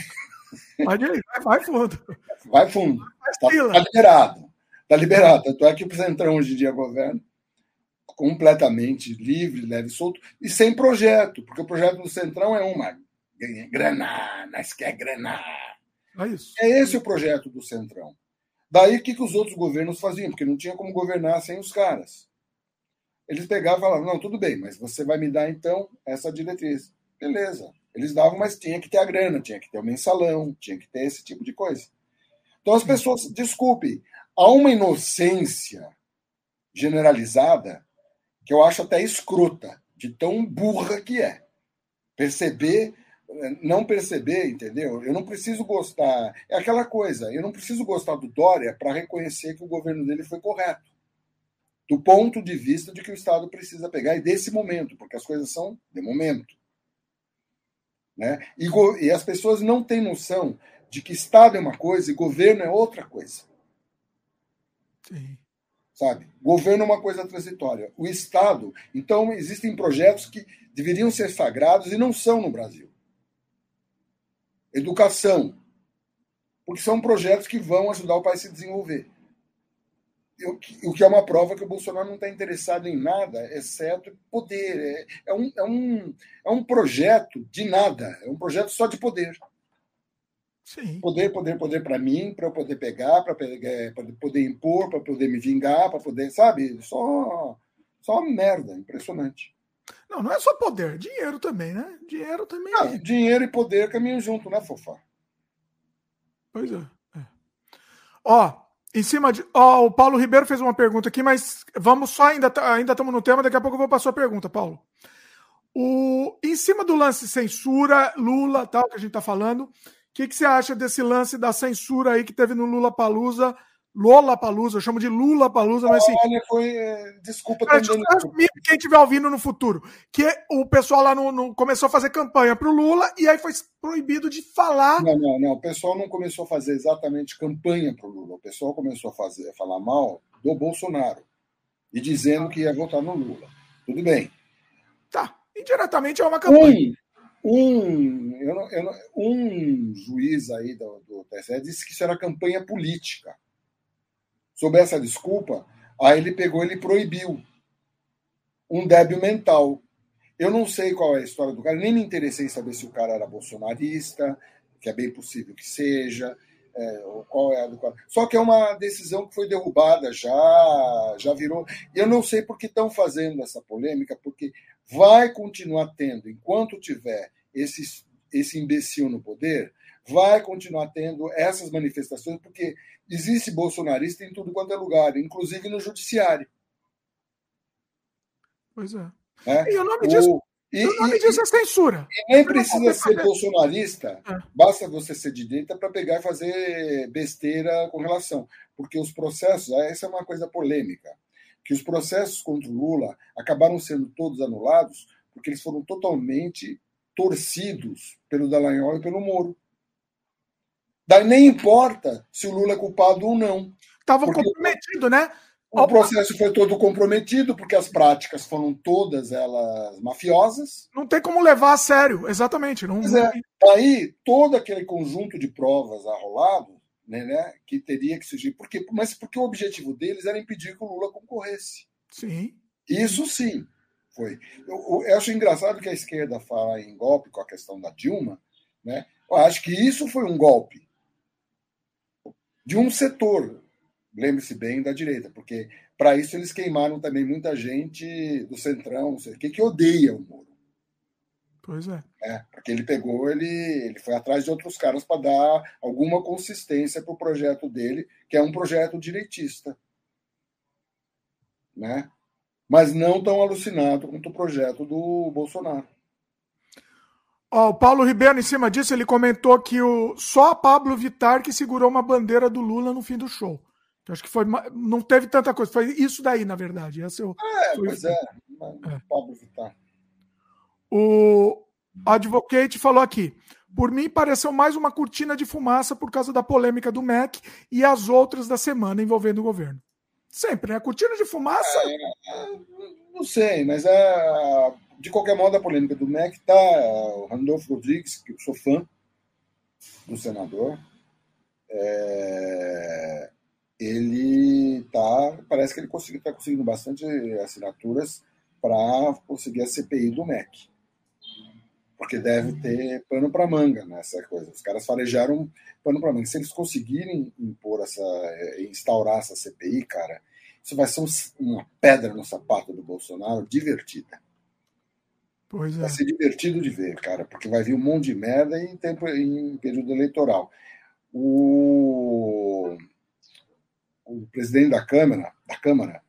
pode ir, vai, fundo. Vai fundo. Está tá liberado. Está liberado. Tanto é que o Centrão hoje em dia governa completamente livre, leve, solto e sem projeto, porque o projeto do Centrão é uma grana, nós quer grana, é, isso. é esse o projeto do Centrão. Daí o que, que os outros governos faziam? Porque não tinha como governar sem os caras. Eles pegavam e falavam: não, tudo bem, mas você vai me dar então essa diretriz. Beleza. Eles davam, mas tinha que ter a grana, tinha que ter o mensalão, tinha que ter esse tipo de coisa. Então as pessoas, desculpe, há uma inocência generalizada que eu acho até escrota, de tão burra que é. Perceber não perceber, entendeu? Eu não preciso gostar. É aquela coisa, eu não preciso gostar do Dória para reconhecer que o governo dele foi correto. Do ponto de vista de que o Estado precisa pegar, e desse momento, porque as coisas são de momento. Né? E, e as pessoas não têm noção de que Estado é uma coisa e governo é outra coisa. Sim. Sabe? Governo é uma coisa transitória. O Estado. Então, existem projetos que deveriam ser sagrados e não são no Brasil. Educação. Porque são projetos que vão ajudar o país a se desenvolver. O que é uma prova que o Bolsonaro não está interessado em nada, exceto poder. É, é, um, é, um, é um projeto de nada, é um projeto só de poder. Sim. Poder, poder, poder para mim, para eu poder pegar, para é, poder impor, para poder me vingar, para poder, sabe? Só, só merda, impressionante. Não, não é só poder, dinheiro também, né? Dinheiro também. Não, dinheiro e poder caminham junto, né, Fofá? Pois é. é. Ó, em cima de. Ó, o Paulo Ribeiro fez uma pergunta aqui, mas vamos só, ainda ainda estamos no tema, daqui a pouco eu vou para a sua pergunta, Paulo. O, em cima do lance censura, Lula, tal, que a gente está falando, que, que você acha desse lance da censura aí que teve no Lula Palusa? Lola Palusa, eu chamo de Lula Palusa, mas assim. Olha, foi. É, desculpa também. Quem estiver ouvindo no futuro, que o pessoal lá no, no começou a fazer campanha para o Lula e aí foi proibido de falar. Não, não, não. O pessoal não começou a fazer exatamente campanha para o Lula. O pessoal começou a fazer, a falar mal do Bolsonaro e dizendo que ia votar no Lula. Tudo bem. Tá. Indiretamente é uma campanha. Um, um, eu não, eu não, um juiz aí do, do TSE disse que isso era campanha política. Sob essa desculpa, aí ele pegou ele proibiu um débil mental. Eu não sei qual é a história do cara, nem me interessei em saber se o cara era bolsonarista, que é bem possível que seja, é, qual é a do cara. Só que é uma decisão que foi derrubada já, já virou. Eu não sei por que estão fazendo essa polêmica, porque vai continuar tendo, enquanto tiver esse, esse imbecil no poder, vai continuar tendo essas manifestações, porque existe bolsonarista em tudo quanto é lugar, inclusive no judiciário. Pois é. é? E o nome disso, o, e, o nome disso é censura. E nem precisa ser bolsonarista, é. basta você ser de direita para pegar e fazer besteira com relação. Porque os processos, essa é uma coisa polêmica que os processos contra o Lula acabaram sendo todos anulados porque eles foram totalmente torcidos pelo Dallagnol e pelo Moro. Daí nem importa se o Lula é culpado ou não. Estava comprometido, né? O processo foi todo comprometido, porque as práticas foram todas elas mafiosas. Não tem como levar a sério, exatamente. Não, pois é. Daí, todo aquele conjunto de provas arrolado né, né, que teria que surgir. Porque, mas porque o objetivo deles era impedir que o Lula concorresse. Sim. Isso sim foi. Eu, eu, acho engraçado que a esquerda fala em golpe com a questão da Dilma. Né? Eu acho que isso foi um golpe de um setor. Lembre-se bem da direita, porque para isso eles queimaram também muita gente do Centrão, não sei o que, que odeia o Moro. Pois é. é. Porque ele pegou, ele, ele foi atrás de outros caras para dar alguma consistência para o projeto dele, que é um projeto direitista. Né? Mas não tão alucinado quanto o projeto do Bolsonaro. Ó, o Paulo Ribeiro, em cima disso, ele comentou que o, só a Pablo Vittar que segurou uma bandeira do Lula no fim do show. Eu acho que foi. Não teve tanta coisa. Foi isso daí, na verdade. Esse é, o, é pois é. é. Pablo Vittar. O Advocate falou aqui. Por mim, pareceu mais uma cortina de fumaça por causa da polêmica do MEC e as outras da semana envolvendo o governo. Sempre, né? Cortina de fumaça. É, é, não sei, mas é, de qualquer modo, a polêmica do MEC tá. O Randolfo Rodrigues, que eu sou fã do senador, é, ele tá. Parece que ele está conseguindo bastante assinaturas para conseguir a CPI do MEC porque deve ter pano para manga nessa coisa. Os caras farejaram pano para manga. Se eles conseguirem impor essa, instaurar essa CPI, cara, isso vai ser um, uma pedra no sapato do Bolsonaro divertida. Pois é. Vai ser divertido de ver, cara, porque vai vir um monte de merda em, tempo, em período eleitoral. O, o presidente da Câmara, da Câmara,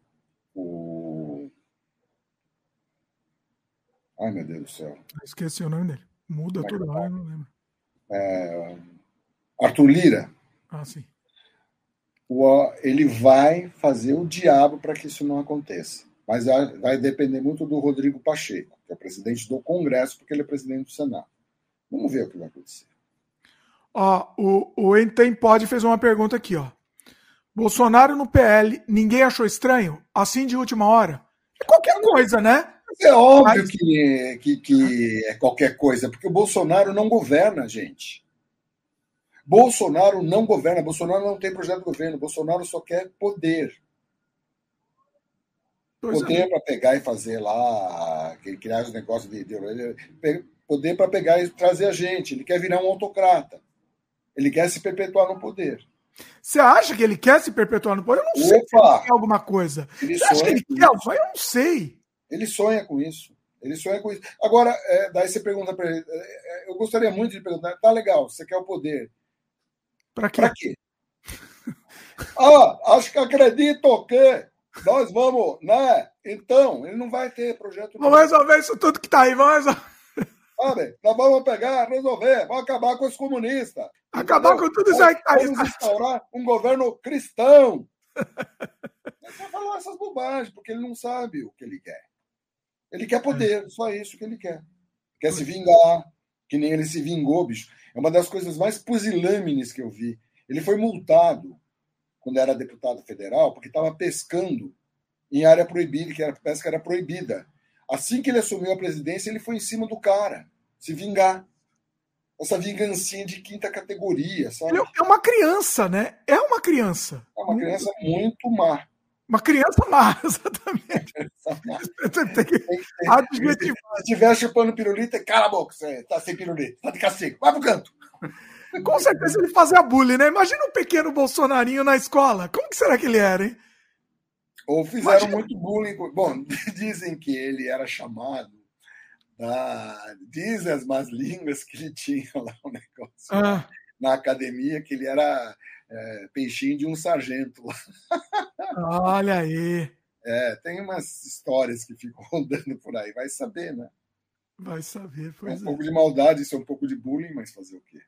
o Ai, meu Deus do céu. Esqueci o nome dele. Muda Como toda hora, não lembro. É... Arthur Lira. Ah, sim. O, ele vai fazer o diabo para que isso não aconteça. Mas vai depender muito do Rodrigo Pacheco, que é presidente do Congresso, porque ele é presidente do Senado. Vamos ver o que vai acontecer. Ó, o, o Entem Pod fez uma pergunta aqui, ó. Bolsonaro no PL, ninguém achou estranho? Assim de última hora? É qualquer coisa, né? É óbvio Mas... que, que, que é qualquer coisa, porque o Bolsonaro não governa, gente. Bolsonaro não governa, Bolsonaro não tem projeto de governo, Bolsonaro só quer poder. Poder é. para pegar e fazer lá, criar os negócios de, de poder para pegar e trazer a gente. Ele quer virar um autocrata. Ele quer se perpetuar no poder. Você acha que ele quer se perpetuar no poder? Eu não sei se ele quer alguma coisa. Ele Você acha que ele quer? Isso. Eu não sei. Ele sonha com isso. Ele sonha com isso. Agora, é, daí você pergunta para ele. É, é, eu gostaria muito de perguntar: tá legal, você quer o poder. Para quê? Para quê? ah, acho que acredito que nós vamos, né? Então, ele não vai ter projeto. Vamos resolver isso tudo que tá aí, vamos resolver. Sabe? Nós vamos pegar, resolver, vamos acabar com os comunistas. Acabar entendeu? com tudo isso aí que tá aí. Vamos instaurar um governo cristão. Ele vai falar essas bobagens, porque ele não sabe o que ele quer. Ele quer poder, só isso que ele quer. Quer se vingar, que nem ele se vingou, bicho. É uma das coisas mais pusilâmines que eu vi. Ele foi multado quando era deputado federal, porque estava pescando em área proibida, que a pesca era proibida. Assim que ele assumiu a presidência, ele foi em cima do cara, se vingar. Essa vingancinha de quinta categoria, sabe? Ele é uma criança, né? É uma criança. É uma criança muito má. Uma criança má, exatamente. Se estiver chupando pirulita, cala a boca, você tá sem pirulita, tá de castigo, vai pro canto. Com certeza ele fazia bullying, né? Imagina um pequeno bolsonarinho na escola. Como que será que ele era, hein? Ou fizeram Imagina... muito bullying. Bom, dizem que ele era chamado da. Dizem as más línguas que ele tinha lá um negócio ah. na academia, que ele era é, peixinho de um sargento lá. Olha aí. É, tem umas histórias que ficam rodando por aí, vai saber, né? Vai saber, pois é. Um é. pouco de maldade, isso é um pouco de bullying, mas fazer o quê?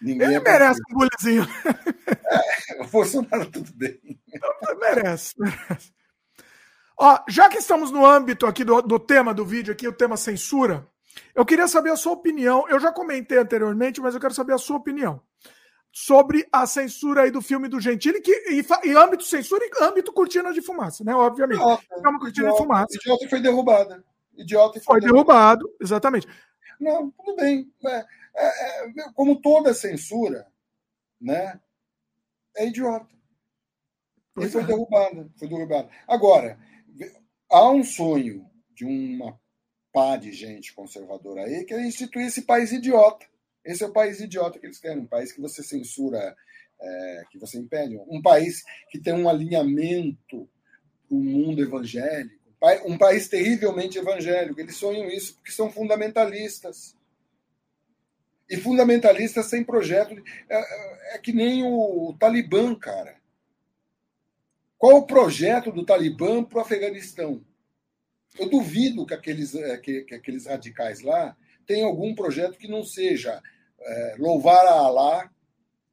Ninguém Ele é merece um bullyingzinho. É, o Bolsonaro tudo bem. Então, merece, merece. Ó, já que estamos no âmbito aqui do, do tema do vídeo, aqui, o tema censura, eu queria saber a sua opinião. Eu já comentei anteriormente, mas eu quero saber a sua opinião sobre a censura aí do filme do Gentili, que e, e âmbito censura e âmbito cortina de fumaça, né? Obviamente. Idiota, é uma cortina idiota, de fumaça. Idiota foi derrubada. Idiota foi, foi derrubado. derrubado, exatamente. Não, tudo bem. É, é, é, como toda censura, né? É idiota. E foi é. derrubada, foi derrubada. Agora, há um sonho de uma pá de gente conservadora aí que é instituir esse país idiota. Esse é o país idiota que eles querem, um país que você censura, é, que você impede, um país que tem um alinhamento com o mundo evangélico, um país terrivelmente evangélico. Eles sonham isso porque são fundamentalistas. E fundamentalistas sem projeto. É, é, é que nem o, Talibã, cara. Qual o projeto do Talibã para o Afeganistão? Eu duvido que aqueles, é, que, que aqueles radicais lá tem algum projeto que não seja é, louvar a Alá.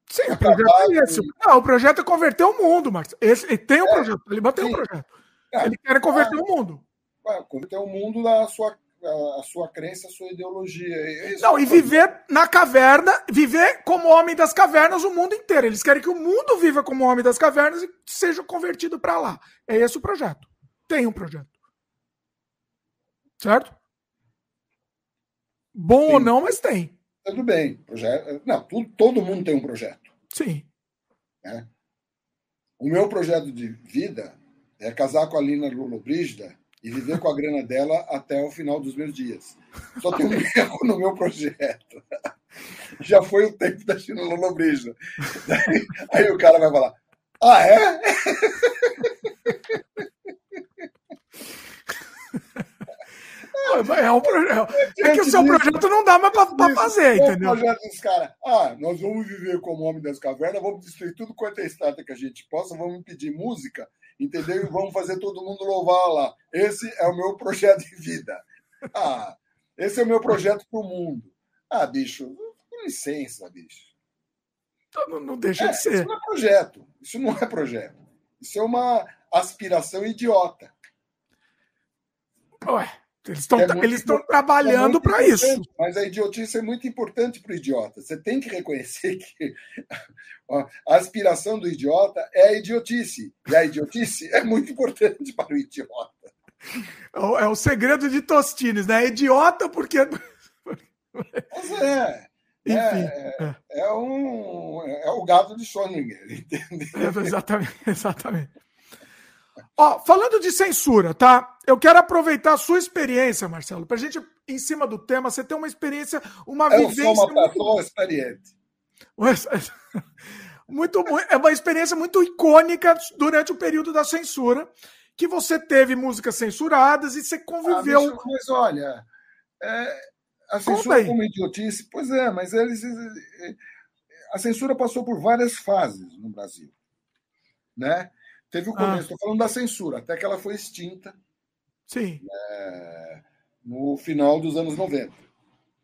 Sim, o projeto é esse. Não, o projeto é converter o mundo, Marcos. Esse, tem um é, projeto, ele tem um projeto. É, ele quer converter o mundo. converter o mundo da sua, a sua crença, a sua ideologia. É não, e viver na caverna, viver como homem das cavernas o mundo inteiro. Eles querem que o mundo viva como homem das cavernas e seja convertido para lá. É esse o projeto. Tem um projeto. Certo? Bom ou não, mas tem. Tudo bem. Projeto, não, tudo, todo mundo tem um projeto. Sim. Né? O meu projeto de vida é casar com a Lina Lollobrigida e viver com a grana dela até o final dos meus dias. Só tem um erro no meu projeto. Já foi o tempo da China Lollobrigida. Aí o cara vai falar: Ah, é? É, um projeto. É que o seu projeto não dá mais para fazer, entendeu? O projeto dos caras. Ah, nós vamos viver como homem das cavernas, vamos destruir tudo quanto é estátua que a gente possa, vamos pedir música, entendeu? E vamos fazer todo mundo louvar lá. Esse é o meu projeto de vida. Ah, esse é o meu projeto para o mundo. Ah, bicho, com licença, bicho. Não, não deixa é, de ser. Isso não é projeto. Isso não é projeto. Isso é uma aspiração idiota. Ué, Eles estão é eles estão trabalhando é para isso. Mas a idiotice é muito importante para o idiota. Você tem que reconhecer que a aspiração do idiota é a idiotice. E a idiotice é muito importante para o idiota. É o, é segredo de Tostines, né? É idiota porque. Mas é. É, é, é, um, é o gato de Schrödinger, entendeu? É, exatamente, exatamente. Ó, falando de censura, tá? Eu quero aproveitar a sua experiência, Marcelo, para a gente, em cima do tema, você ter uma experiência, uma eu vivência. Sou uma pessoa muito... experiente. Muito, é uma experiência muito icônica durante o período da censura, que você teve músicas censuradas e você conviveu. Ah, mas olha, é, a censura como idiotice, pois é, mas eles. A censura passou por várias fases no Brasil. Né? Teve o ah. começo, estou ah. falando da censura, até que ela foi extinta. Sim. Né, no final dos anos 90.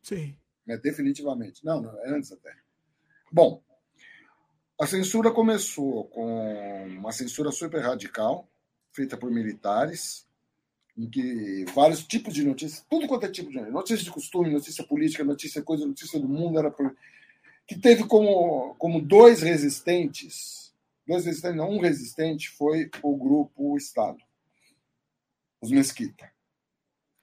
Sim. Né, definitivamente. Não, não, antes até. Bom, a censura começou com uma censura super radical, feita por militares, em que vários tipos de notícias, tudo quanto é tipo de notícia de costume, notícia política, notícia coisa, notícia do mundo, era por... que teve como, como dois resistentes, dois resistentes, não, um resistente foi o grupo Estado, os Mesquita.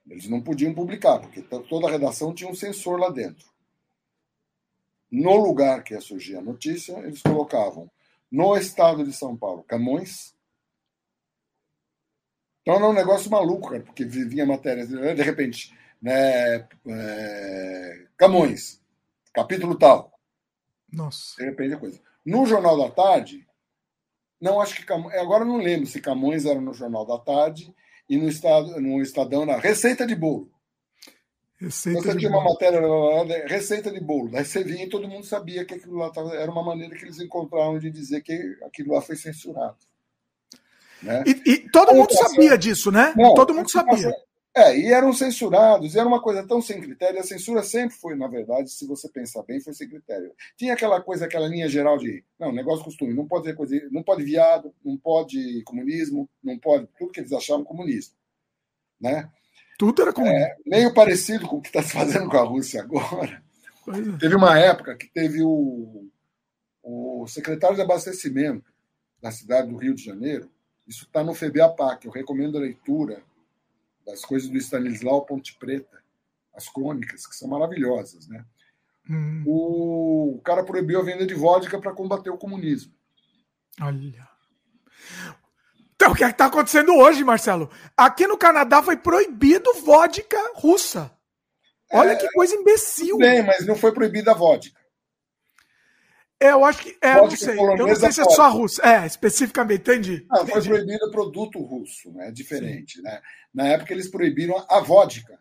Eles não podiam publicar, porque toda a redação tinha um censor lá dentro. No lugar que ia surgir a notícia, eles colocavam no estado de São Paulo, Camões, então era um negócio maluco, cara, porque vinha matéria, de repente, né, é, Camões, capítulo tal. Nossa. De repente a coisa. No Jornal da Tarde, não acho que Camões, agora não lembro se Camões era no Jornal da Tarde e no, estado, no Estadão na Receita de Bolo. Receita você tinha bolo. uma matéria, receita de bolo. Daí você vinha e todo mundo sabia que aquilo lá tava, era uma maneira que eles encontraram de dizer que aquilo lá foi censurado. Né? E, e todo mundo sabia disso, né? Não, todo mundo sabia. É, e eram censurados, e era uma coisa tão sem critério. A censura sempre foi, na verdade, se você pensar bem, foi sem critério. Tinha aquela coisa, aquela linha geral de não, negócio costume, não pode coisa, não pode viado, não pode comunismo, não pode tudo que eles achavam comunismo, né? Tudo era comunismo. É, meio parecido com o que está se fazendo com a Rússia agora. É. Teve uma época que teve o, o secretário de abastecimento da cidade do Rio de Janeiro isso está no FEBEAPAC. Eu recomendo a leitura das coisas do Stanislau Ponte Preta, as crônicas, que são maravilhosas. Né? Hum. O cara proibiu a venda de vodka para combater o comunismo. Olha. Então, o que é está acontecendo hoje, Marcelo? Aqui no Canadá foi proibido vodka russa. Olha é, que coisa imbecil. Bem, mas não foi proibida a vodka. É, eu acho que. É, não sei. Eu não sei se é só russo. É, especificamente, entendi. Não, foi proibido produto russo, né? É diferente, né? Na época eles proibiram a vodka.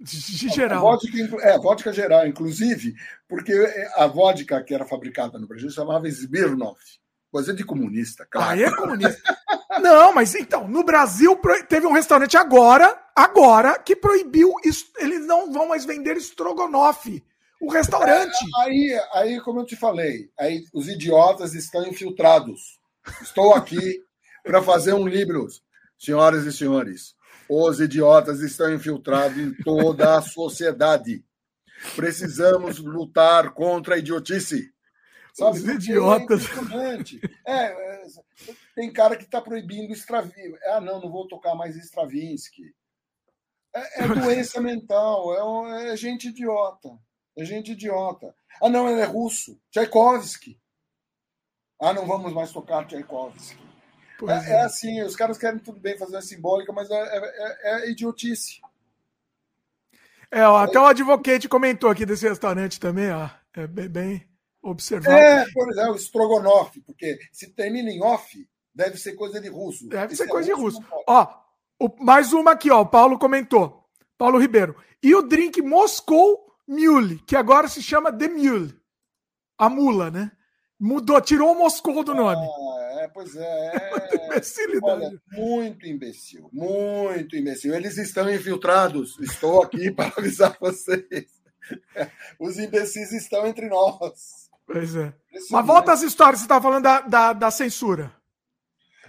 De geral. A vodka, é, a vodka geral, inclusive, porque a vodka que era fabricada no Brasil chamava Smirnoff. Coisa de comunista, claro. Aí é comunista. não, mas então, no Brasil teve um restaurante agora, agora, que proibiu. Eles não vão mais vender estrogonofe o restaurante. Aí, aí, como eu te falei, aí os idiotas estão infiltrados. Estou aqui para fazer um livro, senhoras e senhores. Os idiotas estão infiltrados em toda a sociedade. Precisamos lutar contra a idiotice. Sabe? Os idiotas. É, é, tem cara que está proibindo Stravinsky. Ah, não, não vou tocar mais Stravinsky. É, é doença mental, é, é gente idiota. É gente idiota. Ah, não, ele é russo. Tchaikovsky. Ah, não vamos mais tocar Tchaikovsky. É, é. é, assim, os caras querem tudo bem fazer a simbólica, mas é, é, é, é idiotice. É, ó, até o advogate comentou aqui desse restaurante também, ó. É bem, bem observado. É, por exemplo, o Strogonoff, porque se termina em off, deve ser coisa de russo. Deve ser coisa russo de russo. Ó, o, mais uma aqui, ó. O Paulo comentou. Paulo Ribeiro. E o drink Moscou Mule, que agora se chama The Mule. A mula, né? Mudou, tirou o Moscou do nome. Ah, é, pois é. é... Olha, muito imbecil, muito imbecil. Eles estão infiltrados. Estou aqui para avisar vocês. Os imbecis estão entre nós. Pois é. Mas volta às histórias, você estava falando da, da, da, censura.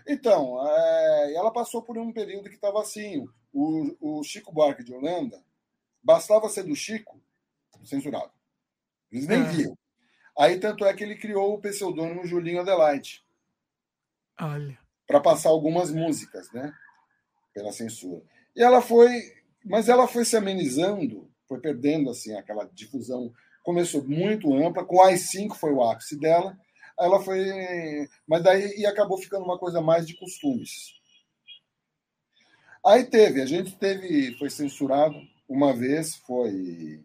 Então, é, ela passou por um período que estava assim. O, o Chico Buarque de Holanda, bastava ser do Chico, censurado. Eles nem é. viam. Aí, tanto é que ele criou o pseudônimo Julinho Adelaide. Olha. Para passar algumas músicas, né? Pela censura. E ela foi. Mas ela foi se amenizando, foi perdendo assim aquela difusão. Começou muito ampla, com as cinco foi o ápice dela. Ela foi. Mas daí e acabou ficando uma coisa mais de costumes. Aí teve, a gente teve, foi censurado uma vez, foi.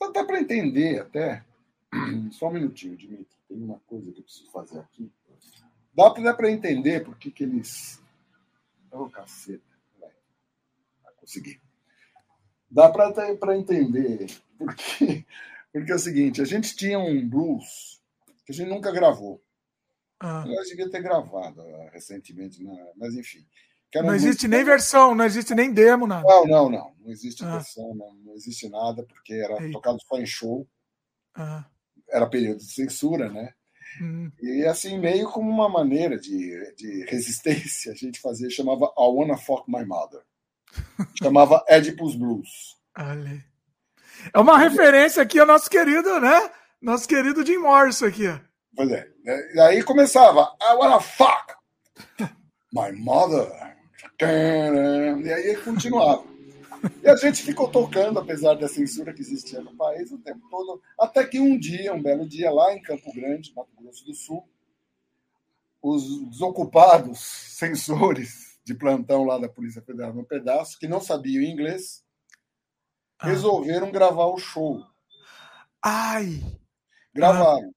Dá para entender até. Só um minutinho, Dimitri. Tem uma coisa que eu preciso fazer aqui. Dá para entender por que, que eles. Ô, oh, caceta. Vai. Vai conseguir. Dá para entender porque, porque é o seguinte: a gente tinha um blues que a gente nunca gravou. Ah. Eu devia ter gravado uh, recentemente, mas enfim. Não existe nem versão, não existe nem demo, nada. Não, não, não. Não existe ah. versão, não, não existe nada, porque era tocado só em show. Ah. Era período de censura, né? Hum. E assim, meio como uma maneira de, de resistência, a gente fazia, chamava I Wanna Fuck My Mother. chamava Oedipus Blues. Olha. É uma referência aqui ao nosso querido, né? Nosso querido Jim Morrison aqui. Pois é. E aí começava, I wanna fuck my mother. E aí continuava. E a gente ficou tocando, apesar da censura que existia no país o tempo todo, até que um dia, um belo dia, lá em Campo Grande, Mato Grosso do Sul, os desocupados censores de plantão lá da Polícia Federal no pedaço, que não sabiam inglês, ah. resolveram gravar o show. Ai! Gravaram.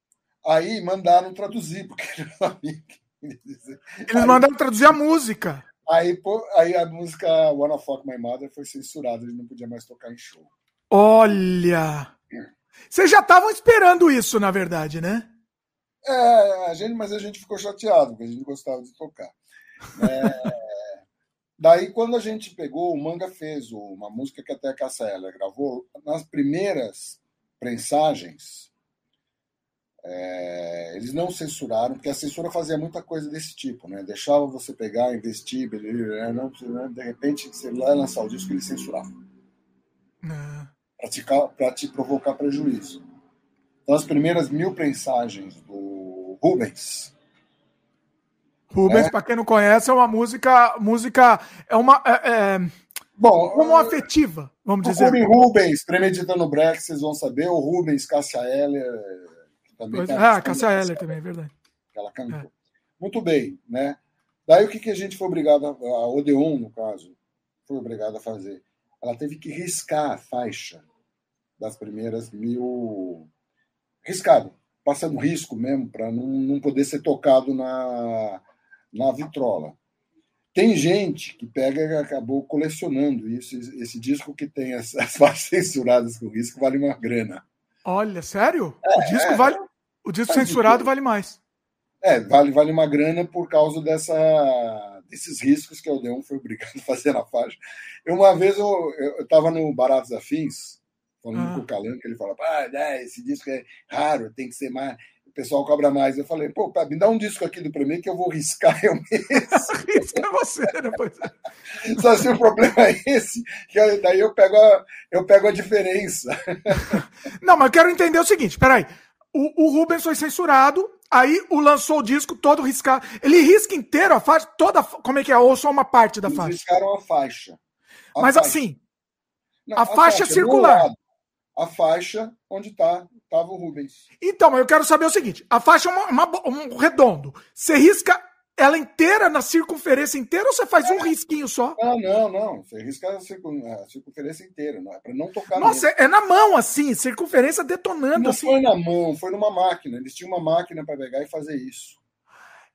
Ah. Aí mandaram traduzir, porque eles sabiam Eles mandaram traduzir a música. Aí, pô, aí a música Wanna Fuck My Mother foi censurada, ele não podia mais tocar em show. Olha! Vocês já estavam esperando isso, na verdade, né? É, a gente, mas a gente ficou chateado, porque a gente gostava de tocar. É, daí, quando a gente pegou, o Manga fez uma música que até a Cassia Eller gravou, nas primeiras prensagens, é, eles não censuraram, porque a censura fazia muita coisa desse tipo, né? Deixava você pegar, investir, né? não, né? de repente você vai lançar o disco eles censuravam. É. Para te, provocar prejuízo. Então, as primeiras mil prensagens do Rubens. Rubens, é, para quem não conhece, é uma música. música é uma. É, é, Bom, como afetiva, vamos dizer. O Rubens, Premeditando Break, vocês vão saber. O Rubens, Cássia Heller também tá ah, Cássia Heller também, é verdade. Ela cantou. É. Muito bem, né? Daí o que, que a gente foi obrigado, a, a Odeon, no caso, foi obrigada a fazer? Ela teve que riscar a faixa das primeiras mil. Riscado, passando risco mesmo, para não, não poder ser tocado na, na vitrola. Tem gente que pega e acabou colecionando isso. Esse disco que tem as, as faixas censuradas com risco vale uma grana. Olha, sério? É, o disco é, vale. O disco censurado vale mais. É, vale, vale uma grana por causa dessa, desses riscos que o Odeon foi obrigado a fazer na faixa. Eu, uma vez eu estava no Baratos Afins, falando ah. com o Calan, que ele falava, ah, né, esse disco é raro, tem que ser mais. O pessoal cobra mais. Eu falei, pô, me dá um disco aqui do primeiro que eu vou riscar eu mesmo. Risca você, depois. Só se o problema é esse, que daí eu pego a, eu pego a diferença. Não, mas eu quero entender o seguinte, peraí. O, o Rubens foi censurado, aí o lançou o disco todo riscado. Ele risca inteiro a faixa, toda. Como é que é? Ou só uma parte da Eles faixa? riscaram a faixa. A Mas faixa. assim, Não, a, a, faixa, faixa circular. a faixa onde tá, tava o Rubens. Então, eu quero saber o seguinte: a faixa é uma, uma, um redondo. Você risca ela inteira na circunferência inteira ou você faz é. um risquinho só? Não, não, não. Você risca a, circunferência inteira, não é para não tocar. Nossa, nele. é na mão assim, circunferência detonando. Não assim. foi na mão, foi numa máquina. Eles tinham uma máquina para pegar e fazer isso.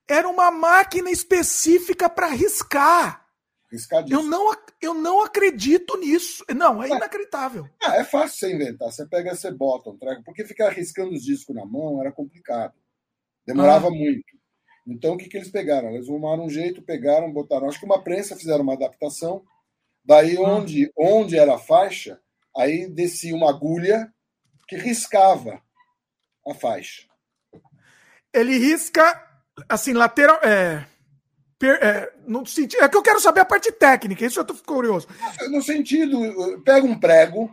Era uma máquina específica para riscar. Riscar disso. Eu não, eu não acredito nisso. Não, é, é. inacreditável. Ah, é fácil você inventar. Você pega, você bota um treco. Porque ficar riscando os discos na mão era complicado. Demorava ah. muito. Então, o que, que eles pegaram? Eles arrumaram um jeito, pegaram, botaram. Acho que uma prensa fizeram uma adaptação. Daí, hum. onde, onde era a faixa, aí descia uma agulha que riscava a faixa. Ele risca, assim, lateral. É... Per, é, no sentido, é que eu quero saber a parte técnica, isso eu tô curioso. No sentido, pega um prego,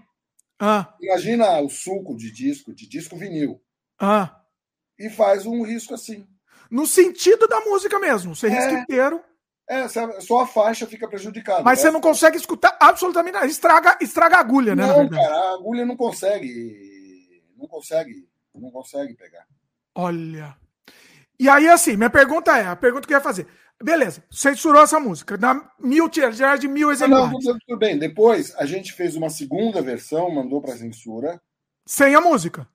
Ah, imagina o suco de disco, de disco vinil, ah. e faz um risco assim. No sentido da música mesmo. Você É. risca inteiro, É, só a faixa fica prejudicada. mas né? você não consegue escutar absolutamente nada. Estraga, estraga a agulha, né? Não, cara, a agulha não consegue. Não consegue. Não consegue pegar. Olha. E aí, assim, minha pergunta é: a pergunta que eu ia fazer. Beleza, censurou essa música. Dá mil tiragens de mil Não, exemplares. não, tudo, tudo bem. Depois a gente fez uma segunda versão, mandou para censura. Sem a música.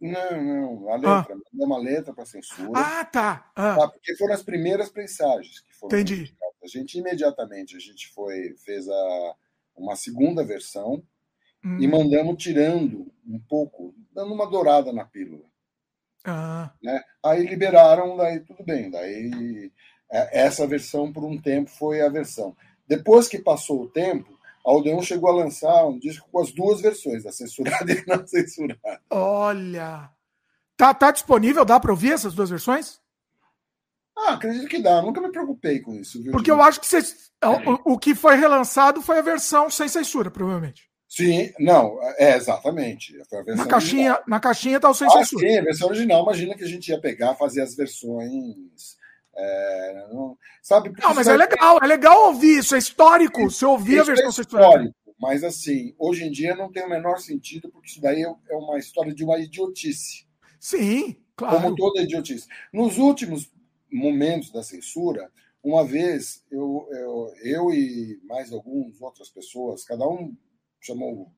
Não, não, a letra. Mandou uma letra para censura. Ah, tá. Ah, tá, porque foram as primeiras prensagens que foram Entendi. A gente imediatamente a gente foi fez a, uma segunda versão hum, e mandamos tirando um pouco, dando uma dourada na pílula. ah, né? Aí liberaram, daí tudo bem. Daí é, essa versão por um tempo foi a versão. Depois que passou o tempo, a Odeon chegou a lançar um disco com as duas versões, a censurada e a não censurada. olha. Tá, tá disponível? Dá pra ouvir essas duas versões? Ah, acredito que dá. Nunca me preocupei com isso. Viu, Porque eu acho que vocês, o, o que foi relançado foi a versão sem censura, provavelmente. Sim, não, é exatamente. Foi a versão Na caixinha, na caixinha tá o sem. Ah, censura. sim, a versão original. Imagina que a gente ia pegar, fazer as versões. É, não, sabe? Não, mas isso é legal, é legal ouvir, isso é histórico. Você ouvir a Isso é versão histórico, mas assim, hoje em dia não tem o menor sentido, porque isso daí é é uma história de uma idiotice, Sim, claro. como toda idiotice. Nos últimos momentos da censura, uma vez eu, eu, eu e mais algumas outras pessoas, cada um chamou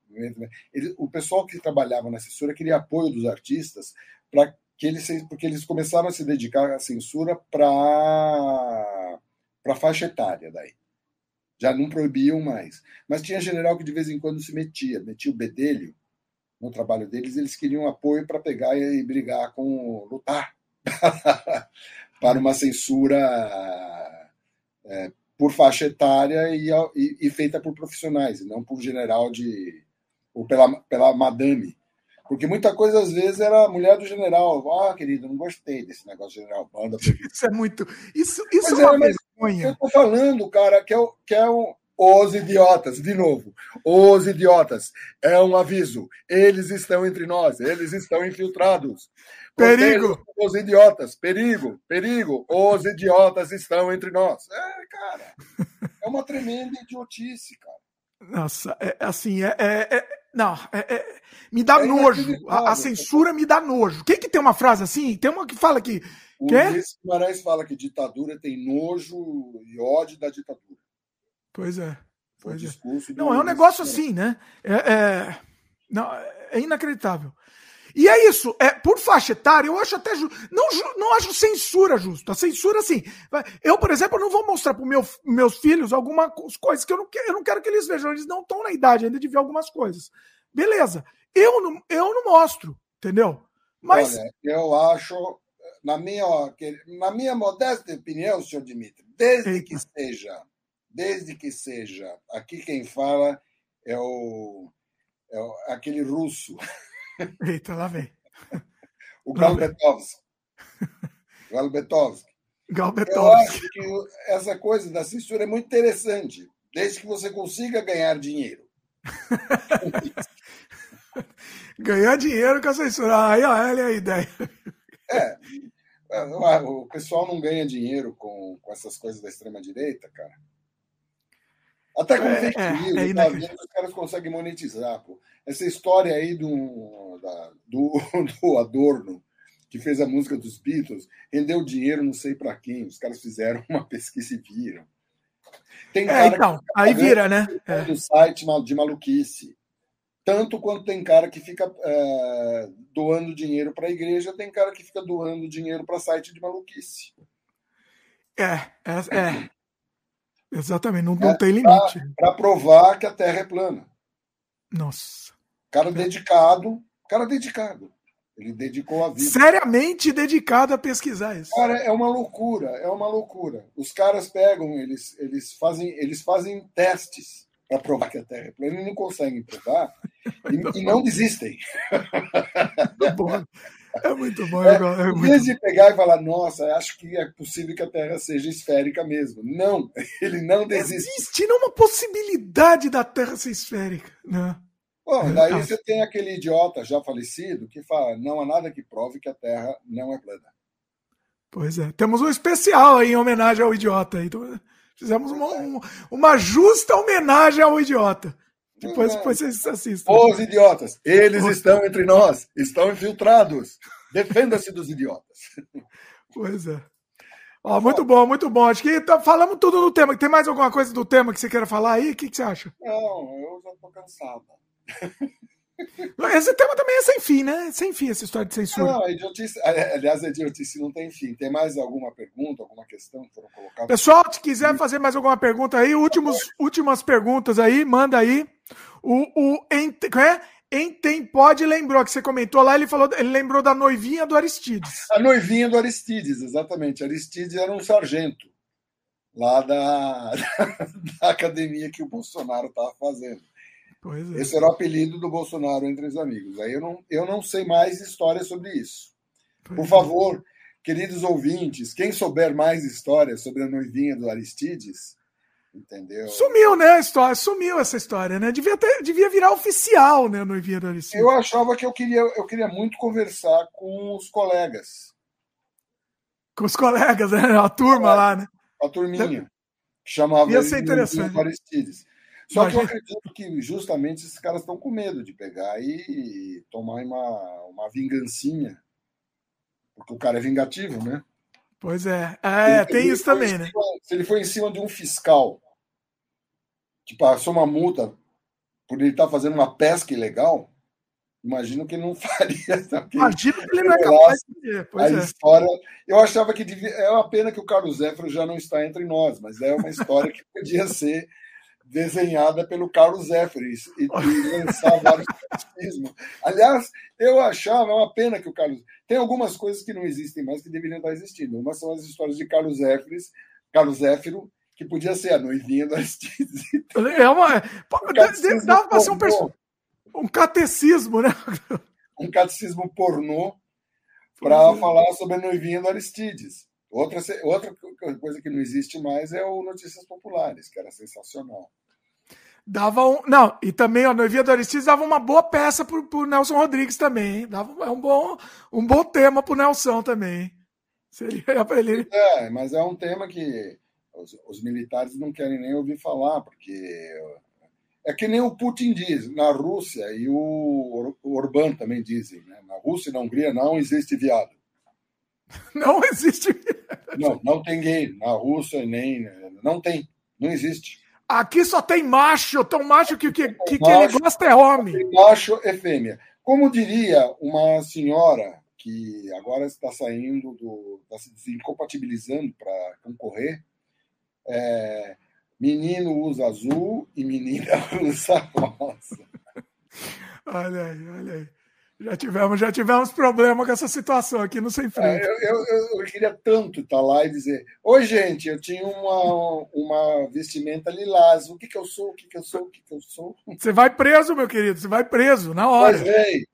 ele, o pessoal que trabalhava na censura queria apoio dos artistas para que eles porque eles começaram a se dedicar à censura para para faixa etária daí já não proibiam mais mas tinha general que de vez em quando se metia metia o bedelho no trabalho deles eles queriam apoio para pegar e brigar com lutar para uma censura é, por faixa etária e, e, e, feita por profissionais, e não por general de. ou pela, pela madame. Porque muita coisa, às vezes, era a mulher do general. Ah, querido, não gostei desse negócio de general. Manda isso é muito. Isso, isso é, é uma vergonha. Eu tô falando, cara, que é, o, que é um, os idiotas, de novo, os idiotas. É um aviso. Eles estão entre nós, eles estão infiltrados. Perigo! Os idiotas, perigo, perigo. Os idiotas estão entre nós. É, cara, é uma tremenda idiotice, cara. Nossa, é, assim, é, é, é não, é, me dá nojo. A, a, censura me dá nojo. Quem que tem uma frase assim? Tem uma que fala que. O? Luiz Guimarães fala que ditadura tem nojo e ódio da ditadura. Pois é. Pois é. Não, é um negócio assim, né? É, não, é inacreditável. E é isso, é por faixa etária, eu acho até justo. Não, não acho censura justo. A censura, assim. Eu, por exemplo, não vou mostrar para meu, meus filhos algumas coisas que eu não, quero, eu não quero que eles vejam. Eles não estão na idade ainda de ver algumas coisas. Beleza. Eu não, eu não mostro, entendeu? Mas. Olha, eu acho, na minha, na minha modesta opinião, senhor Dimitri, desde Eita. que seja, desde que seja, aqui quem fala é o, é o aquele russo. Eita, lá vem. O Galbetovski. Galbetovski. Galbetovski. Eu acho que essa coisa da censura é muito interessante, desde que você consiga ganhar dinheiro. ganhar dinheiro com a censura. Aí, olha a ideia. É. O pessoal não ganha dinheiro com, com essas coisas da extrema-direita, cara. Até com É, fake é, news, é tá? inacreditável. os caras conseguem monetizar. Pô. Essa história aí do, da- do, do Adorno, que fez a música dos Beatles, rendeu dinheiro não sei para quem. Os caras fizeram uma pesquisa e viram. Tem É, cara então, que aí vira, né? É. no site de maluquice. Tanto quanto tem cara que fica é, doando dinheiro para a igreja, tem cara que fica doando dinheiro para site de maluquice. É, é, é. Exatamente, não, não É, tem limite. Para provar que a Terra é plana. Nossa. Cara dedicado, cara dedicado. Ele dedicou a vida. Seriamente dedicado a pesquisar isso. Cara, é uma loucura, é uma loucura. Os caras pegam, eles, eles, fazem, eles fazem testes para provar que a Terra é plana, eles não conseguem provar e, e não desistem. É muito bom. É, é em vez de pegar e falar, nossa, acho que é possível que a Terra seja esférica mesmo. Não, ele não desiste. Existe uma possibilidade da Terra ser esférica. Né? Bom, daí você tem aquele idiota já falecido que fala, não há nada que prove que a Terra não é plana. Pois é. Temos um especial aí em homenagem ao idiota. Então, fizemos uma, uma justa homenagem ao idiota. Depois, depois vocês assistem. Os idiotas, eles Os... estão entre nós, estão infiltrados. Defenda-se dos idiotas. Pois é. Ó, muito bom, muito bom. Acho que tá, falamos tudo no tema. Tem mais alguma coisa do tema que você queira falar aí? O que, que você acha? Não, eu já estou cansado. Esse tema também é sem fim, né? Sem fim essa história de censura. Não, a idiotice, aliás, a idiotice não tem fim. Tem mais alguma pergunta, alguma questão que foram colocadas? Pessoal, se quiser fazer mais alguma pergunta aí, últimos, últimas perguntas aí, manda aí. O, o é? Entem pode lembrou que você comentou lá, ele falou, ele lembrou da noivinha do Aristides. A noivinha do Aristides, exatamente. Aristides era um sargento lá da, da academia que o Bolsonaro estava fazendo. É. Esse era o apelido do Bolsonaro entre os amigos. Aí eu não, eu não sei mais histórias sobre isso. Por é. favor, queridos ouvintes, quem souber mais histórias sobre a noivinha do Aristides, entendeu? Sumiu, né, a história? Sumiu essa história, né? Devia, ter, devia virar oficial, né, a noivinha do Aristides. Eu achava que eu queria, eu queria muito conversar com os colegas. Com os colegas, né? A turma lá, né? A turminha. Que chamava Ia ser interessante. Aristides. Só que eu acredito que justamente esses caras estão com medo de pegar e tomar uma, uma vingancinha. Porque o cara é vingativo, né? Pois é. É, tem isso também, cima, né? Se ele foi em cima de um fiscal que passou uma multa por ele estar tá fazendo uma pesca ilegal, imagino que não faria. Imagino que ele não é capaz de Pois a é. história. Eu achava que devia, é uma pena que o Carlos Zéfiro já não está entre nós, mas é uma história que podia ser desenhada pelo Carlos Zéferis e, e lançar vários. Aliás, eu achava uma pena que o Carlos. Tem algumas coisas que não existem mais que deveriam estar existindo. Uma são as histórias de Carlos Zéferis, Carlos Zéfiro, que podia ser a noivinha do Aristides. É uma. Um dava para ser um, person... um catecismo, né? Um catecismo pornô para falar sobre a noivinha do Aristides. Outra, outra coisa que não existe mais é o Notícias Populares, que era sensacional. Dava um. Não, e também a Noivinha do Aristides dava uma boa peça pro, pro Nelson Rodrigues também. Hein? Dava é um bom, um bom tema pro Nelson também. Seria para ele. É, mas é um tema que os, os, militares não querem nem ouvir falar, porque é que nem o Putin diz, na Rússia, e o, o Orbán também dizem, né? na Rússia e na Hungria não existe viado. Não existe. Não, não tem gay. Na Rússia nem. Não tem. Não existe. Aqui só tem macho, tão macho que o que, que, que ele gosta é homem. Macho e fêmea. Como diria uma senhora que agora está saindo do. está se desincompatibilizando para concorrer, é, menino usa azul e menina usa rosa. olha aí, olha aí. Já tivemos, já tivemos problema com essa situação aqui no Sem Freio. É, eu, eu, eu, queria tanto estar lá e dizer: Oi, gente, eu tinha uma, uma vestimenta lilás. O que, que eu sou? O que, que eu sou? O que, que eu sou? Você vai preso, meu querido, você vai preso, na hora. Pois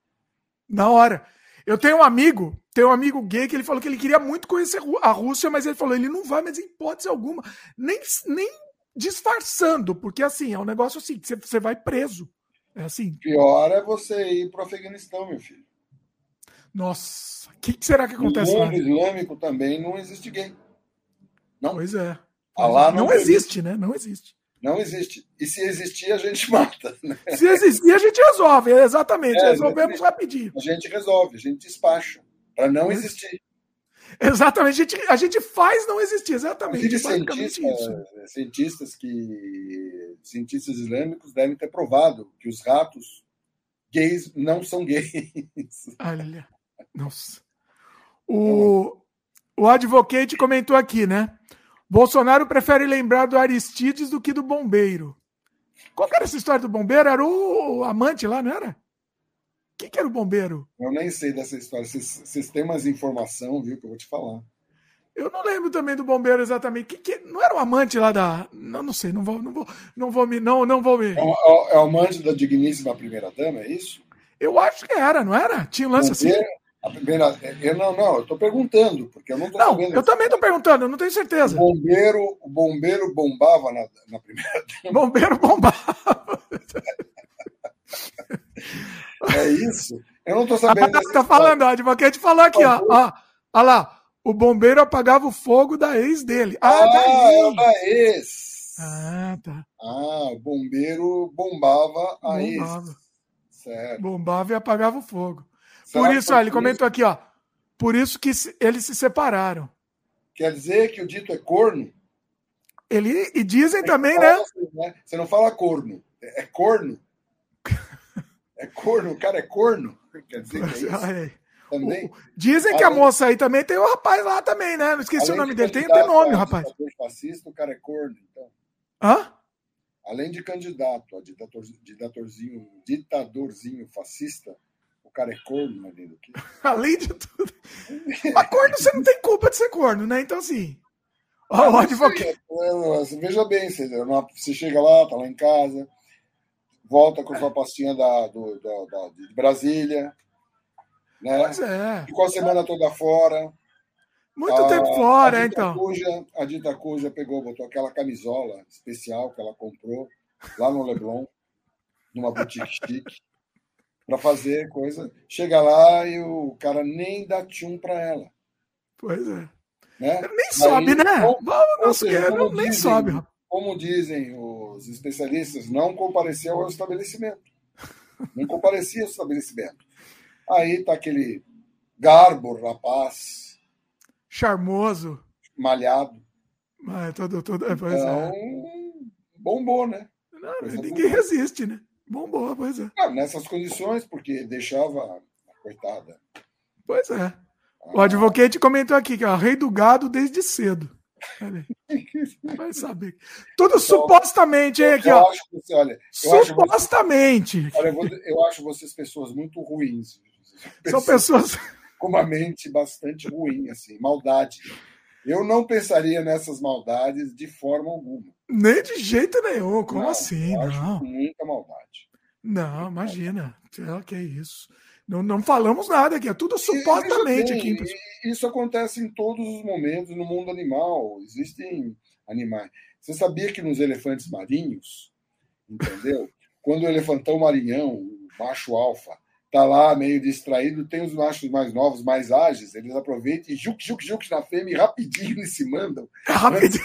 Na hora. Eu tenho um amigo, tenho um amigo gay que ele falou que ele queria muito conhecer a Rússia, mas ele falou: ele não vai, mas em hipótese alguma. Nem, nem disfarçando, porque assim, é um negócio assim, você, você vai preso. É assim. Pior é você ir para o Afeganistão, meu filho. Nossa, o que, que, será que acontece no mundo islâmico também não existe gay. Não? Pois é. Allah não, não existe, né? Não existe. Não existe. E se existir, a gente mata. Né? Se existir, a gente resolve. Exatamente. É, Resolvemos rapidinho. A gente resolve, a gente despacha. Para não existir. Exatamente, a gente, a gente faz não existir, exatamente. Cientista, cientistas que cientistas islâmicos devem ter provado que os ratos gays não são gays. Olha, nossa. O, o advocate comentou aqui, né? Bolsonaro prefere lembrar do Aristides do que do bombeiro. Qual era essa história do bombeiro? Era o amante lá, não era? Quem que era o bombeiro? Eu nem sei dessa história. Vocês têm mais informação, viu, que eu vou te falar. Eu não lembro também do bombeiro exatamente. Que, que, não era o amante lá da. Não, não sei, não vou, não vou, não vou me. Não, não vou me. É, o, é o amante da digníssima primeira dama, é isso? Eu acho que era, não era? Tinha um lance bombeiro, assim. A primeira. Eu não, não, eu estou perguntando, porque eu não estou Não, eu também estou perguntando, eu não tenho certeza. O bombeiro, o bombeiro bombava na, na primeira. Bombeiro bombava. É isso? Eu não estou sabendo. Ah, tá falando, ó, o advogado falou aqui, ó, ó. Olha lá. O bombeiro apagava o fogo da ex dele. Ah, Ah, é daí. da ex. Ah, tá. Ah, o bombeiro bombava a ex. Bombava. Certo. Bombava e apagava o fogo. Será Por isso, ó, ele comentou aqui, ó. Por isso que eles se separaram. Quer dizer que o dito é corno? Ele, e dizem também, Fala né? assim, né? Você não fala corno, é é corno. É corno, o cara é corno. Quer dizer que é isso também. Dizem que a Além- moça aí também tem o rapaz lá também, né? Não esqueci o Além nome de dele. Tem, tem nome, rapaz. fascista, o cara é corno. Então, Hã? além de candidato a ditador, ditadorzinho, ditadorzinho fascista, o cara é corno, marido. Que... Além de tudo. Mas corno, você não tem culpa de ser corno, né? Então, assim. Ó, o advogado. É, Você veja bem, você, você chega lá, tá lá em casa, volta com sua pastinha da, do, da, da- de Brasília, né? Pois é. Ficou a semana toda fora. Muito A- tempo fora, a então. Cuja, a Dita Cuja pegou, botou aquela camisola especial que ela comprou lá no Leblon, numa boutique chique, para fazer coisa. Chega lá e o cara nem dá tchum para ela. Pois é. Né? Nem sobe, né? ou- Vamos, ou não, seja, nem dizem- sobe, rapaz. Como dizem os especialistas, não compareceu ao estabelecimento. Não comparecia ao estabelecimento. Aí tá aquele garbo, rapaz, Charmoso. malhado. Mas todo, todo, é, pois Então, é. bombou, né? Não, ninguém boa. resiste, né? Bombou, pois é. Ah, nessas condições, porque deixava a coitada. Pois é. O advogado comentou aqui que é o rei do gado desde cedo. Vai saber. Tudo supostamente, hein, aqui, eu ó. acho que você, olha, eu acho, você, Supostamente. olha, eu, acho vocês pessoas muito ruins. São pessoas. com uma mente bastante ruim, assim, maldade. Eu não pensaria nessas maldades de forma alguma. Nem de jeito nenhum. Como Não, assim? Não. muita maldade. Não, imagina. É, Que isso. Não, não falamos nada aqui. É tudo supostamente aqui. Isso acontece em todos os momentos no mundo animal. Existem animais. Você sabia que nos elefantes marinhos, entendeu? Quando o elefantão marinhão, o macho alfa, tá lá meio distraído, tem os machos mais novos, mais ágeis, eles aproveitam e juk, juk, juk na fêmea e rapidinho eles se mandam. Rapidinho.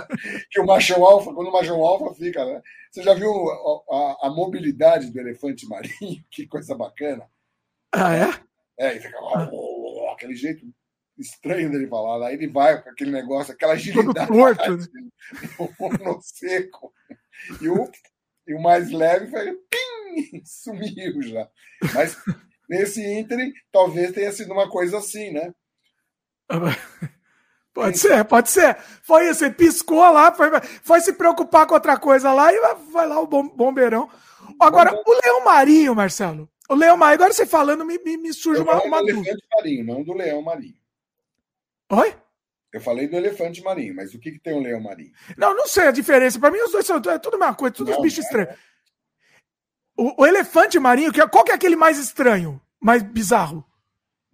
que o machão alfa, quando o machão alfa fica, né? Você já viu a, a- a mobilidade do elefante marinho? Que coisa bacana. Ah, é? É, fica lá, "Oh", aquele jeito estranho dele falar. Aí ele vai com aquele negócio, aquela agilidade torto, né? no seco. E o, e o mais leve foi pim, sumiu já. Mas nesse ínterim, talvez tenha sido uma coisa assim, né? Pode ser, pode ser. Foi isso, ele piscou lá, foi, foi se preocupar com outra coisa lá e vai- lá o bom- bombeirão. Agora, o Leão Marinho, Marcelo. O Leão Marinho, agora você falando, me, me, me surge uma, uma do dúvida. elefante marinho, não do leão marinho. Oi? Eu falei do elefante marinho, mas o que, que tem o leão marinho? Não, não sei a diferença. Pra mim, os dois são é tudo a mesma coisa, tudo Não, os bichos não é. estranhos. O, o elefante marinho, que é- qual que é aquele mais estranho? Mais bizarro?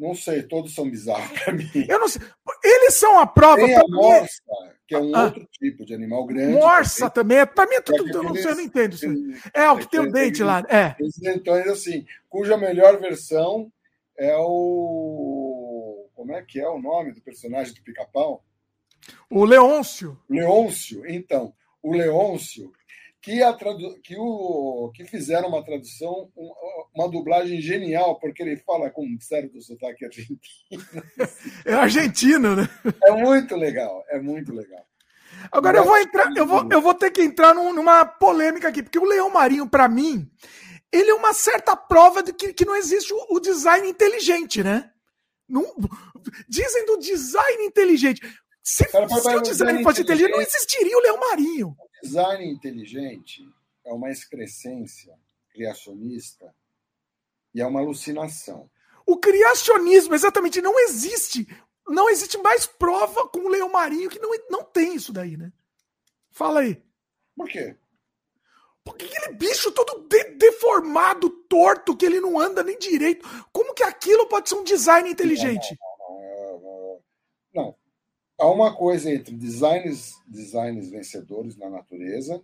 Não sei, todos são bizarros para mim. Eu não sei. Eles são a prova. Tem a mim, morsa, que é um Ah. outro tipo de animal grande. morsa também. é- Pra mim é tudo. Eu não sei, eu não entendo isso. É, o que tem o dente lá. É. Dentões assim, cuja melhor versão é o. Como é que é o nome do personagem do pica-pau? O Leôncio. Leôncio. Então, o Leôncio, que, a tradu... que, o... que fizeram uma tradução, um- uma dublagem genial, porque ele fala com um certo sotaque argentino. É argentino, né? É muito legal, é muito legal. Agora eu vou entrar, eu vou, eu vou ter que entrar num- numa polêmica aqui, porque o Leão Marinho, pra mim, ele é uma certa prova de que, que não existe o, o design inteligente, né? Não, dizem do design inteligente. Se, pera, se o design design fosse inteligente, não existiria o Leão Marinho. Design inteligente é uma excrescência criacionista e é uma alucinação. O criacionismo, exatamente, não existe. Não existe mais prova com o Leão Marinho que não, não tem isso daí, né? Fala aí. Por quê? Aquele bicho todo de deformado, torto, que ele não anda nem direito. Como que aquilo pode ser um design inteligente? Não, não, não. Há uma coisa entre designs, designs vencedores na natureza,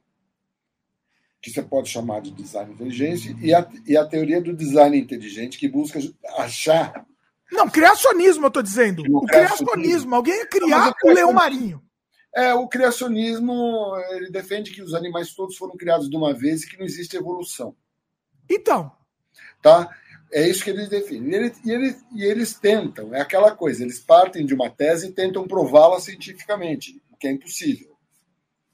que você pode chamar de design inteligente, e a, e a teoria do design inteligente, que busca achar. Não, criacionismo, eu estou dizendo. O criacionismo. criacionismo. Alguém ia criar o, o leão marinho. É, o criacionismo ele defende que os animais todos foram criados de uma vez e que não existe evolução. Então. Tá? É isso que eles definem. E eles, e, eles, e eles tentam, é aquela coisa, eles partem de uma tese e tentam prová-la cientificamente, o que é impossível.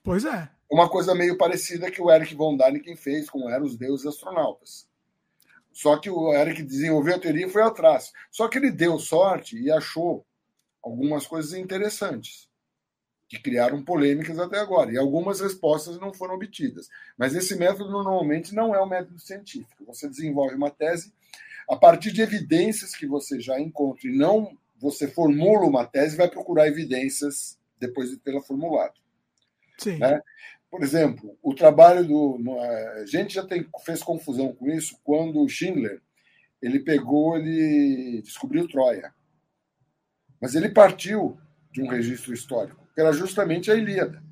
Pois é. Uma coisa meio parecida que o Eric von Däniken fez com eram os deuses astronautas. Só que o Eric desenvolveu a teoria e foi atrás. Só que ele deu sorte e achou algumas coisas interessantes que criaram polêmicas até agora. E algumas respostas não foram obtidas. Mas esse método normalmente não é um método científico. Você desenvolve uma tese a partir de evidências que você já encontra e não você formula uma tese vai procurar evidências depois de tê-la formulado. Sim. Né? Por exemplo, o trabalho do. A gente já tem, fez confusão com isso quando o Schindler ele pegou, ele descobriu Troia. Mas ele partiu de um registro histórico que era justamente a Ilíada,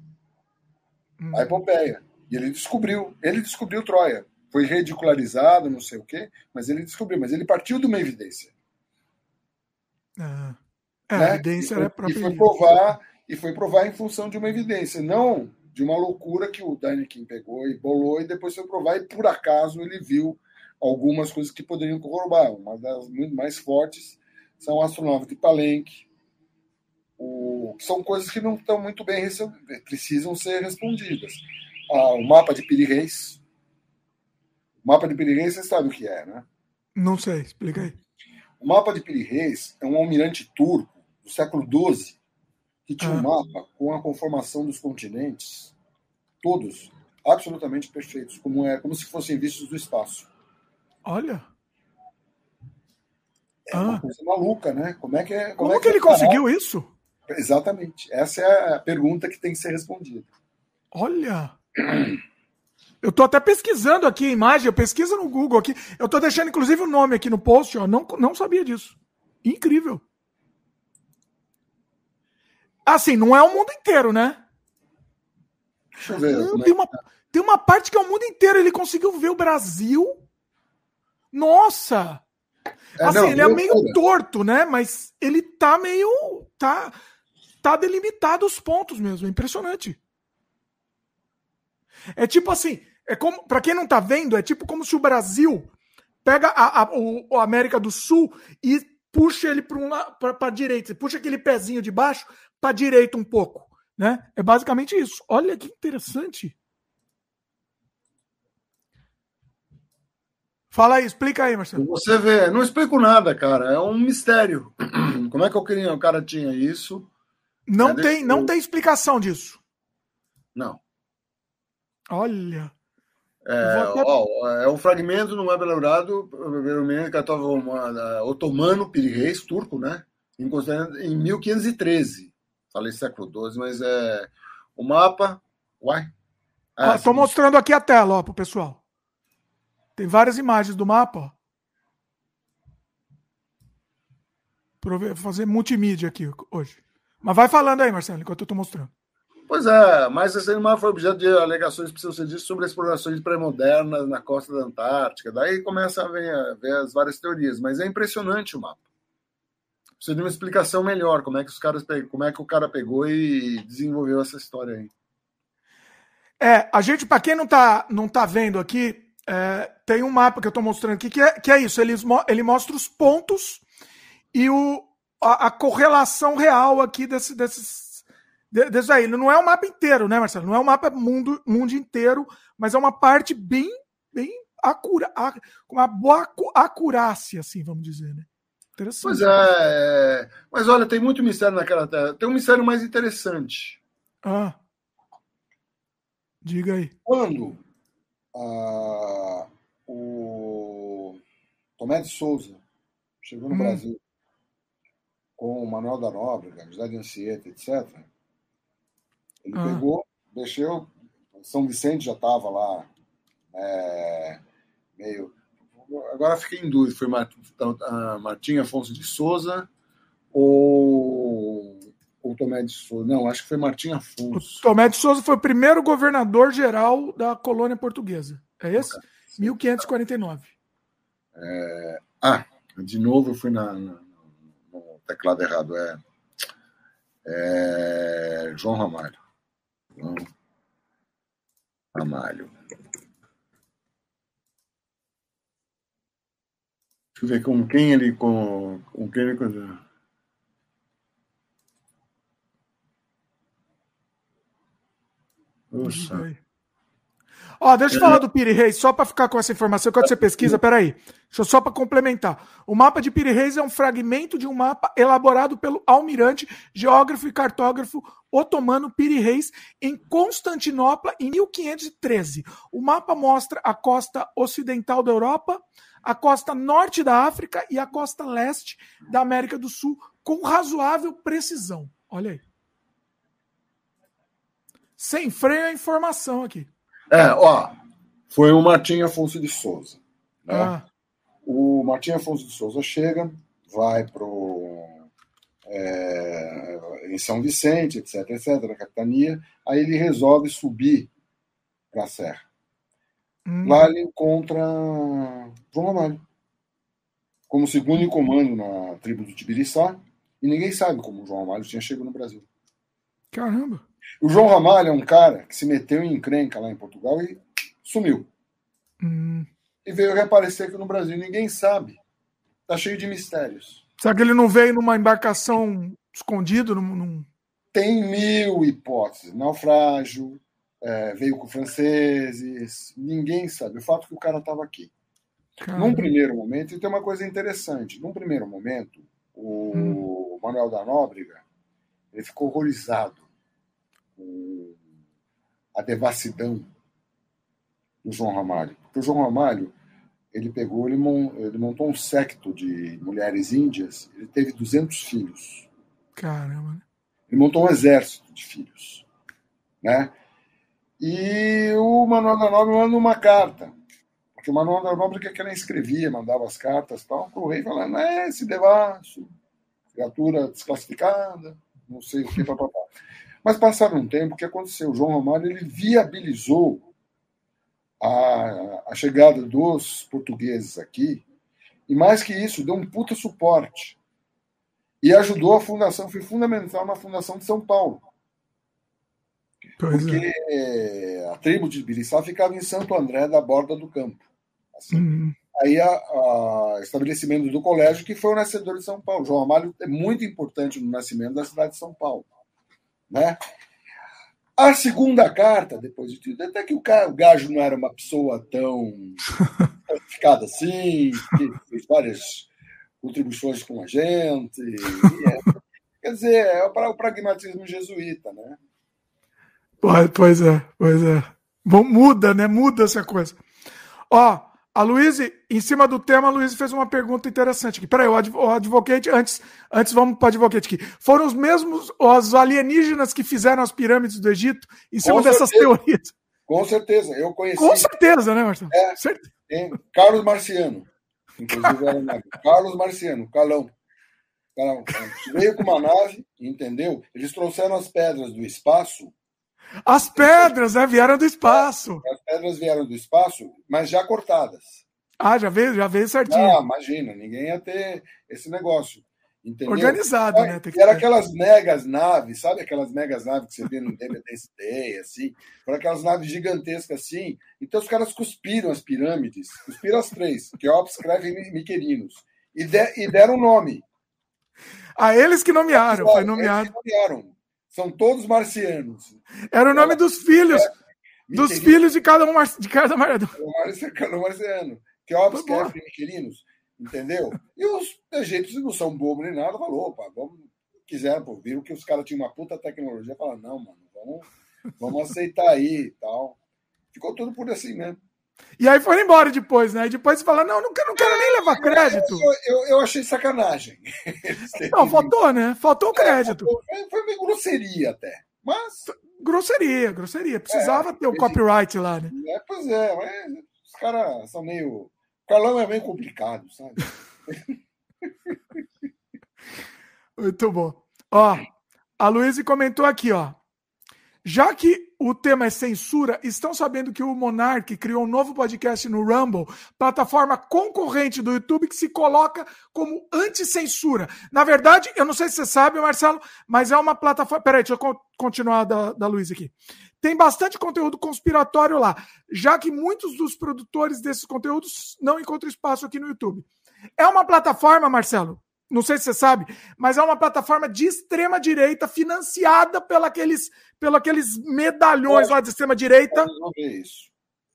hum. a epopeia. E ele descobriu, ele descobriu Troia. Foi ridicularizado, não sei o quê, mas ele descobriu. Mas ele partiu de uma evidência. Ah. É, né? a evidência era própria. E foi provar, e foi provar em função de uma evidência, não de uma loucura que o Daniken pegou e bolou e depois foi provar e por acaso ele viu algumas coisas que poderiam corroborar. Uma das muito mais fortes são o astronauta de Palenque, o, são coisas que não estão muito bem precisam ser respondidas. Ah, o mapa de Piri Reis. O mapa de Piri Reis, você sabe o que é, né? Não sei, explica aí. O mapa de Piri Reis é um almirante turco do século XII que tinha ah. um mapa com a conformação dos continentes, todos absolutamente perfeitos, como é, como se fossem vistos do espaço. Olha. É ah. uma coisa maluca, né? Como é que é? Como, como é que, que ele conseguiu isso? Exatamente. Essa é a pergunta que tem que ser respondida. Olha! Eu tô até pesquisando aqui a imagem, eu pesquiso no Google aqui. Eu tô deixando inclusive o nome aqui no post, ó. Não, não sabia disso. Incrível. Assim, não é o mundo inteiro, né? Deixa eu ver. Não, tem, uma, tem uma parte que é o mundo inteiro. Ele conseguiu ver o Brasil. Nossa! É, assim, não, ele é meio torto, né? Mas ele tá meio. tá tá delimitado os pontos mesmo. É impressionante. É tipo assim, é como para quem não tá vendo, é tipo como se o Brasil pega a, a, o, a América do Sul e puxa ele para um para direita, puxa aquele pezinho de baixo para direita um pouco, né? É basicamente isso. Olha que interessante. Fala aí, explica aí, Marcelo. Você vê, não explico nada, cara. É um mistério. Como é que eu queria, o cara tinha isso? Não, tem, não tem explicação disso. Não. Olha. É, ó, é um fragmento no web elaborado otomano, Piri Reis, turco, né? Em, em 1513. Falei século XII, mas é o mapa. Uai. Estou ah, mostrando aqui a tela, ó, pro pessoal. Tem várias imagens do mapa. Vou fazer multimídia aqui hoje. Mas vai falando aí, Marcelo, enquanto eu estou mostrando. Pois é, mas esse animal foi objeto de alegações pseudo sobre explorações pré-modernas na costa da Antártica. Daí começa a ver, a ver, as várias teorias, mas é impressionante o mapa. Precisa de uma explicação melhor, como é que os caras como é que o cara pegou e desenvolveu essa história aí. É, a gente, para quem não está não tá vendo aqui, é, tem um mapa que eu estou mostrando aqui que é, que é isso. Ele, ele mostra os pontos e o, a, a correlação real aqui desse, desses, desses aí. Não é o mapa inteiro, né, Marcelo? Não é o mapa mundo, mundo inteiro, mas é uma parte bem, bem acura, com uma boa acurácia, assim, vamos dizer, né? Interessante. Pois é, é, mas olha, tem muito mistério naquela terra. Tem um mistério mais interessante. Ah. Diga aí. Quando ah, o Tomé de Souza chegou no hum. Brasil com o Manuel da Nóbrega, José de Anchieta, etc. Ele ah. pegou, deixou, São Vicente já estava lá é, meio. Agora fiquei em dúvida, foi Martim Afonso de Souza ou, ou Tomé de Souza? Não, acho que foi Martim Afonso. O Tomé de Souza foi o primeiro governador geral da colônia portuguesa. É esse? Okay. 1549. É... Ah, de novo eu fui na, na, no teclado errado. É, é João Ramalho. João Ramalho. Deixa eu ver com quem ele. Com, com quem ele. Nossa. Ó, deixa eu falar do Piri Reis, só para ficar com essa informação, quando você pesquisa, peraí. Deixa eu só para complementar. O mapa de Piri Reis é um fragmento de um mapa elaborado pelo almirante, geógrafo e cartógrafo otomano Piri Reis em Constantinopla em 1513. O mapa mostra a costa ocidental da Europa, a costa norte da África e a costa leste da América do Sul com razoável precisão. Olha aí. Sem freio a informação aqui. É, ó, foi o Martim Afonso de Souza. Né? Ah. O Martim Afonso de Souza chega, vai pro é, em São Vicente, etc, etc, na capitania, aí ele resolve subir para a Serra. Hum. Lá ele encontra João Ramalho como segundo em comando na tribo do Tibiriçá, e ninguém sabe como o João Ramalho tinha chegado no Brasil. Caramba! O João Ramalho é um cara que se meteu em encrenca lá em Portugal e sumiu. Hum. E veio reaparecer aqui no Brasil. Ninguém sabe. Tá cheio de mistérios. Será que ele não veio numa embarcação escondido? Num, num... Tem mil hipóteses. Naufrágio, é, veio com franceses. Ninguém sabe. O fato é que o cara estava aqui. Caramba. Num primeiro momento, e tem uma coisa interessante. Num primeiro momento, o hum. Manuel da Nóbrega ele ficou horrorizado a devassidão do João Ramalho. Porque o João Ramalho, ele pegou, ele, montou um secto de mulheres índias, ele teve 200 filhos. Caramba. Ele montou um exército de filhos. Né? E o Manuel da Nobre manda uma carta. Porque o Manuel da Nobre que, ela escrevia, mandava as cartas tal, para o rei falando, é esse devasso, criatura desclassificada, não sei o que, papapá. Mas passado um tempo, o que aconteceu? O João Romário ele viabilizou a, a chegada dos portugueses aqui, e mais que isso, deu um puta suporte. E ajudou a fundação, foi fundamental na fundação de São Paulo. Pois porque é. a tribo de Biriçá ficava em Santo André, da borda do campo. Assim. Uhum. Aí o estabelecimento do colégio, que foi o nascedor de São Paulo. João Amário é muito importante no nascimento da cidade de São Paulo. Né? A segunda carta, depois de tudo, até que o, cara, o Gajo não era uma pessoa tão qualificada assim, que fez várias contribuições com a gente. É, quer dizer, é o pragmatismo jesuíta, né? Pois é, pois é. Bom, muda, né? Muda essa coisa. Ó, a Luiz, em cima do tema, a Luiz fez uma pergunta interessante aqui. Peraí, o Advocate, antes, antes vamos para o Advocate aqui. Foram os mesmos os alienígenas que fizeram as pirâmides do Egito em cima Com dessas certeza. teorias? Com certeza, eu conheci. Com certeza, né, Marcelo? É, Tem Carlos Marciano. Inclusive era. Carlos Marciano, Calão. Calão. Veio com uma nave, entendeu? Eles trouxeram as pedras do espaço as pedras, né? Vieram do espaço. As pedras vieram do espaço, mas já cortadas. Ah, já veio, já veio certinho. Ah, imagina, ninguém ia ter esse negócio. Entendeu? Organizado, era, né? Era aquelas megas naves, sabe aquelas megas naves que você vê no Day, assim? Foram aquelas naves gigantescas assim. Então os caras cuspiram as pirâmides, cuspiram as três, Keops, Creve e Miquelinos, e, de, e deram nome. A eles que nomearam, foi nomeado. Eles que nomearam. São todos marcianos. Era o nome dos filhos. É, dos filhos de cada um de cada marciano. Cada marciano. Teópis, Kefri, Miquelinos. Entendeu? E os egípcios não são bobos nem nada. Falou, opa, vamos. Quiseram, pô, viram que os caras tinham uma puta tecnologia. Falaram, não, mano, vamos, vamos aceitar aí e tal. Ficou tudo por assim mesmo. E aí foi embora depois, né? E depois fala, não, não quero, não quero nem levar crédito. Eu, eu, eu achei sacanagem. Não, faltou, né? Faltou crédito. É, faltou, foi meio grosseria até. Mas. Grosseria, grosseria. Precisava é, ter o um copyright lá, né? É, pois é, mas os caras são meio. O Carlão é meio complicado, sabe? Muito bom. Ó, a Luísa comentou aqui, ó. Já que o tema é censura, estão sabendo que o Monark criou um novo podcast no Rumble, plataforma concorrente do YouTube que se coloca como anti-censura. Na verdade, eu não sei se você sabe, Marcelo, mas é uma plataforma. Peraí, deixa eu continuar da, da Luiz aqui. Tem bastante conteúdo conspiratório lá, já que muitos dos produtores desses conteúdos não encontram espaço aqui no YouTube. É uma plataforma, Marcelo, não sei se você sabe, mas é uma plataforma de extrema direita financiada pela aqueles, pelo aqueles medalhões lá de extrema direita. resolver isso.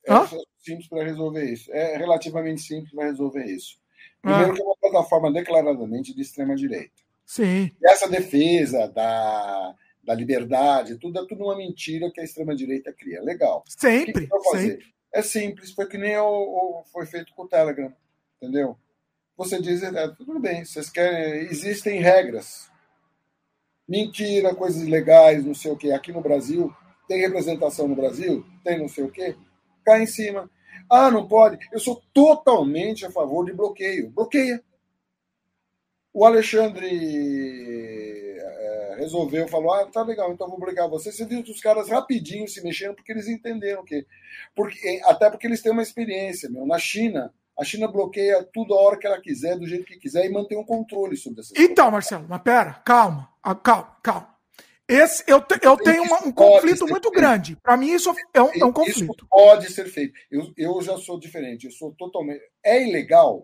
É Hã? simples para resolver isso. É relativamente simples para resolver isso. Primeiro ah. que é uma plataforma declaradamente de extrema direita. Sim. E essa defesa da, da liberdade, tudo é tudo uma mentira que a extrema direita cria. Legal. Sempre. Que que sempre. É simples, foi que nem o, o, foi feito com o Telegram, entendeu? Você diz, é, tudo bem, vocês querem, existem regras. Mentira, coisas ilegais, não sei o quê. Aqui no Brasil, tem representação no Brasil? Tem não sei o quê? Cai em cima. Ah, não pode. Eu sou totalmente a favor de bloqueio. Bloqueia. O Alexandre é, resolveu, falou: ah, tá legal, então vou bloquear você. Você viu os caras rapidinho se mexendo, porque eles entenderam que. Porque, até porque eles têm uma experiência, meu. Na China, a China bloqueia tudo a hora que ela quiser, do jeito que quiser, e mantém um controle sobre essas Então. Marcelo, mas pera, calma, calma, calma. Esse, eu, te, eu tenho uma, um conflito muito feito. grande. Para mim, isso é um, é um conflito. Isso pode ser feito. Eu, eu já sou diferente. Eu sou totalmente. É ilegal.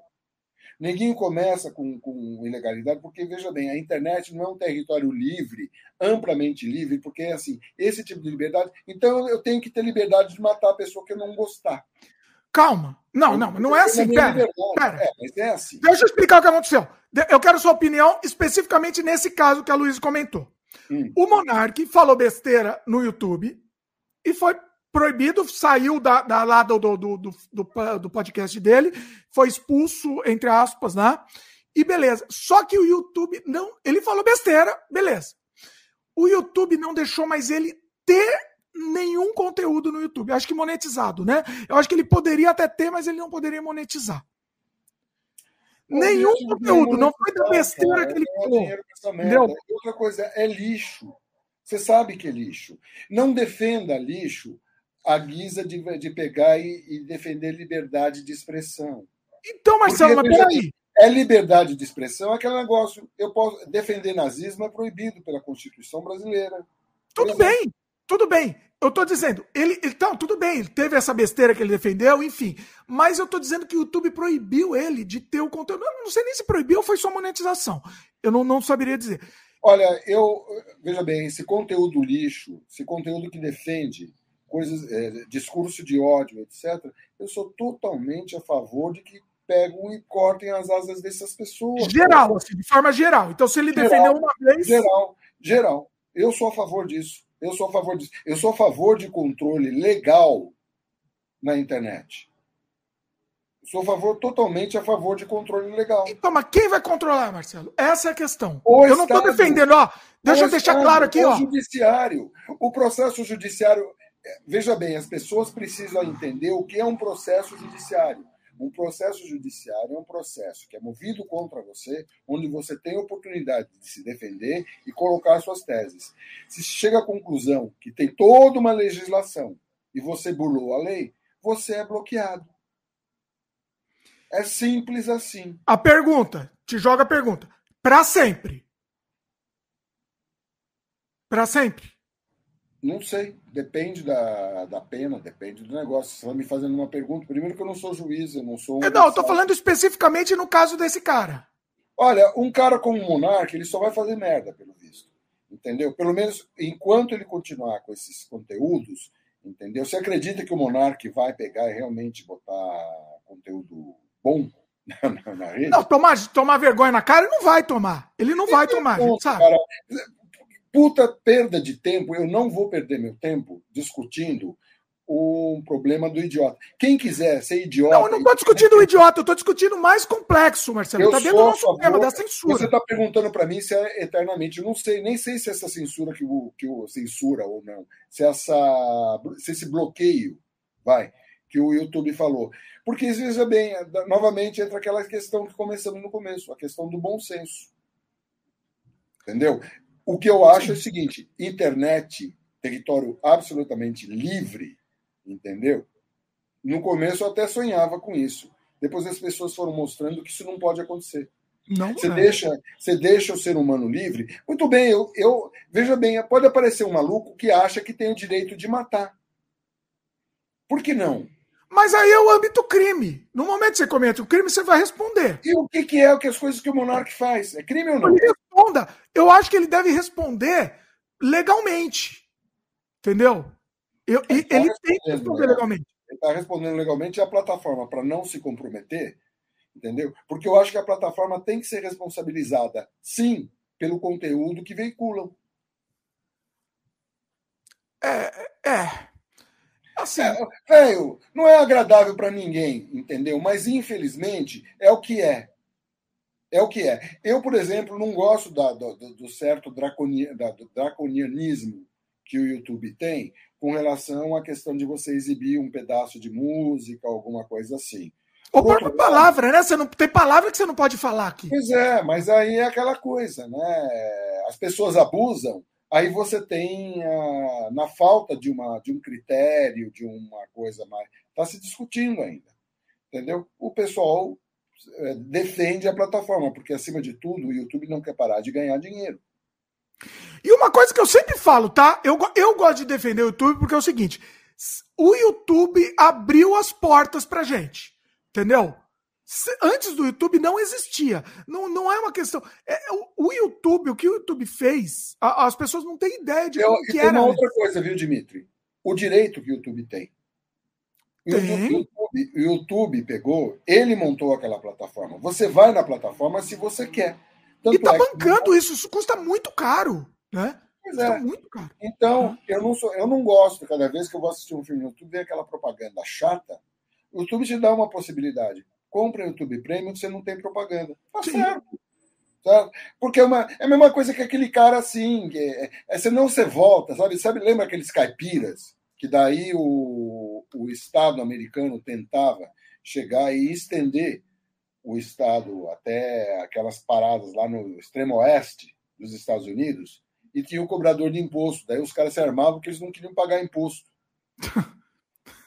Ninguém começa com, com ilegalidade, porque, veja bem, a internet não é um território livre, amplamente livre, porque, assim, esse tipo de liberdade. Então, eu tenho que ter liberdade de matar a pessoa que eu não gostar. Calma. Não, não, não é assim. Pera, pera. É, é assim. Deixa eu explicar o que aconteceu. Eu quero sua opinião especificamente nesse caso que a Luiz comentou. Hum. O Monark falou besteira no YouTube e foi proibido, saiu da, da lá do, do, do, do, do podcast dele, foi expulso, entre aspas, né? E beleza. Só que o YouTube não. Ele falou besteira, beleza. O YouTube não deixou mais ele ter nenhum conteúdo no YouTube. Acho que monetizado, né? Eu acho que ele poderia até ter, mas ele não poderia monetizar. Pô, nenhum conteúdo, não foi da besteira cara, que ele falou. Outra coisa, é lixo. Você sabe que é lixo. Não defenda lixo à guisa de, de pegar e, e defender liberdade de expressão. Então, Marcelo, Porque, mas peraí. É liberdade de expressão, é aquele negócio. Eu posso defender nazismo é proibido pela Constituição brasileira. Tudo bem, tudo bem. Eu estou dizendo, ele. Então, tudo bem, ele teve essa besteira que ele defendeu, enfim. Mas eu estou dizendo que o YouTube proibiu ele de ter o conteúdo. Eu não sei nem se proibiu ou foi só monetização. Eu não, não saberia dizer. Olha, eu. Veja bem, esse conteúdo lixo, esse conteúdo que defende coisas, é, discurso de ódio, etc., eu sou totalmente a favor de que pegam e cortem as asas dessas pessoas. Geral, assim, de forma geral. Então, se ele geral, defendeu uma vez. Geral, geral. Eu sou a favor disso. Eu sou a favor disso. Eu sou a favor de controle legal na internet. Eu sou a favor, totalmente a favor de controle legal. Então, mas quem vai controlar, Marcelo? Essa é a questão. O eu Estado, não estou defendendo, ó. Deixa eu deixar Estado, claro aqui, o ó. O judiciário. O processo judiciário. Veja bem, as pessoas precisam entender o que é um processo judiciário. Um processo judiciário é um processo que é movido contra você, onde você tem oportunidade de se defender e colocar suas teses. Se chega à conclusão que tem toda uma legislação e você burlou a lei, você é bloqueado. É simples assim. A pergunta, te joga a pergunta. Para sempre. Para sempre. Não sei, depende da, da pena, depende do negócio. Você está me fazendo uma pergunta. Primeiro que eu não sou juiz, eu não sou. Um não, eu tô falando especificamente no caso desse cara. Olha, um cara como o Monark, ele só vai fazer merda, pelo visto. Entendeu? Pelo menos enquanto ele continuar com esses conteúdos, entendeu? Você acredita que o Monark vai pegar e realmente botar conteúdo bom na, na rede? Não, tomar, tomar vergonha na cara, ele não vai tomar. Ele não vai tomar, ponto, sabe? Cara, puta perda de tempo. Eu não vou perder meu tempo discutindo um problema do idiota. Quem quiser ser idiota. Não, eu não estou discutindo o idiota, eu estou discutindo mais complexo, Marcelo. Está dentro do nosso tema da censura. Você está perguntando para mim se é eternamente. Eu não sei, nem sei se essa censura que o, que o censura ou não, se essa se esse bloqueio, vai, que o YouTube falou. Porque, veja bem, novamente entra aquela questão que começamos no começo, a questão do bom senso. Entendeu? O que eu acho é o seguinte: internet, território absolutamente livre, entendeu? No começo eu até sonhava com isso. Depois as pessoas foram mostrando que isso não pode acontecer. Não você, é. deixa, você deixa o ser humano livre. Muito bem, eu, eu veja bem, pode aparecer um maluco que acha que tem o direito de matar. Por que não? Mas aí é o âmbito crime. No momento que você comete o crime, você vai responder. E o que, que é o que as coisas que o monarca faz? É crime ou não? Responda. Eu acho que ele deve responder legalmente. Entendeu? Eu, ele, tá ele tem que responder legalmente. Ele está respondendo legalmente e a plataforma, para não se comprometer, entendeu? Porque eu acho que a plataforma tem que ser responsabilizada, sim, pelo conteúdo que veiculam. É, é. Assim, é, velho, não é agradável para ninguém, entendeu? Mas infelizmente é o que é. É o que é. Eu, por exemplo, não gosto da, do, do, certo draconia, da, do draconianismo que o YouTube tem com relação à questão de você exibir um pedaço de música, alguma coisa assim. Ou própria palavra, né? Você não tem palavra que você não pode falar aqui. Pois é, mas aí é aquela coisa, né? As pessoas abusam Aí você tem, a, na falta de, uma, de um critério, de uma coisa mais. Está se discutindo ainda. Entendeu? O pessoal defende a plataforma, porque, acima de tudo, o YouTube não quer parar de ganhar dinheiro. E uma coisa que eu sempre falo, tá? Eu, eu gosto de defender o YouTube porque é o seguinte: o YouTube abriu as portas pra gente. Entendeu? Antes do YouTube não existia. Não, não é uma questão. É, é, o, o YouTube, o que o YouTube fez, a, as pessoas não têm ideia de como que era. Uma outra coisa, viu, Dimitri? O direito que o YouTube tem. YouTube, YouTube, YouTube pegou, ele montou aquela plataforma. Você vai na plataforma se você quer. Tanto e tá é bancando que... isso, isso custa muito caro, né? Pois é. caro. Então, eu não, sou, eu não gosto, cada vez que eu vou assistir um filme no YouTube, vem aquela propaganda chata. O YouTube te dá uma possibilidade compra o YouTube Premium, você não tem propaganda. Tá Sim. certo. Tá? Porque é, uma, é a mesma coisa que aquele cara assim, é, é, senão você volta, sabe? sabe? Lembra aqueles caipiras? Que daí o, o Estado americano tentava chegar e estender o Estado até aquelas paradas lá no extremo oeste dos Estados Unidos e tinha o cobrador de imposto. Daí os caras se armavam porque eles não queriam pagar imposto.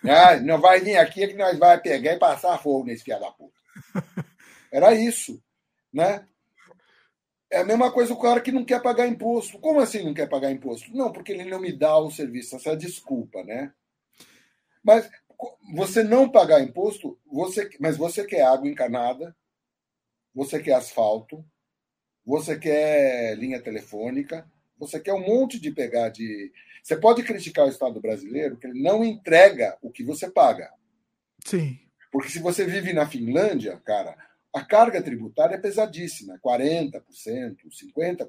Ah, não vai vir aqui que nós vai pegar e passar fogo nesse filho da puta. Era isso, né? É a mesma coisa o cara que não quer pagar imposto. Como assim não quer pagar imposto? Não, porque ele não me dá o serviço. Essa é a desculpa, né? Mas você não pagar imposto, você, mas você quer água encanada, você quer asfalto, você quer linha telefônica, você quer um monte de pegar de você pode criticar o Estado brasileiro que ele não entrega o que você paga. Sim. Porque se você vive na Finlândia, cara, a carga tributária é pesadíssima, 40%, 50%.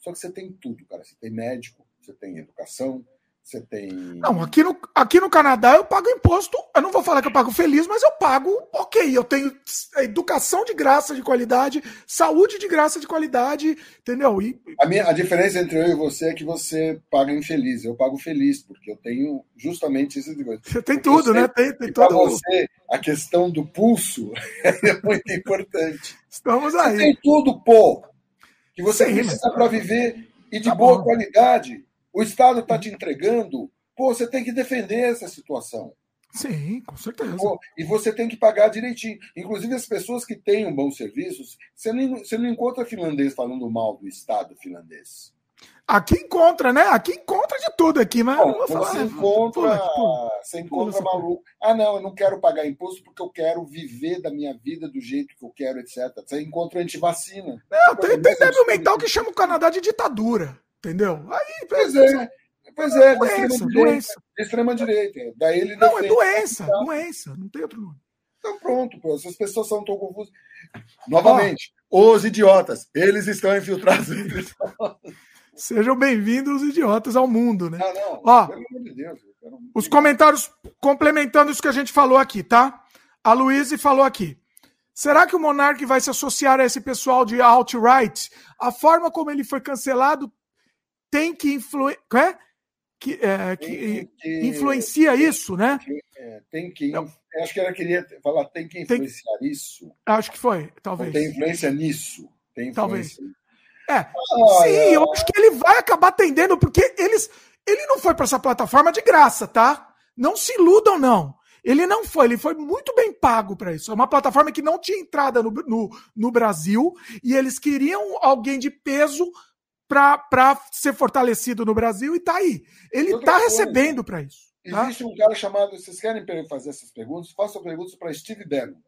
Só que você tem tudo, cara. Você tem médico, você tem educação, você tem. Não, aqui no, aqui no Canadá eu pago imposto. Eu não vou falar que eu pago feliz, mas eu pago ok. Eu tenho educação de graça de qualidade, saúde de graça de qualidade, entendeu? E... A, minha, a diferença entre eu e você é que você paga infeliz. Eu pago feliz, porque eu tenho justamente isso de coisa. Você tem porque tudo, né? Tem, tem tudo. Para você, a questão do pulso é muito importante. Estamos aí. Você tem tudo, pô, que você Sim, precisa mas... para viver e de tá boa bom. qualidade. O Estado está te entregando, pô, você tem que defender essa situação. Sim, com certeza. Pô, e você tem que pagar direitinho. Inclusive, as pessoas que têm um bons serviços, você não, você não encontra finlandês falando mal do Estado finlandês. Aqui encontra, né? Aqui encontra de tudo aqui, mas Bom, Você né? encontra, pula, pula, você encontra pula, maluco. Ah, não, eu não quero pagar imposto porque eu quero viver da minha vida do jeito que eu quero, etc. Você encontra antivacina. Não, tem, tem débil mental que chama o Canadá de ditadura. Entendeu? Aí, pois é. Pois é, doença, doença. extrema direita. Daí ele não, é doença, tá? doença, não tem outro nome. Então pronto, pô, essas pessoas são tão confusas. Novamente, os idiotas, eles estão infiltrados. Sejam bem-vindos, idiotas, ao mundo, né? Ah, não. Ó, Pelo amor de Deus. quero- Os comentários complementando isso que a gente falou aqui, tá? A Luíse falou aqui. Será que o Monark vai se associar a esse pessoal de alt-right? A forma como ele foi cancelado tem que influenciar. Que, é, que Tem que- influencia isso, né? é, tem que. Não. Acho que ela queria falar, tem que Tem- influenciar isso. Acho que foi, talvez. tem influência nisso. Tem Talvez. influência. É. Ah, Sim, é. eu acho que ele vai acabar atendendo, porque eles, ele não foi para essa plataforma de graça, tá? Não se iludam, não. Ele não foi, ele foi muito bem pago para isso. É uma plataforma que não tinha entrada no, no, no Brasil e eles queriam alguém de peso para ser fortalecido no Brasil e tá aí. Ele tá coisa, recebendo para isso. Tá? Existe um cara chamado. Vocês querem fazer essas perguntas? Façam perguntas para Steve Bannon.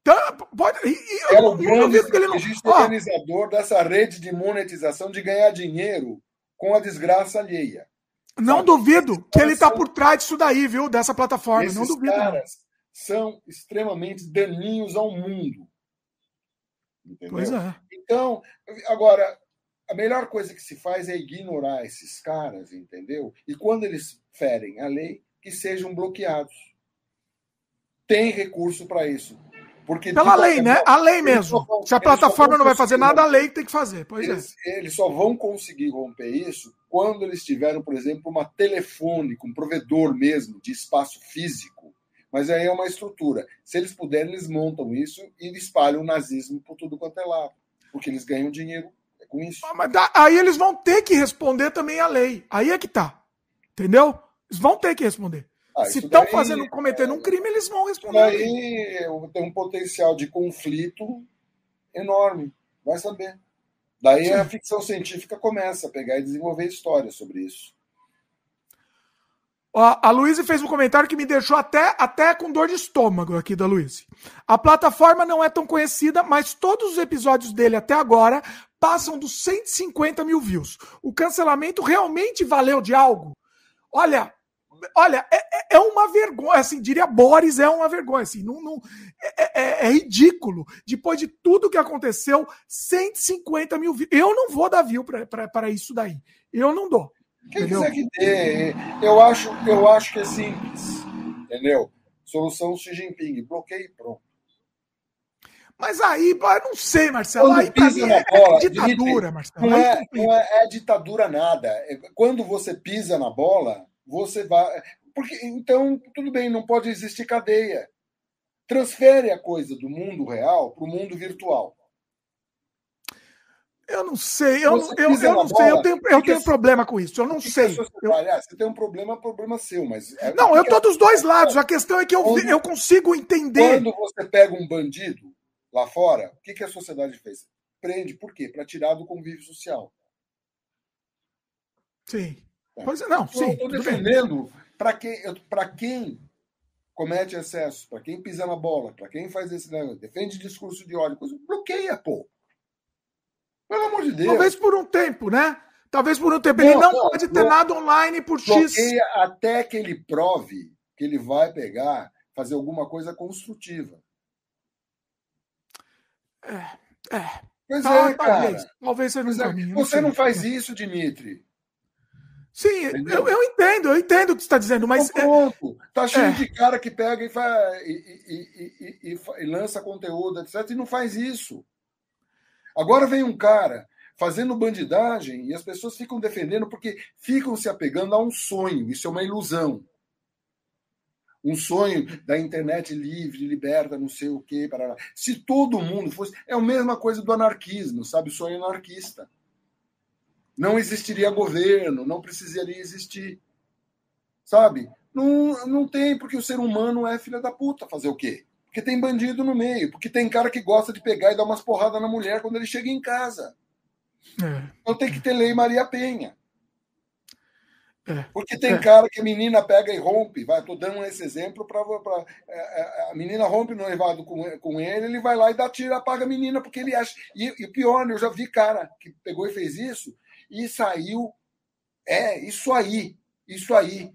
Então, pode, e, e Era não- o grande duvido que ele não. Ó, organizador dessa rede de monetização de ganhar dinheiro com a desgraça alheia. não sabe? duvido que ele tá são- por trás disso daí, viu? Dessa plataforma. Esses não duvido. caras são extremamente daninhos ao mundo. Entendeu? Pois é. Então, agora, a melhor coisa que se faz é ignorar esses caras, entendeu? E quando eles ferem a lei, que sejam bloqueados. Tem recurso para isso. Porque Pela lei, né? A lei mesmo. vão- Se a plataforma não vai fazer nada, a lei tem que fazer. Pois é. Eles, eles só vão conseguir romper isso quando eles tiveram, por exemplo, uma telefônica, um provedor mesmo de espaço físico. Mas aí é uma estrutura. Se eles puderem, eles montam isso e espalham o nazismo por tudo quanto é lado. Porque eles ganham dinheiro com isso. Ah, Mas da- aí eles vão ter que responder também à lei. Aí é que tá. Entendeu? Eles vão ter que responder. Ah, Se estão fazendo, cometendo um crime, eles vão responder. daí tem um potencial de conflito enorme. Vai saber. Daí a ficção científica começa a pegar e desenvolver histórias sobre isso. A Luísa fez um comentário que me deixou até, até com dor de estômago aqui da Luísa. A plataforma não é tão conhecida, mas todos os episódios dele até agora passam dos 150 mil views. O cancelamento realmente valeu de algo? Olha, olha, é, é- é uma vergonha, assim, diria Boris, é uma vergonha, assim, não, não- é, é- é ridículo. Depois de tudo que aconteceu, 150 mil views. Eu não vou dar view para isso daí. Eu não dou. Quem Entendeu? quiser que dê, eu acho, eu acho que é simples. Entendeu? Solução Xi Jinping. Bloqueio e pronto. Mas aí, eu não sei, Marcelo. Quando Aí pra pisa mim na é, bola, é ditadura, Marcelo. Não é, não é, é ditadura nada. É- Quando você pisa na bola, você vai. Porque, então, tudo bem, não pode existir cadeia. Transfere a coisa do mundo real para o mundo virtual. Eu não sei, eu, não- eu, eu não sei, eu bola, tenho, eu tenho assim. problema com isso, eu não sei. a sociedade- Ah, você tem um problema, problema seu, mas. é- Não, eu a- dos dois lados. A questão é que eu, Quando- eu consigo entender. Quando você pega um bandido lá fora, o que, que a sociedade fez? Prende. Por quê? Para tirar do convívio social. Sim. Pois é, não, Eu sim. estou defendendo para quem, pra quem comete excesso, para quem pisa na bola, para quem faz esse negócio, defende discurso de ódio, coisa, bloqueia, pô. Pelo amor de Deus. Talvez por um tempo, né? Talvez por um tempo. Ele Não, não, não, pode ter blo- nada online por X. bloqueia até que ele prove que ele vai pegar, fazer alguma coisa construtiva. É. Pois Tal- é, cara. talvez, talvez seja um Pois é. caminho. Você sei. não faz isso, Dimitri. Sim, eu, eu entendo, eu entendo o que você está dizendo, mas Então, pronto. Tá cheio é. de cara que pega e, faz, e- e- e lança conteúdo, etc., e não faz isso. Agora vem um cara fazendo bandidagem e as pessoas ficam defendendo porque ficam se apegando a um sonho. Isso é uma ilusão. Um sonho da internet livre, liberta, não sei o quê. Parará. Se todo mundo fosse. É a mesma coisa do anarquismo, sabe? Sonho anarquista. Não existiria governo, não precisaria existir. Sabe? Não, não tem, porque o ser humano é filha da puta. Fazer o quê? Porque tem bandido no meio, porque tem cara que gosta de pegar e dar umas porradas na mulher quando ele chega em casa. é, Então tem que ter lei Maria Penha. É. Porque tem É. cara que a menina pega e rompe. Vai, tô dando esse exemplo para a menina rompe no noivado com, com ele, ele vai lá e dá tiro, apaga a menina, porque ele acha. E, e o pior, né, eu já vi cara que pegou e fez isso e saiu. É, isso aí. Isso aí.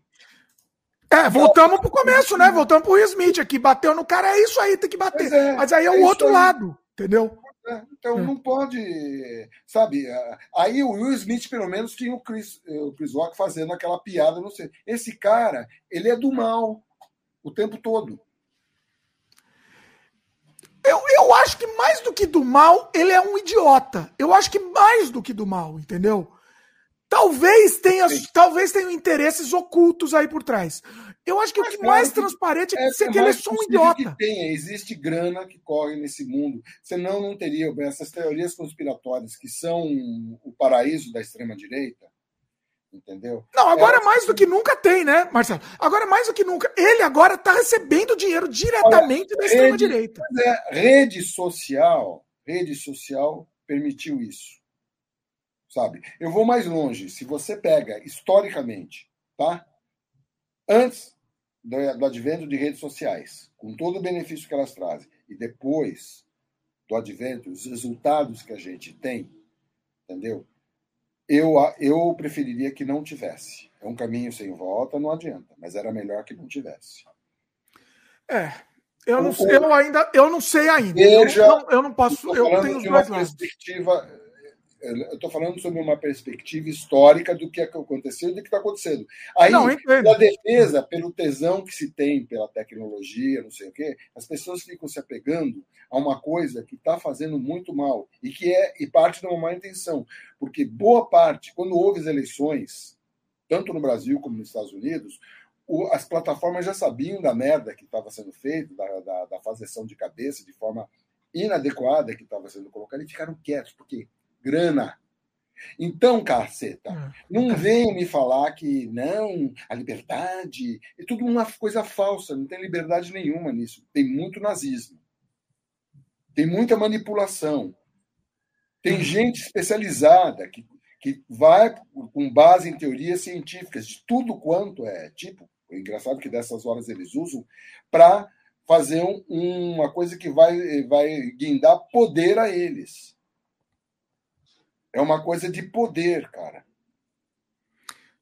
É, voltamos pro começo, né? Voltamos pro Will Smith aqui. Bateu no cara, é isso aí, tem que bater. É, Mas aí é o é outro aí. lado, entendeu? É, então não pode, sabe? Aí o Will Smith pelo menos tinha o Chris, o Chris Rock fazendo aquela piada, não sei. Esse cara, ele é do mal o tempo todo. Eu, eu acho que mais do que do mal, ele é um idiota. Eu acho que mais do que do mal, entendeu? Talvez tenha, talvez tenha interesses ocultos aí por trás. Eu acho que mas o que mais que transparente é, é que ele é só um idiota. Existe grana que corre nesse mundo. Senão não teria essas teorias conspiratórias que são o paraíso da extrema-direita. Entendeu? Não, agora é, mais do que nunca tem, né, Marcelo? Agora mais do que nunca. Ele agora está recebendo dinheiro diretamente Olha, da extrema-direita. É, rede social, rede social permitiu isso sabe? Eu vou mais longe. Se você pega historicamente, tá? Antes do, advento de redes sociais, com todo o benefício que elas trazem, e depois do advento, os resultados que a gente tem, entendeu? Eu, eu preferiria que não tivesse. É um caminho sem volta, não adianta, mas era melhor que não tivesse. É, eu não, eu ainda, eu não sei ainda. Veja, eu, não, eu não posso, eu tenho os dois lados. Perspectiva eu estou falando sobre uma perspectiva histórica do que aconteceu e do que está acontecendo. Aí, não, pela defesa, pelo tesão que se tem pela tecnologia, não sei o quê, as pessoas ficam se apegando a uma coisa que está fazendo muito mal e que é e parte de uma má intenção. Porque boa parte, quando houve as eleições, tanto no Brasil como nos Estados Unidos, o, as plataformas já sabiam da merda que estava sendo feita, da, da, da fazeção de cabeça, de forma inadequada que estava sendo colocada, e ficaram quietos, porque grana. Então, caceta, ah. não venham me falar que não, a liberdade é tudo uma coisa falsa, não tem liberdade nenhuma nisso. Tem muito nazismo, tem muita manipulação, tem hum. gente especializada que, que vai com base em teorias científicas de tudo quanto é tipo. É engraçado que dessas horas eles usam para fazer um, uma coisa que vai, vai guindar poder a eles. É uma coisa de poder, cara.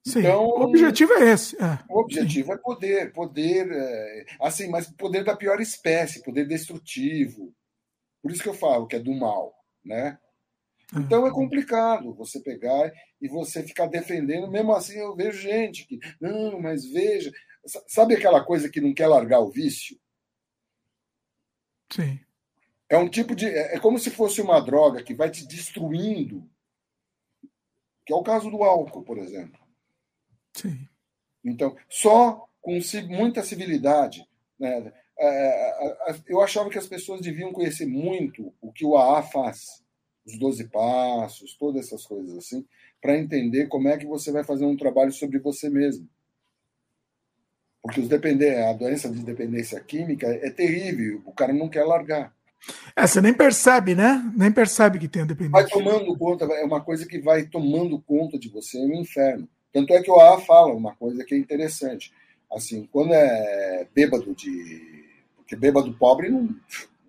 Sim, então, o objetivo é esse. É. O objetivo Sim. é poder, poder, é, assim, mas poder da pior espécie, poder destrutivo. Por isso que eu falo que é do mal, né? É. Então é complicado você pegar e você ficar defendendo. Mesmo assim, eu vejo gente que, não, mas veja. Sabe aquela coisa que não quer largar o vício? Sim. É um tipo de. É, é como se fosse uma droga que vai te destruindo que é o caso do álcool, por exemplo. Sim. Então, só com muita civilidade. Né? É, é, é, eu achava que as pessoas deviam conhecer muito o que o AA faz, os 12 passos, todas essas coisas assim, para entender como é que você vai fazer um trabalho sobre você mesmo. Porque os depender, a doença de dependência química é terrível, o cara não quer largar. É, você nem percebe, né? Nem percebe que tem a dependência. Vai tomando conta, é uma coisa que vai tomando conta de você, é um inferno. Tanto é que o AA fala uma coisa que é interessante. Assim, quando é bêbado de. Porque bêbado pobre não,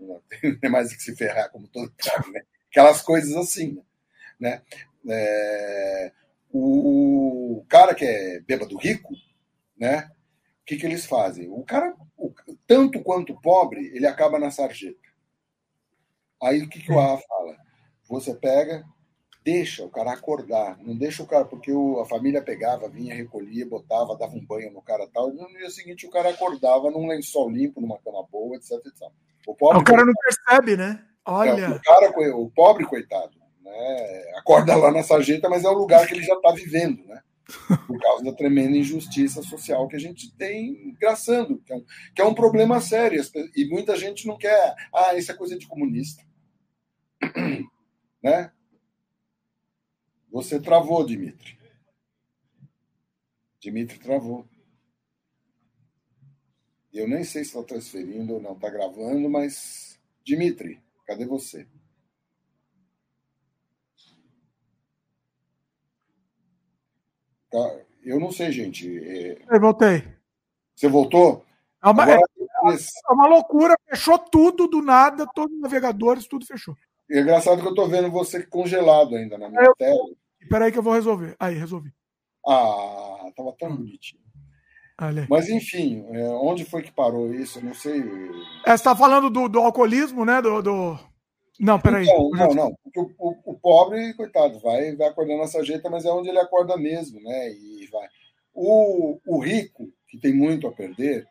não tem mais que se ferrar, como todo cara, né? Aquelas coisas assim, né? É, o cara que é bêbado rico, né? O que, que eles fazem? O cara, tanto quanto pobre, ele acaba na sarjeta. Aí o que, que o A fala? Você pega, deixa o cara acordar, não deixa o cara, porque o, a família pegava, vinha, recolhia, botava, dava um banho no cara tal, e no dia seguinte o cara acordava num lençol limpo, numa cama boa, etc, etc. O, pobre, o cara não percebe, né? Olha. É, o, cara, o pobre, coitado, né? acorda lá na sarjeta, mas é o lugar que ele já está vivendo, né? por causa da tremenda injustiça social que a gente tem graçando, que é um, que é um problema sério. E muita gente não quer. Ah, isso é coisa de comunista. Né? Você travou, Dimitri. Dimitri travou. Eu nem sei se está transferindo ou não, está gravando, mas. Dimitri, cadê você? Tá? Eu não sei, gente. É... Eu voltei. Você voltou? É uma, Agora, é, é uma loucura, fechou tudo do nada, todos os navegadores, tudo fechou. É engraçado que eu estou vendo você congelado ainda na minha eu... tela. Espera aí que eu vou resolver. Aí, resolvi. Ah, tava tão hum. bonitinho. Mas enfim, é, onde foi que parou isso? Eu não sei. É, você está falando do, do, alcoolismo, né? Do, do, Não, peraí. Então, não, não. O, o, o, pobre, coitado, vai, vai acordando nessa jeita, mas é onde ele acorda mesmo, né? E vai. O, o rico, que tem muito a perder,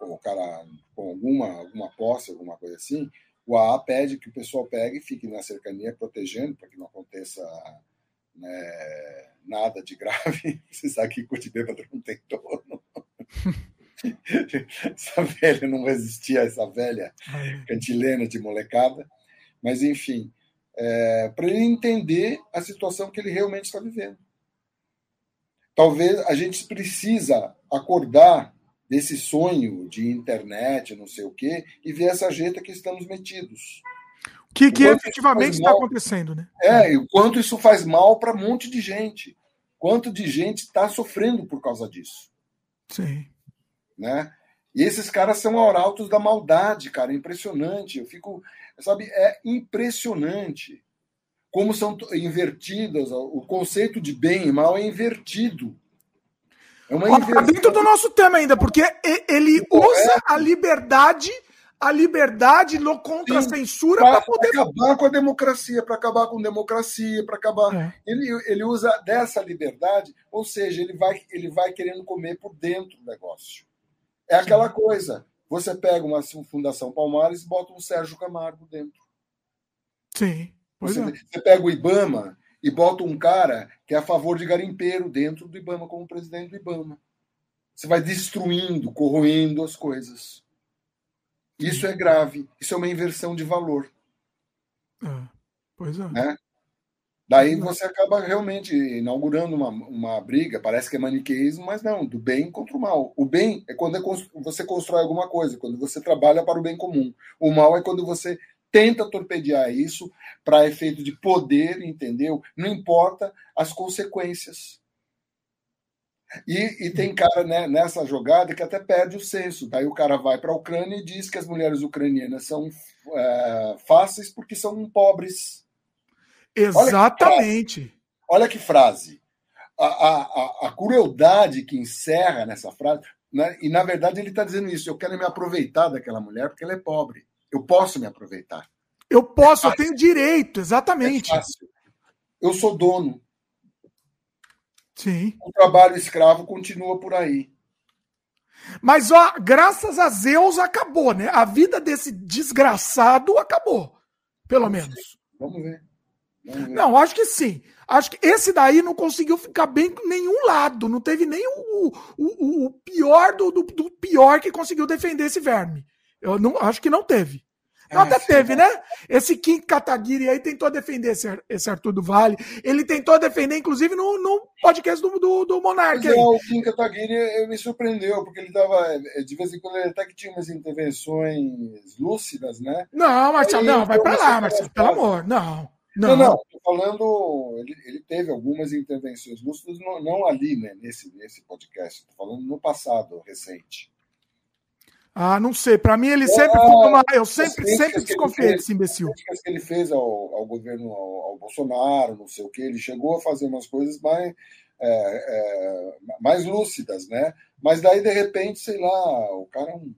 o cara com alguma, alguma posse, alguma coisa assim, o AA pede que o pessoal pegue e fique na cercania protegendo para que não aconteça né, nada de grave. Você sabe que curte bêbado não tem dono. essa velha não resistia a essa velha cantilena de molecada. Mas, enfim, é, para ele entender a situação que ele realmente está vivendo. Talvez a gente precisa acordar desse sonho de internet, não sei o quê, e ver essa jeta que estamos metidos. O que, que efetivamente está acontecendo, né? É, e o quanto isso faz mal para um monte de gente. Quanto de gente está sofrendo por causa disso. Sim. Né? E esses caras são arautos da maldade, cara. É impressionante. Eu fico. Sabe, é impressionante como são invertidas. O conceito de bem e mal é invertido. É uma inversão. dentro do nosso tema ainda, porque ele usa a liberdade, a liberdade contra a censura para poder acabar com a democracia, para acabar com a democracia, para acabar. É. Ele, ele usa dessa liberdade, ou seja, ele vai, ele vai querendo comer por dentro do negócio. É aquela coisa. Você pega uma Fundação Palmares e bota um Sérgio Camargo dentro. Sim. Você, é. você pega o Ibama e bota um cara que é a favor de garimpeiro dentro do Ibama como presidente do Ibama. Você vai destruindo, corroendo as coisas. Isso é grave. Isso é uma inversão de valor. É, pois é. Né? Daí você acaba realmente inaugurando uma, uma briga, parece que é maniqueísmo, mas não, do bem contra o mal. O bem é quando é você constrói alguma coisa, quando você trabalha para o bem comum. O mal é quando você tenta torpedear isso para efeito de poder, entendeu? Não importa as consequências. E, e tem cara né, nessa jogada que até perde o senso. Daí o cara vai para a Ucrânia e diz que as mulheres ucranianas são é, fáceis porque são pobres. Exatamente. Olha que frase. A, a, a, crueldade que encerra nessa frase. Né, e na verdade ele está dizendo isso: eu quero me aproveitar daquela mulher porque ela é pobre. Eu posso me aproveitar. Eu posso, é eu tenho direito, exatamente. É eu sou dono. Sim. O trabalho escravo continua por aí. Mas, ó, graças a Zeus acabou, né? A vida desse desgraçado acabou. Pelo Vamos menos. Ver. Vamos ver. Vamos ver. Não, acho que sim. Acho que esse daí não conseguiu ficar bem com nenhum lado. Não teve nem o, o, o pior do, do, do pior que conseguiu defender esse verme. Eu não, acho que não teve. Não, até teve, né? Esse Kim Kataguiri aí tentou defender esse, esse Arthur do Vale. Ele tentou defender, inclusive, no, no podcast do, do, do Monark. É, o Kim Kataguiri me surpreendeu, porque ele tava. É, de vez em quando ele até que tinha umas intervenções lúcidas, né? Não, Marcelo, não, vai pra lá, Marcelo, pelo amor. Não. Não, não, não tô falando. Ele, ele teve algumas intervenções lúcidas, não, não ali, né? Nesse, nesse podcast. Tô falando no passado recente. Ah, não sei. Para mim, ele sempre foi uma. Eu sempre, sempre desconfiei desse imbecil. As que ele fez ao, ao governo, ao, ao, Bolsonaro, não sei o que, ele chegou a fazer umas coisas mais, é, é, mais lúcidas, né? Mas daí, de repente, sei lá, o cara é um.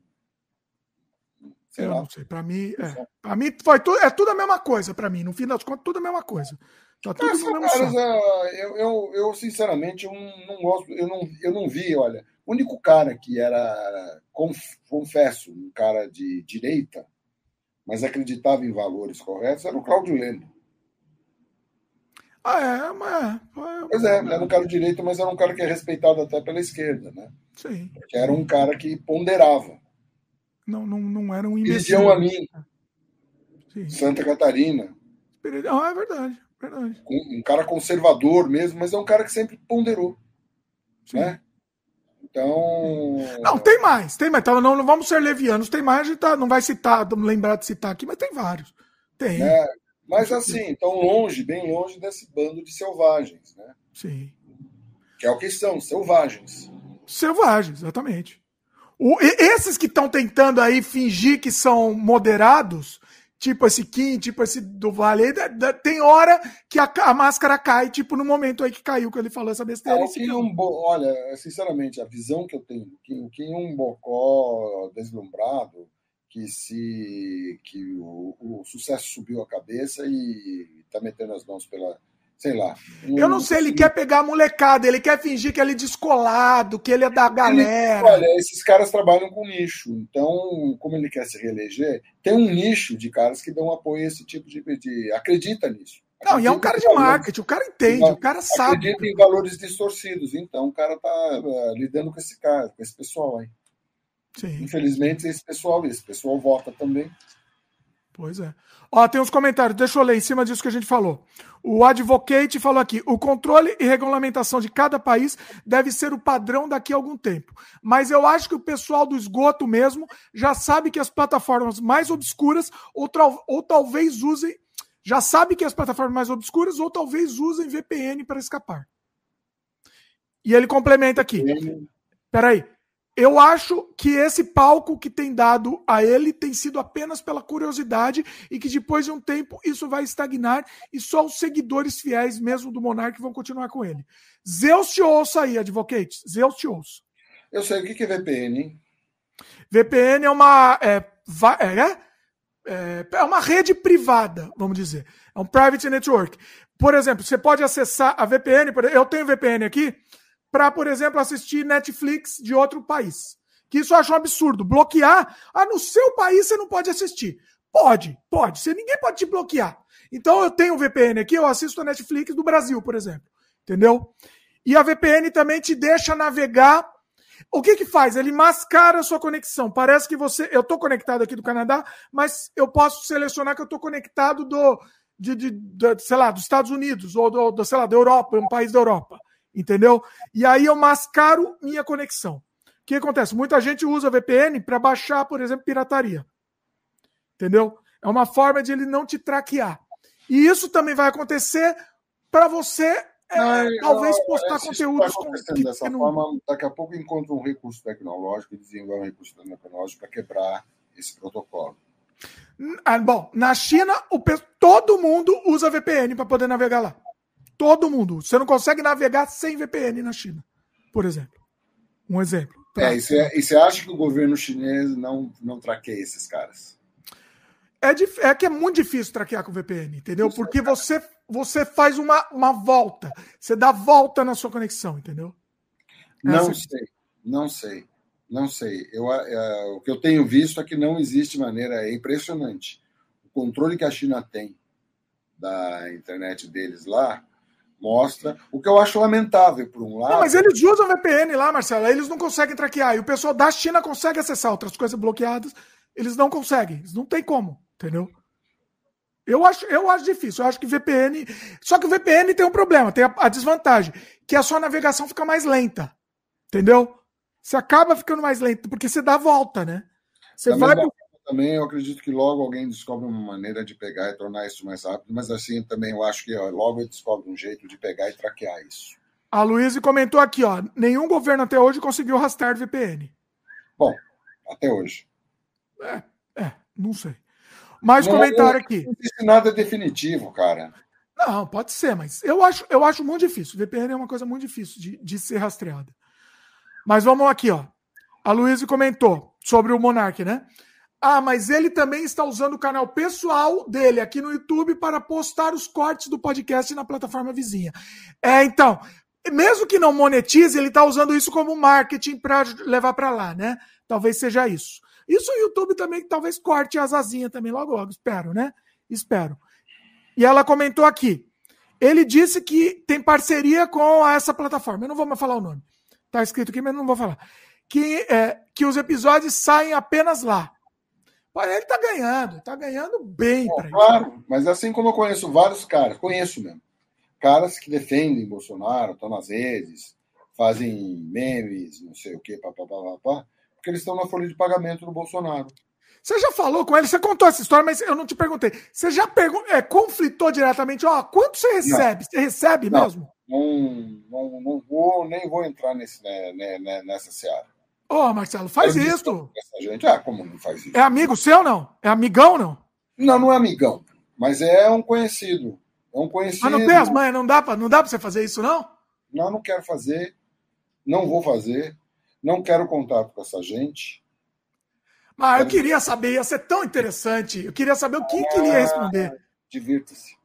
Sei eu lá. não sei. Para mim, é. Para mim foi tudo, é tudo a mesma coisa. Para mim, no fim das contas, tudo a mesma coisa. Tá tudo Mas, caras, é, eu, eu, eu, sinceramente, eu não gosto. Eu não, eu não vi, olha. O único cara que era, confesso, um cara de direita, mas acreditava em valores corretos, era o Cláudio Lendo. Ah, é, mas. Pois é, era um cara de direita, mas era um cara que é respeitado até pela esquerda, né? Sim. Que era um cara que ponderava. Não, não, não era um imbecil. Eliseu Amin, Santa Catarina. Ah, é verdade, verdade. Um, um, cara conservador mesmo, mas é um cara que sempre ponderou. Sim. Né? Então. Não, tem mais, tem mais. Então, não, não vamos ser levianos, tem mais, a gente tá, não vai citar, não lembrar de citar aqui, mas tem vários. Tem. É, mas assim, tão longe, bem longe desse bando de selvagens, né? Sim. Que é o que são, selvagens. Selvagens, exatamente. O, esses que estão tentando aí fingir que são moderados, tipo esse Kim, tipo esse do Vale, tem hora que a, a, máscara cai, tipo no momento aí que caiu, que ele falou essa besteira. É, Kim é um bo... Olha, sinceramente, a visão que eu tenho, o Kim é um bocó deslumbrado, que se que o, o sucesso subiu a cabeça e está metendo as mãos pela, sei lá. Um, eu não sei, ele quer pegar a molecada, ele quer fingir que ele é descolado, que ele é da galera. Olha, esses caras trabalham com nicho, então, como ele quer se reeleger, tem um nicho de caras que dão apoio a esse tipo de. de acredita nisso. Não, e é um cara de marketing, o cara entende, o cara sabe. Acredita em valores distorcidos, então o cara tá uh, lidando com esse cara, com esse pessoal aí. Sim. Infelizmente, esse pessoal, esse pessoal vota também. Pois é. Ó, tem uns comentários, deixa eu ler em cima disso que a gente falou. O Advocate falou aqui: o controle e regulamentação de cada país deve ser o padrão daqui a algum tempo. Mas eu acho que o pessoal do esgoto mesmo já sabe que as plataformas mais obscuras, ou, ou talvez usem. Já sabe que as plataformas mais obscuras, ou talvez usem VPN para escapar. E ele complementa aqui. Peraí. Eu acho que esse palco que tem dado a ele tem sido apenas pela curiosidade e que depois de um tempo isso vai estagnar e só os seguidores fiéis mesmo do Monark vão continuar com ele. Zeus te ouça aí, Advocate. Zeus te ouça. Eu sei o que é VPN, hein? VPN é uma. É, é, é, é uma rede privada, vamos dizer. É um private network. Por exemplo, você pode acessar a VPN. Eu tenho VPN aqui para, por exemplo, assistir Netflix de outro país. Que isso eu acho um absurdo. Bloquear. Ah, no seu país você não pode assistir. Pode, pode. Você, ninguém pode te bloquear. Então eu tenho um VPN aqui, eu assisto a Netflix do Brasil, por exemplo. Entendeu? E a VPN também te deixa navegar. O que que faz? Ele mascara a sua conexão. Parece que você. Eu estou conectado aqui do Canadá, mas eu posso selecionar que eu estou conectado do. De, de, de, sei lá, dos Estados Unidos, ou do, do, sei lá, da Europa, um país da Europa entendeu? E aí eu mascaro minha conexão. O que acontece? Muita gente usa VPN para baixar, por exemplo, pirataria. Entendeu? É uma forma de ele não te traquear. E isso também vai acontecer para você é, não, talvez postar conteúdos com, que, dessa que forma, daqui a pouco encontra um recurso tecnológico e desenvolve um recurso tecnológico para quebrar esse protocolo. Ah, bom, na China, o, todo mundo usa VPN para poder navegar lá. Todo mundo. Você não consegue navegar sem VPN na China, por exemplo. Um exemplo. É, e você, e você acha que o governo chinês não, não traqueia esses caras? É, é que é muito difícil traquear com VPN, entendeu? Porque você, você faz uma, uma volta. Você dá volta na sua conexão, entendeu? Não Essa... sei, não sei, não sei. Eu, é, o que eu tenho visto é que não existe maneira, é impressionante. O controle que a China tem da internet deles lá mostra. O que eu acho lamentável, por um lado. Não, mas eles usam VPN lá, Marcelo. Eles não conseguem traquear. E o pessoal da China consegue acessar outras coisas bloqueadas. Eles não conseguem. Eles não tem como, entendeu? Eu acho, eu acho difícil. Eu acho que VPN. Só que o VPN tem um problema, tem a, a desvantagem, que a sua navegação fica mais lenta. Entendeu? Você acaba ficando mais lento, porque você dá a volta, né? Você Também vai. Pro também eu acredito que logo alguém descobre uma maneira de pegar e tornar isso mais rápido, mas assim também eu acho que ó, logo ele descobre um jeito de pegar e traquear isso. A Luísa comentou aqui, ó, nenhum governo até hoje conseguiu rastrear VPN. Bom, até hoje. É, é não sei. Mais não, comentário aqui. Não existe nada definitivo, cara. Não, pode ser, mas eu acho, eu acho muito difícil. VPN é uma coisa muito difícil de, de ser rastreada. Mas vamos aqui, ó. A Luísa comentou sobre o Monark, né? Ah, mas ele também está usando o canal pessoal dele aqui no YouTube para postar os cortes do podcast na plataforma vizinha. É, então, mesmo que não monetize, ele está usando isso como marketing para levar para lá, né? Talvez seja isso. Isso o YouTube também talvez corte as asinhas também logo logo, espero, né? Espero. E ela comentou aqui. Ele disse que tem parceria com essa plataforma. Eu não vou mais falar o nome. Tá escrito aqui, mas não vou falar. Que, é, que os episódios saem apenas lá. Ele tá ganhando, tá ganhando bem. Claro, mas assim como eu conheço vários caras, conheço mesmo, caras que defendem Bolsonaro, estão nas redes, fazem memes, não sei o quê, papapá, porque eles estão na folha de pagamento do Bolsonaro. Você já falou com ele, você contou essa história, mas eu não te perguntei. Você já pergun é, conflitou diretamente, ó, quanto você recebe? Não. Você recebe não, mesmo? Não, não, não vou, nem vou entrar nesse, né, né, né nessa seara. Ô, oh, Marcelo, faz isso. Gente. Ah, como não faz isso? É amigo seu, não? É amigão, não? Não, não é amigão. Mas é um conhecido. É um conhecido. Mas não tem as mães, não dá pra, não dá pra você fazer isso, não? Não, não quero fazer. Não vou fazer. Não quero contato com essa gente. Ah, eu queria saber, ia ser tão interessante. Eu queria saber o que, que ele ia responder. Divirta-se.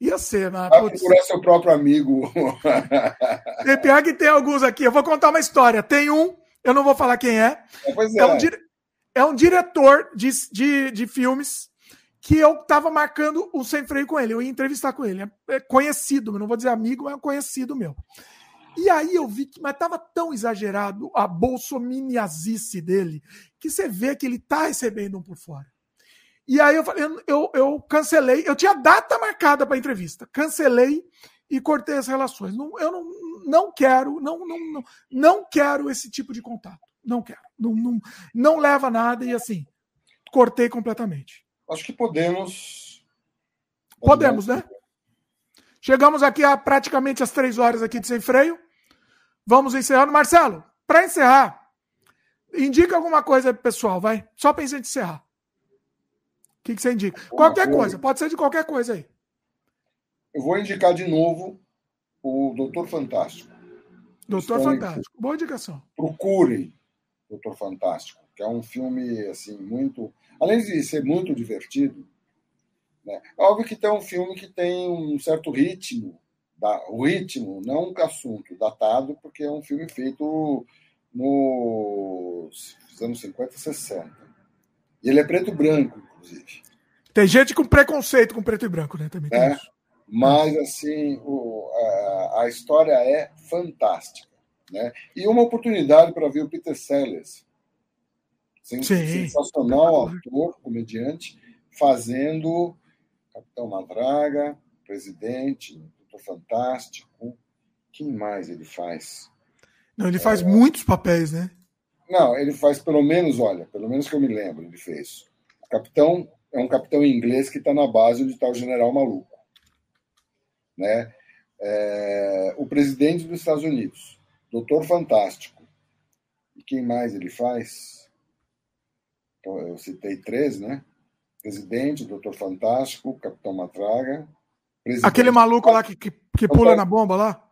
Ia ser, mas. Vai procurar seu próprio amigo. Tem pior que tem alguns aqui. Eu vou contar uma história. Tem um, eu não vou falar quem é. É, pois É um, é. é um diretor de, de, de filmes que eu tava marcando o sem freio com ele. Eu ia entrevistar com ele. É é conhecido, não vou dizer amigo, mas é um conhecido meu. E aí eu vi que, mas tava tão exagerado a bolsominiazice dele, que você vê que ele tá recebendo um por fora. E aí eu falei, eu, eu, eu cancelei, eu tinha data marcada para entrevista, cancelei e cortei as relações. Não, eu não, não quero, não, não, não, não quero esse tipo de contato. Não quero. Não, não, não leva a nada e assim, cortei completamente. Acho que podemos. Podemos, né? Chegamos aqui a praticamente as três horas aqui de sem freio. Vamos encerrando. Marcelo, para encerrar, indica alguma coisa pessoal, vai. Só pra gente encerrar. O que, que você indica? Uma qualquer coisa. coisa, pode ser de qualquer coisa aí. Eu vou indicar de novo o Doutor Fantástico. Doutor Fantástico. Boa indicação. Procurem Doutor Fantástico, que é um filme assim muito, além de ser muito divertido, né? É óbvio que tem um filme que tem um certo ritmo, da, o ritmo, não o assunto datado, porque é um filme feito nos anos 50 e 60. E ele é preto e branco, inclusive. Tem gente com preconceito com preto e branco, né? Também É. Mas, assim, o- a, a história é fantástica. Né? E uma oportunidade para ver o Peter Sellers, Sim. sensacional ator, comediante, fazendo Capitão Madraga, Presidente, Doutor Fantástico. Quem mais ele faz? Não, ele faz muitos papéis, né? Não, ele faz pelo menos, olha, pelo menos que eu me lembro, ele fez. O capitão é um capitão inglês que está na base onde está o general maluco. Né? É, o presidente dos Estados Unidos, Doutor Fantástico. E quem mais ele faz? Então, eu citei três, né? Presidente, Doutor Fantástico, Capitão Matraga. presidente- Aquele maluco lá que, que, que pula na bomba lá?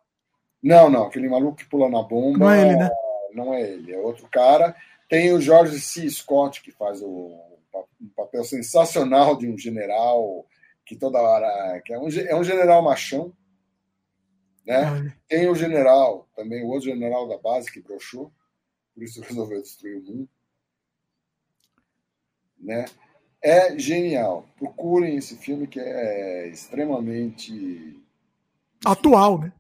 Não, não, aquele maluco que pula na bomba. Não é ele, né? Não é ele, é outro cara. Tem o George C. Scott, que faz o, um papel sensacional de um general que toda hora. que é um, é um general machão. Né? Olha. Tem o general, também o outro general da base que broxou, por isso resolveu destruir o mundo. Né? É genial. Procurem esse filme que é extremamente Atual, né?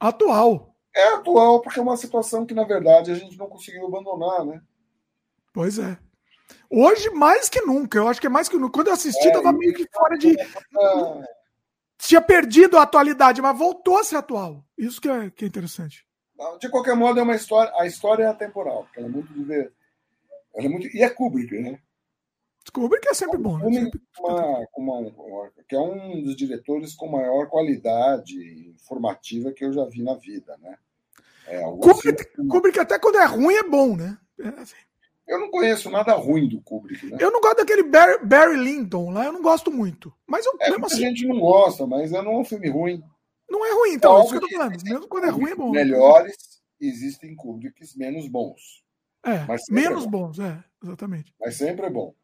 Atual. É atual, porque é uma situação que, na verdade, a gente não conseguiu abandonar, né? Pois é. Hoje, mais que nunca. Eu acho que é mais que nunca. Quando eu assisti, É, tava meio que fora de. Ah, Tinha perdido a atualidade, mas voltou a ser atual. Isso que é, que é interessante. De qualquer modo, é uma história. A história é atemporal, porque ela é muito diver... ela é muito E é Kubrick, né? Que é sempre bom. Né? Uma- uma- uma- que é um dos diretores com maior qualidade informativa que eu já vi na vida, né? É, Kubrick, filmes- Kubrick, até quando é ruim, é bom, né? É assim. Eu não conheço nada ruim do Kubrick, né? Eu não gosto daquele Barry, Barry Lyndon lá, eu não gosto muito. Mas eu, É, mesmo muita assim, gente não gosta, mas não é um filme ruim. não é ruim, então. É É isso que eu tô falando. Mesmo quando é ruim, é bom. Melhores, existem Kubricks menos bons. É, sempre menos é bom. bons, é, exatamente. Mas sempre é bom.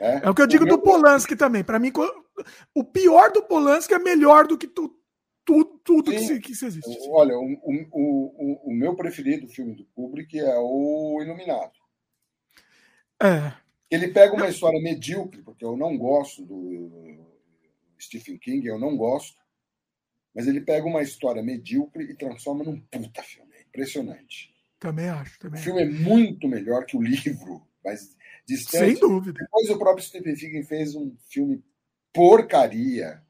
né? É o que eu digo do Polanski também. Pra mim, o pior do Polanski é melhor do que tu, tu- tudo que se, que se existe. Olha, o, o, o, o meu preferido filme do Kubrick é o Iluminado. É. Ele pega uma história medíocre, porque eu não gosto do Stephen King, eu não gosto, mas ele pega uma história medíocre e transforma num puta filme. É impressionante. Também acho. O Também acho. filme é muito melhor que o livro, mas Sem distante. dúvida. Depois o próprio Stephen King fez um filme porcaria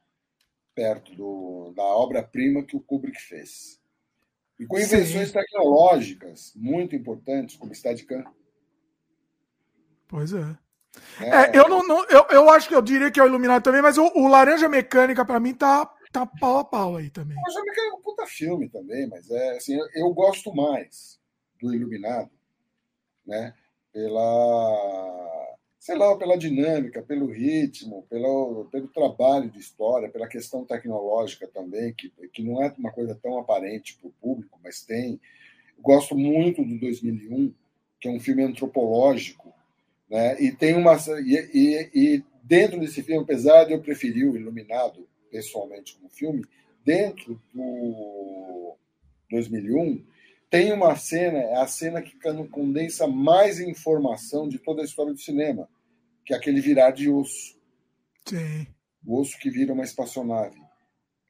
perto do, da obra-prima que o Kubrick fez. E com Sim. invenções tecnológicas muito importantes, como Steadicam. Pois é. né? É, eu não, não- eu, eu acho que eu diria que é o Iluminado também, mas o, o Laranja Mecânica, pra mim, tá, tá pau a pau aí também. Eu já me é um puta filme também, mas é assim, eu, eu gosto mais do Iluminado, né? Pela, sei lá, pela dinâmica, pelo ritmo, pelo, pelo trabalho de história, pela questão tecnológica também, que, que não é uma coisa tão aparente para o público, mas tem. Gosto muito do 2001, que é um filme antropológico, Né? E tem uma. E, e, e, dentro desse filme, apesar de eu preferir o Iluminado, pessoalmente, como filme, dentro do 2001, tem uma cena, é a cena que condensa mais informação de toda a história do cinema, que é aquele virar de osso. Sim. O osso que vira uma espaçonave.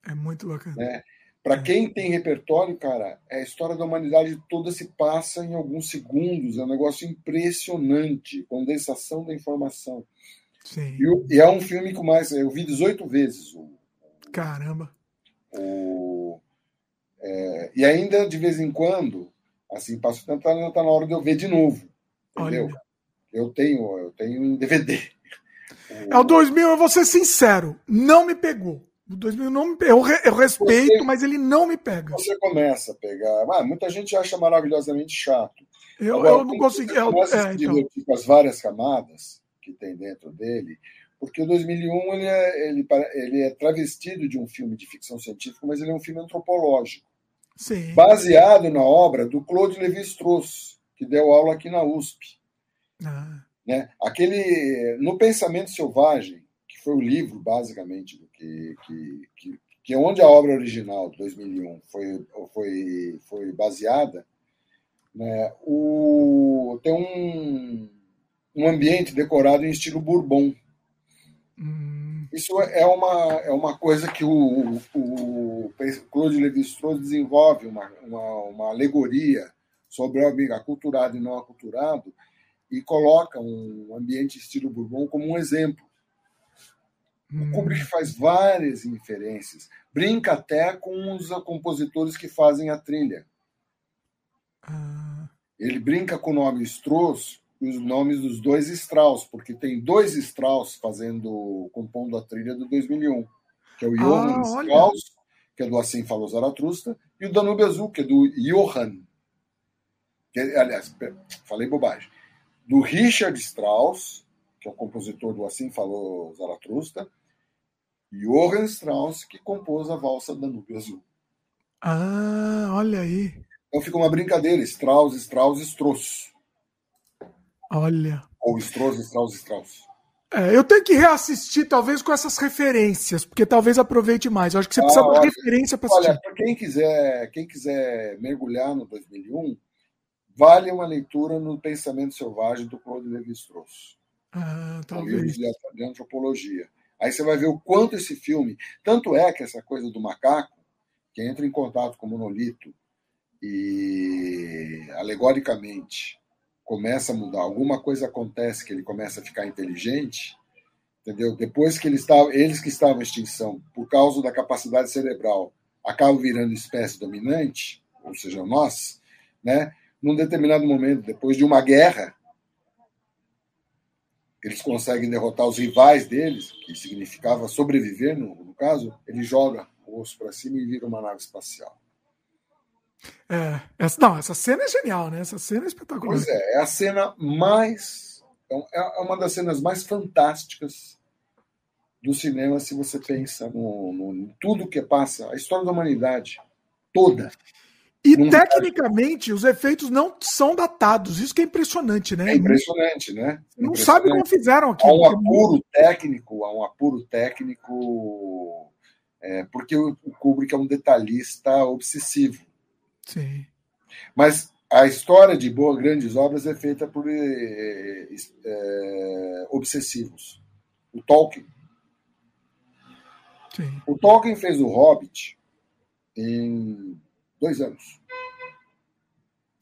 É muito bacana. Né? Para quem tem repertório, cara, a história da humanidade toda se passa em alguns segundos. É um negócio impressionante. Condensação da informação. Sim. E, e é um filme com mais. Eu vi 18 vezes. O, Caramba. O, é, e ainda, de vez em quando, assim, passo o tempo, tá, na hora de eu ver de novo. Entendeu? Olha. Eu tenho, eu tenho um DVD. É o 2000, eu vou ser sincero, não me pegou. O 2000 não me, eu, eu respeito, você, mas ele não me pega. Você começa a pegar. Ah, muita gente acha maravilhosamente chato. Eu, Agora, eu não consegui. Eu, é, então. com as várias camadas que tem dentro dele, porque o 2001 ele é, ele, ele é travestido de um filme de ficção científica, mas ele é um filme antropológico. Sim. Baseado na obra do Claude Lévi-Strauss, que deu aula aqui na USP. Ah. Né? Aquele, no Pensamento Selvagem, que foi o livro, basicamente, do que, que, que, que é onde a obra original, 2001, foi, foi, foi baseada, né? o, tem um, um ambiente decorado em estilo Bourbon. Hum. Isso é uma, é uma coisa que o, o Claude Lévi-Strauss desenvolve, uma, uma, uma alegoria sobre o aculturado e não aculturado, e coloca um ambiente estilo Bourbon como um exemplo. Hum. O Kubrick faz várias inferências, brinca até com os compositores que fazem a trilha. Ah. Ele brinca com o nome Strauss e os nomes dos dois Strauss, porque tem dois Strauss fazendo, compondo a trilha do 2001, que é o Johann ah, Strauss, que é do Assim Falou Zaratrusta, e o Danube Azul, que é do Johann. Que, aliás, falei bobagem do Richard Strauss, que é o compositor do Assim Falou Zaratrusta, e Johann Strauss, que compôs a valsa Danúbio Azul. Ah, olha aí. Então fica uma brincadeira, Strauss, Strauss, Strauss. Olha. Ou Strauss, Strauss, Strauss. É, eu tenho que reassistir, talvez, com essas referências, porque talvez aproveite mais. Eu acho que você ah, precisa de referência para assistir. Olha, para quem quiser, quem quiser mergulhar no 2001, vale uma leitura no Pensamento Selvagem do Claude Lévi-Strauss. Ah, talvez. De antropologia. Aí você vai ver o quanto esse filme. Tanto é que essa coisa do macaco, que entra em contato com o monolito e alegoricamente começa a mudar, alguma coisa acontece que ele começa a ficar inteligente, entendeu? Depois que ele estava, eles que estavam em extinção, por causa da capacidade cerebral, acabam virando espécie dominante, ou seja, nós, né? num determinado momento, depois de uma guerra, eles conseguem derrotar os rivais deles, que significava sobreviver, no, no caso, ele joga o osso para cima e vira uma nave espacial. É, essa, não, essa cena é genial, né? Essa cena é espetacular. Pois é, é a cena mais. É, é uma das cenas mais fantásticas do cinema, se você pensa no, no, em tudo que passa, a história da humanidade toda. E não tecnicamente os efeitos não são datados. Isso que é impressionante, né? É impressionante, né? Não sabe como fizeram aqui. Há um apuro técnico, há um apuro técnico, é, porque o Kubrick é um detalhista obsessivo. Sim. Mas a história de boas grandes obras é feita por é, é, obsessivos. O Tolkien. Sim. O Tolkien fez o Hobbit em Dois anos.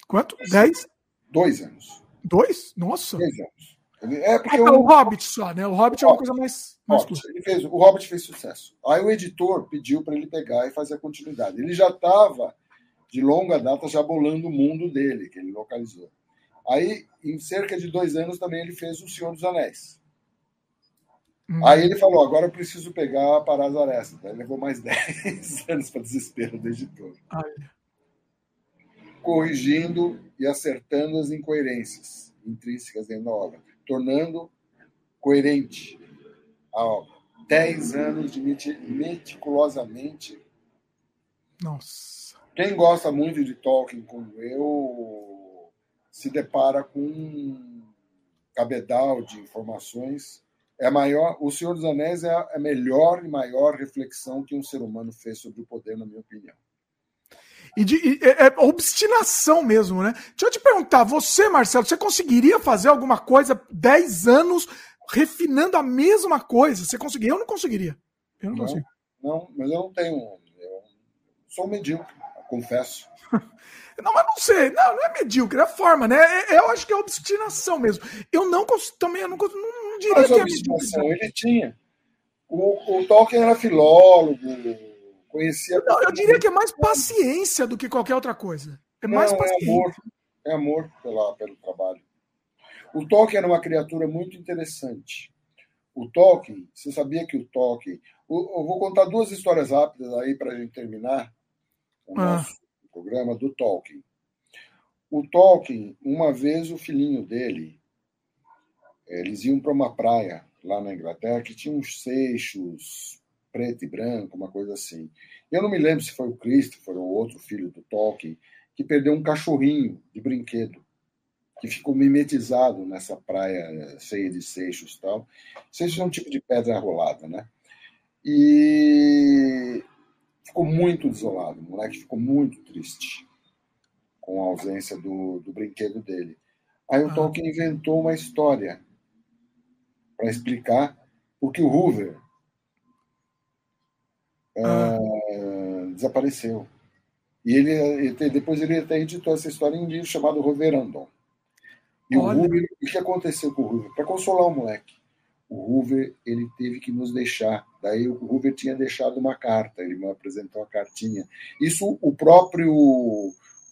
Quanto? Dez? Dois anos. Dois? Nossa. Dois anos. É porque ah, o... o Hobbit só, né? O Hobbit o é uma coisa mais. mais Hobbit, ele fez, o Hobbit fez sucesso. Aí o editor pediu para ele pegar e fazer a continuidade. Ele já estava, de longa data, já bolando o mundo dele, que ele localizou. Aí, em cerca de dois anos, também ele fez O Senhor dos Anéis. Hum. Aí ele falou: agora eu preciso pegar para as arestas. Aí levou mais 10 anos para desespero do editor. Ai. Corrigindo e acertando as incoerências intrínsecas dentro da obra, tornando coerente a obra. 10 anos de meticulosamente. Nossa. Quem gosta muito de Tolkien, como eu, se depara com cabedal de informações. É maior. O Senhor dos Anéis é a melhor e maior reflexão que um ser humano fez sobre o poder, na minha opinião. E, de, e é, é, obstinação mesmo, né? Deixa eu te perguntar, você, Marcelo, você conseguiria fazer alguma coisa 10 anos refinando a mesma coisa? Você conseguiria? Eu não conseguiria. Eu não, não consigo. Não, mas eu não tenho. Eu sou medíocre, confesso. Não, mas não sei. Não, não é medíocre, é forma, né? É, é, eu acho que é obstinação mesmo. Eu não também eu não, não, não diria mas que é obstinação ele tinha. O, o Tolkien era filólogo, conhecia. Não, eu diria que é mais paciência do que qualquer outra coisa. É mais não, paciência. É amor, é amor pela, pelo trabalho. O Tolkien era uma criatura muito interessante. O Tolkien, você sabia que o Tolkien. Eu vou contar duas histórias rápidas aí para a gente terminar o ah. nosso programa do Tolkien. O Tolkien, uma vez o filhinho dele, eles iam para uma praia lá na Inglaterra que tinha uns seixos preto e branco, uma coisa assim. Eu não me lembro se foi o Christopher ou outro filho do Tolkien que perdeu um cachorrinho de brinquedo que ficou mimetizado nessa praia cheia de seixos tal. Seixos é um tipo de pedra rolada, né? E ficou muito desolado. O moleque ficou muito triste com a ausência do, do brinquedo dele. Aí o ah. Tolkien inventou uma história para explicar porque o Hoover ah. uh, desapareceu. E ele, ele, depois ele até editou essa história em um livro chamado Roverandon. E Olha. o Hoover, o que aconteceu com o Hoover? Para consolar o moleque, o Hoover ele teve que nos deixar. Daí o Hoover tinha deixado uma carta, ele me apresentou a cartinha. Isso o próprio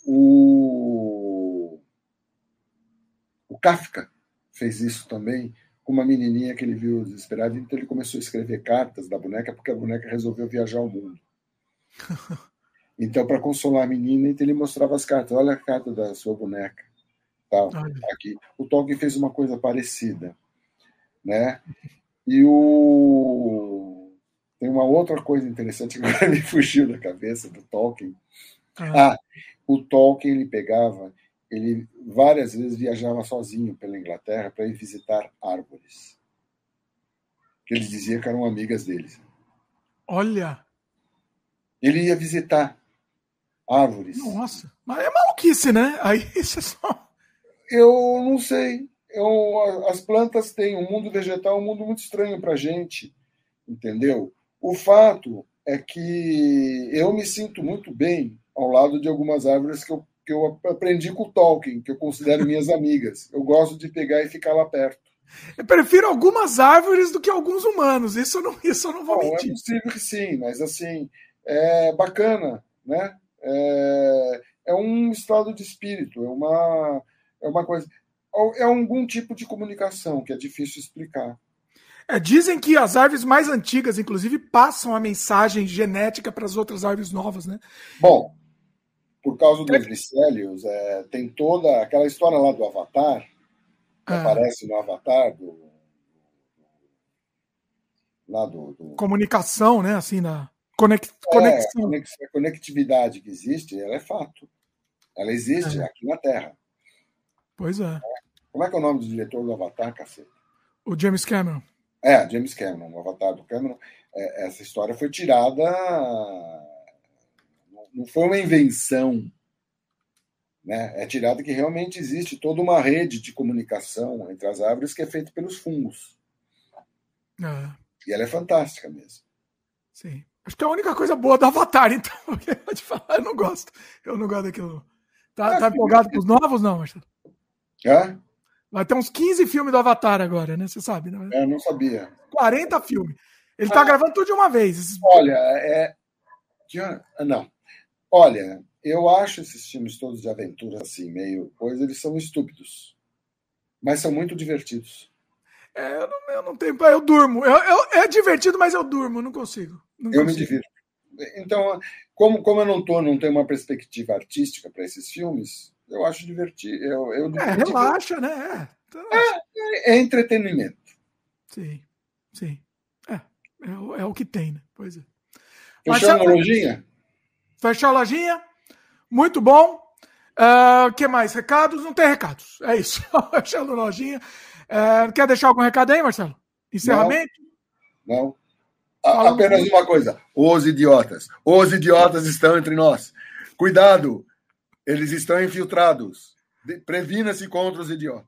o, o Kafka fez isso também com uma menininha que ele viu desesperada, então ele começou a escrever cartas da boneca porque a boneca resolveu viajar ao mundo. Então, para consolar a menina, então ele mostrava as cartas. Olha a carta da sua boneca. Tal, aqui. O Tolkien fez uma coisa parecida né? E o tem uma outra coisa interessante que me fugiu da cabeça do Tolkien. Ah. ah, o Tolkien ele pegava, ele várias vezes viajava sozinho pela Inglaterra para ir visitar árvores. Que ele dizia que eram amigas deles. Olha. Ele ia visitar árvores. Nossa, mas é maluquice, né? Aí isso é só. Eu não sei eu, as plantas têm um mundo vegetal, um mundo muito estranho para a gente, entendeu? O fato é que eu me sinto muito bem ao lado de algumas árvores que eu, que eu aprendi com o Tolkien, que eu considero minhas amigas. Eu gosto de pegar e ficar lá perto. Eu prefiro algumas árvores do que alguns humanos. Isso eu não, isso eu não vou Bom, é mentir. É possível que sim, mas assim, é bacana, né? É, é um estado de espírito, é uma, é uma coisa é algum tipo de comunicação que é difícil explicar. É, dizem que as árvores mais antigas, inclusive, passam a mensagem genética para as outras árvores novas, né? Bom, por causa dos micélios, é, tem toda aquela história lá do Avatar, que ah. aparece no Avatar do, lá do, do... comunicação, né? Assim, na é, conexão. A conectividade que existe, ela é fato. Ela existe é. aqui na Terra. Pois é. Como é que é o nome do diretor do Avatar, cacete? O James Cameron. É, James Cameron, o Avatar do Cameron. É, essa história foi tirada. Não foi uma invenção. Né? É tirada que realmente existe toda uma rede de comunicação entre as árvores que é feita pelos fungos. É. E ela é fantástica mesmo. Sim. Acho que é a única coisa boa do Avatar, então. Eu te falar, eu não gosto. Eu não gosto daquilo. Tá, é, tá empolgado com os novos, não, Marcelo? É? Vai ter uns 15 filmes do Avatar agora, né? Você sabe, né? É, eu não sabia. 40 filmes. Ele tá ah, gravando tudo de uma vez. Olha, é. Não. Olha, eu acho esses filmes todos de aventura, assim, meio coisa, eles são estúpidos. Mas são muito divertidos. É, eu não, eu não tenho. Eu durmo. Eu, eu, é divertido, mas eu durmo, não consigo. Não eu consigo. me divirto. Então, como, como eu não tô, não tenho uma perspectiva artística para esses filmes, eu acho divertido. Eu, eu é, relaxa, né? É, é, é, entretenimento. Sim, sim. É, é, o, é o que tem, né? Pois é. Fechou a lojinha? Fechou a lojinha? Muito bom. O uh, que mais? Recados? Não tem recados. É isso. Marcelo Lojinha. Uh, quer deixar algum recado aí, Marcelo? Encerramento? Não. não. Apenas uma coisa. Os idiotas. Os idiotas estão entre nós. Cuidado. Eles estão infiltrados. Previna-se contra os idiotas.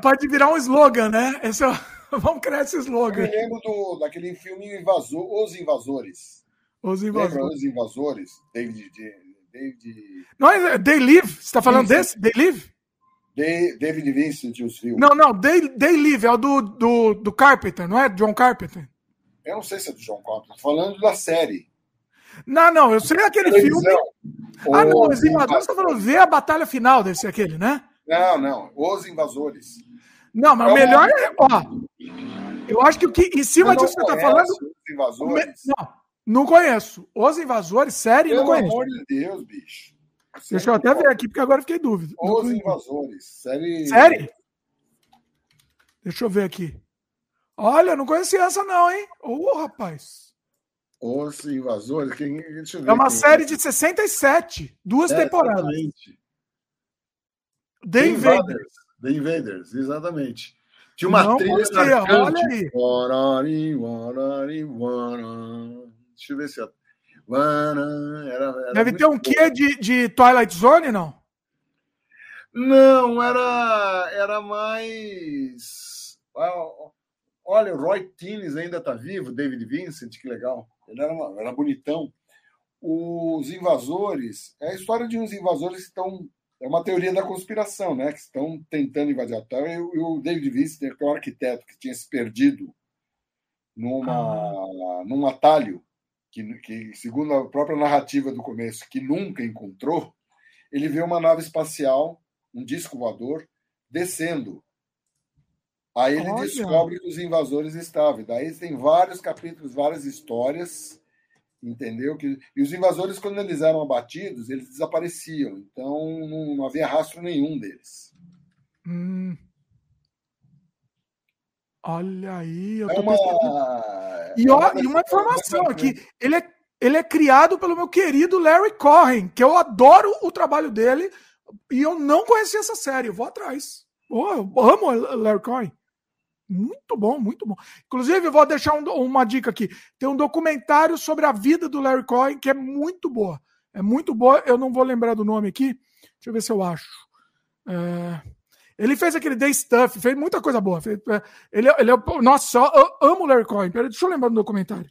Pode virar um slogan, né? Esse é... Vamos criar esse slogan. Eu me lembro do, daquele filme Invasor, Os Invasores. Os Invasores. Lembra Os Invasores? David. David... Não é They Live? Você está falando Vincent. desse? They Live? Day, David Vincent e os filmes. Não, não. They, They Live é o do, do, do Carpenter, não é? John Carpenter. Eu não sei se é do John Carpenter. Estou falando da série. Não, não. Eu sei aquele filme. Ah, não. Os Invasores. Você está falando ver a batalha final desse aquele, né? Não, não. Os Invasores. Não, mas é o melhor é. Ó, eu acho que o que em cima disso que você está falando. Os invasores? Não, não conheço. Os invasores, sério, Pelo não conheço. Pelo amor de Deus, bicho. Deixa eu até ver aqui, porque agora fiquei dúvida. Os invasores, série. Série? Deixa eu ver aqui. Olha, não conhecia essa, não, hein? Ô, oh, rapaz. Os invasores, quem... Deixa eu ver é uma série é. de 67, duas é, temporadas. Exatamente. The Invaders. The Invaders, exatamente. Tinha uma não trilha. Olha aí. Deixa eu ver se é. Era, era Deve ter um quê de, de Twilight Zone, não? Não, era, era mais. Olha, o Roy Tines ainda está vivo, David Vincent, que legal. Ele era, uma, era bonitão. Os invasores, é a história de uns invasores que estão é uma teoria da conspiração, né? Que estão tentando invadir a Terra. E o David Wiesner, que é um arquiteto que tinha se perdido numa, ah. num atalho, que, que, segundo a própria narrativa do começo, que nunca encontrou, ele vê uma nave espacial, um disco voador, descendo. Aí ele Olha. descobre que os invasores estavam. Daí tem vários capítulos, várias histórias entendeu? Que, e os invasores, quando eles eram abatidos, eles desapareciam. Então, não, não havia rastro nenhum deles. Hum. Olha aí, eu tô é uma... E, ó, e uma informação aqui, ele é, ele é criado pelo meu querido Larry Cohen, que eu adoro o trabalho dele, e eu não conhecia essa série, eu vou atrás. Oh, eu amo Larry Cohen. Muito bom, muito bom. Inclusive, eu vou deixar um, uma dica aqui. Tem um documentário sobre a vida do Larry Cohen que é muito boa. É muito boa. Eu não vou lembrar do nome aqui. Deixa eu ver se eu acho. É... Ele fez aquele Day Stuff, fez muita coisa boa. É, ele, ele é, nossa, eu amo o Larry Cohen. Peraí, deixa eu lembrar do documentário.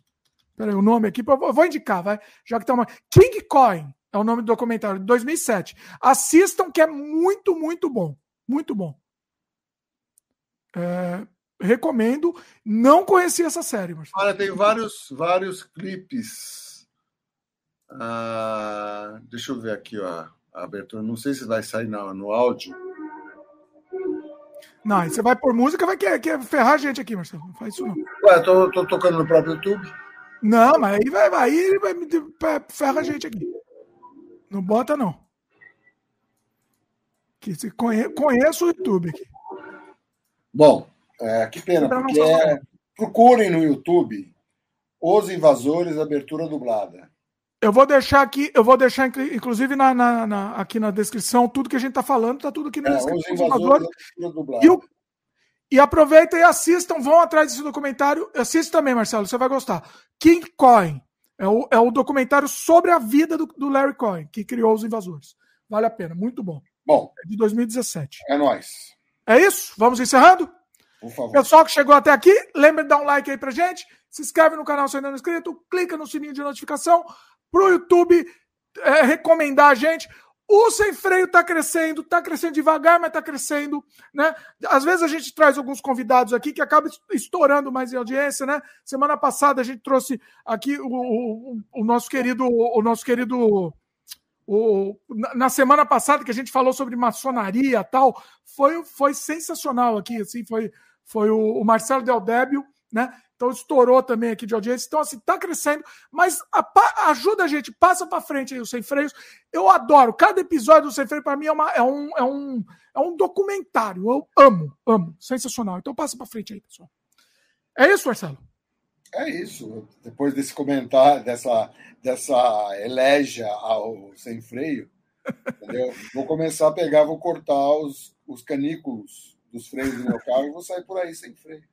Peraí, o nome aqui, eu vou indicar, vai. Já que tá uma. King Coin é o nome do documentário, de 2007. Assistam, que é muito, muito bom. Muito bom. É, recomendo. Não conhecia essa série, Marcelo. Olha, tem vários, vários clipes. Ah, deixa eu ver aqui ó, a abertura. Não sei se vai sair no, no áudio. Não, você vai por música, vai querer, quer ferrar a gente aqui, Marcelo. Não faz isso não. Ué, tô, tô tocando no próprio YouTube. Não, mas aí vai, vai, aí vai, vai ferra a gente aqui. Não bota, não. Que se conhe, conheço o YouTube aqui. Bom, é, que pena, porque é, procurem no YouTube Os Invasores, abertura dublada. Eu vou deixar aqui, eu vou deixar, inclusive, na, na, na aqui na descrição, tudo que a gente está falando, está tudo aqui na é, descrição. Invasores, invasores. E, e aproveitem e assistam, vão atrás desse documentário. Assista também, Marcelo, você vai gostar. King Coin é o, é o documentário sobre a vida do, do Larry Coin, que criou os invasores. Vale a pena, muito bom. Bom. É de 2017. É nóis. É isso? Vamos encerrando? Por favor. Pessoal que chegou até aqui, lembre de dar um like aí pra gente, se inscreve no canal se ainda não é inscrito, clica no sininho de notificação pro YouTube é, recomendar a gente. O sem freio está crescendo, está crescendo devagar, mas está crescendo, né? Às vezes a gente traz alguns convidados aqui que acabam estourando mais em audiência, né? Semana passada a gente trouxe aqui o, o, o nosso querido, o nosso querido o, na semana passada que a gente falou sobre maçonaria tal, foi, foi sensacional aqui, assim, foi, foi o, o Marcelo Del Débio, né? Então estourou também aqui de audiência. Então, assim, tá crescendo, mas a, ajuda a gente, passa para frente aí o Sem Freios. Eu adoro. Cada episódio do Sem Freio, para mim, é, uma, é, um, é, um, é um documentário. Eu amo, amo. Sensacional. Então passa para frente aí, pessoal. É isso, Marcelo? É isso. Depois desse comentário, dessa, dessa elegia ao Sem Freio, Entendeu? Vou começar a pegar, vou cortar os, os canículos dos freios do meu carro e vou sair por aí sem freio.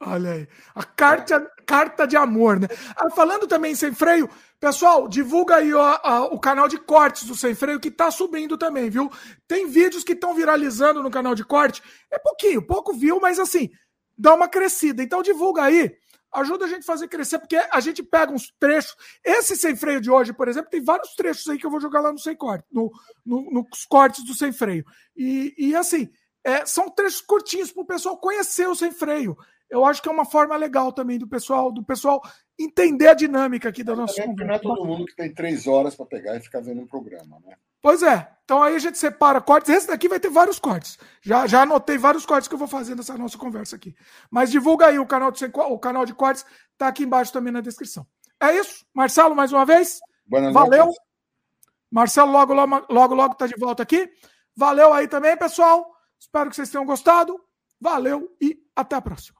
Olha aí. A carta, carta de amor, né? Ah, falando também em sem freio, pessoal, divulga aí ó, o canal de cortes do Sem Freio que tá subindo também, viu? Tem vídeos que estão viralizando no canal de corte. É pouquinho, pouco viu, mas assim, dá uma crescida. Então divulga aí. Ajuda a gente a fazer crescer, porque a gente pega uns trechos. Esse sem freio de hoje, por exemplo, tem vários trechos aí que eu vou jogar lá no sem corte, no, no, nos cortes do sem freio. E, e assim, é, são trechos curtinhos para o pessoal conhecer o sem freio eu acho que é uma forma legal também do pessoal, do pessoal entender a dinâmica aqui da nossa conversa. Não é todo mundo que tem três horas para pegar e ficar vendo um programa, né? Pois é. Então aí a gente separa cortes. Esse daqui vai ter vários cortes. Já, já anotei vários cortes que eu vou fazer nessa nossa conversa aqui. Mas divulga aí o canal de, o canal de cortes, tá aqui embaixo também na descrição. É isso. Marcelo, mais uma vez. Boa Valeu. Noite. Marcelo logo, logo, logo, logo tá de volta aqui. Valeu aí também, pessoal. Espero que vocês tenham gostado. Valeu e até a próxima.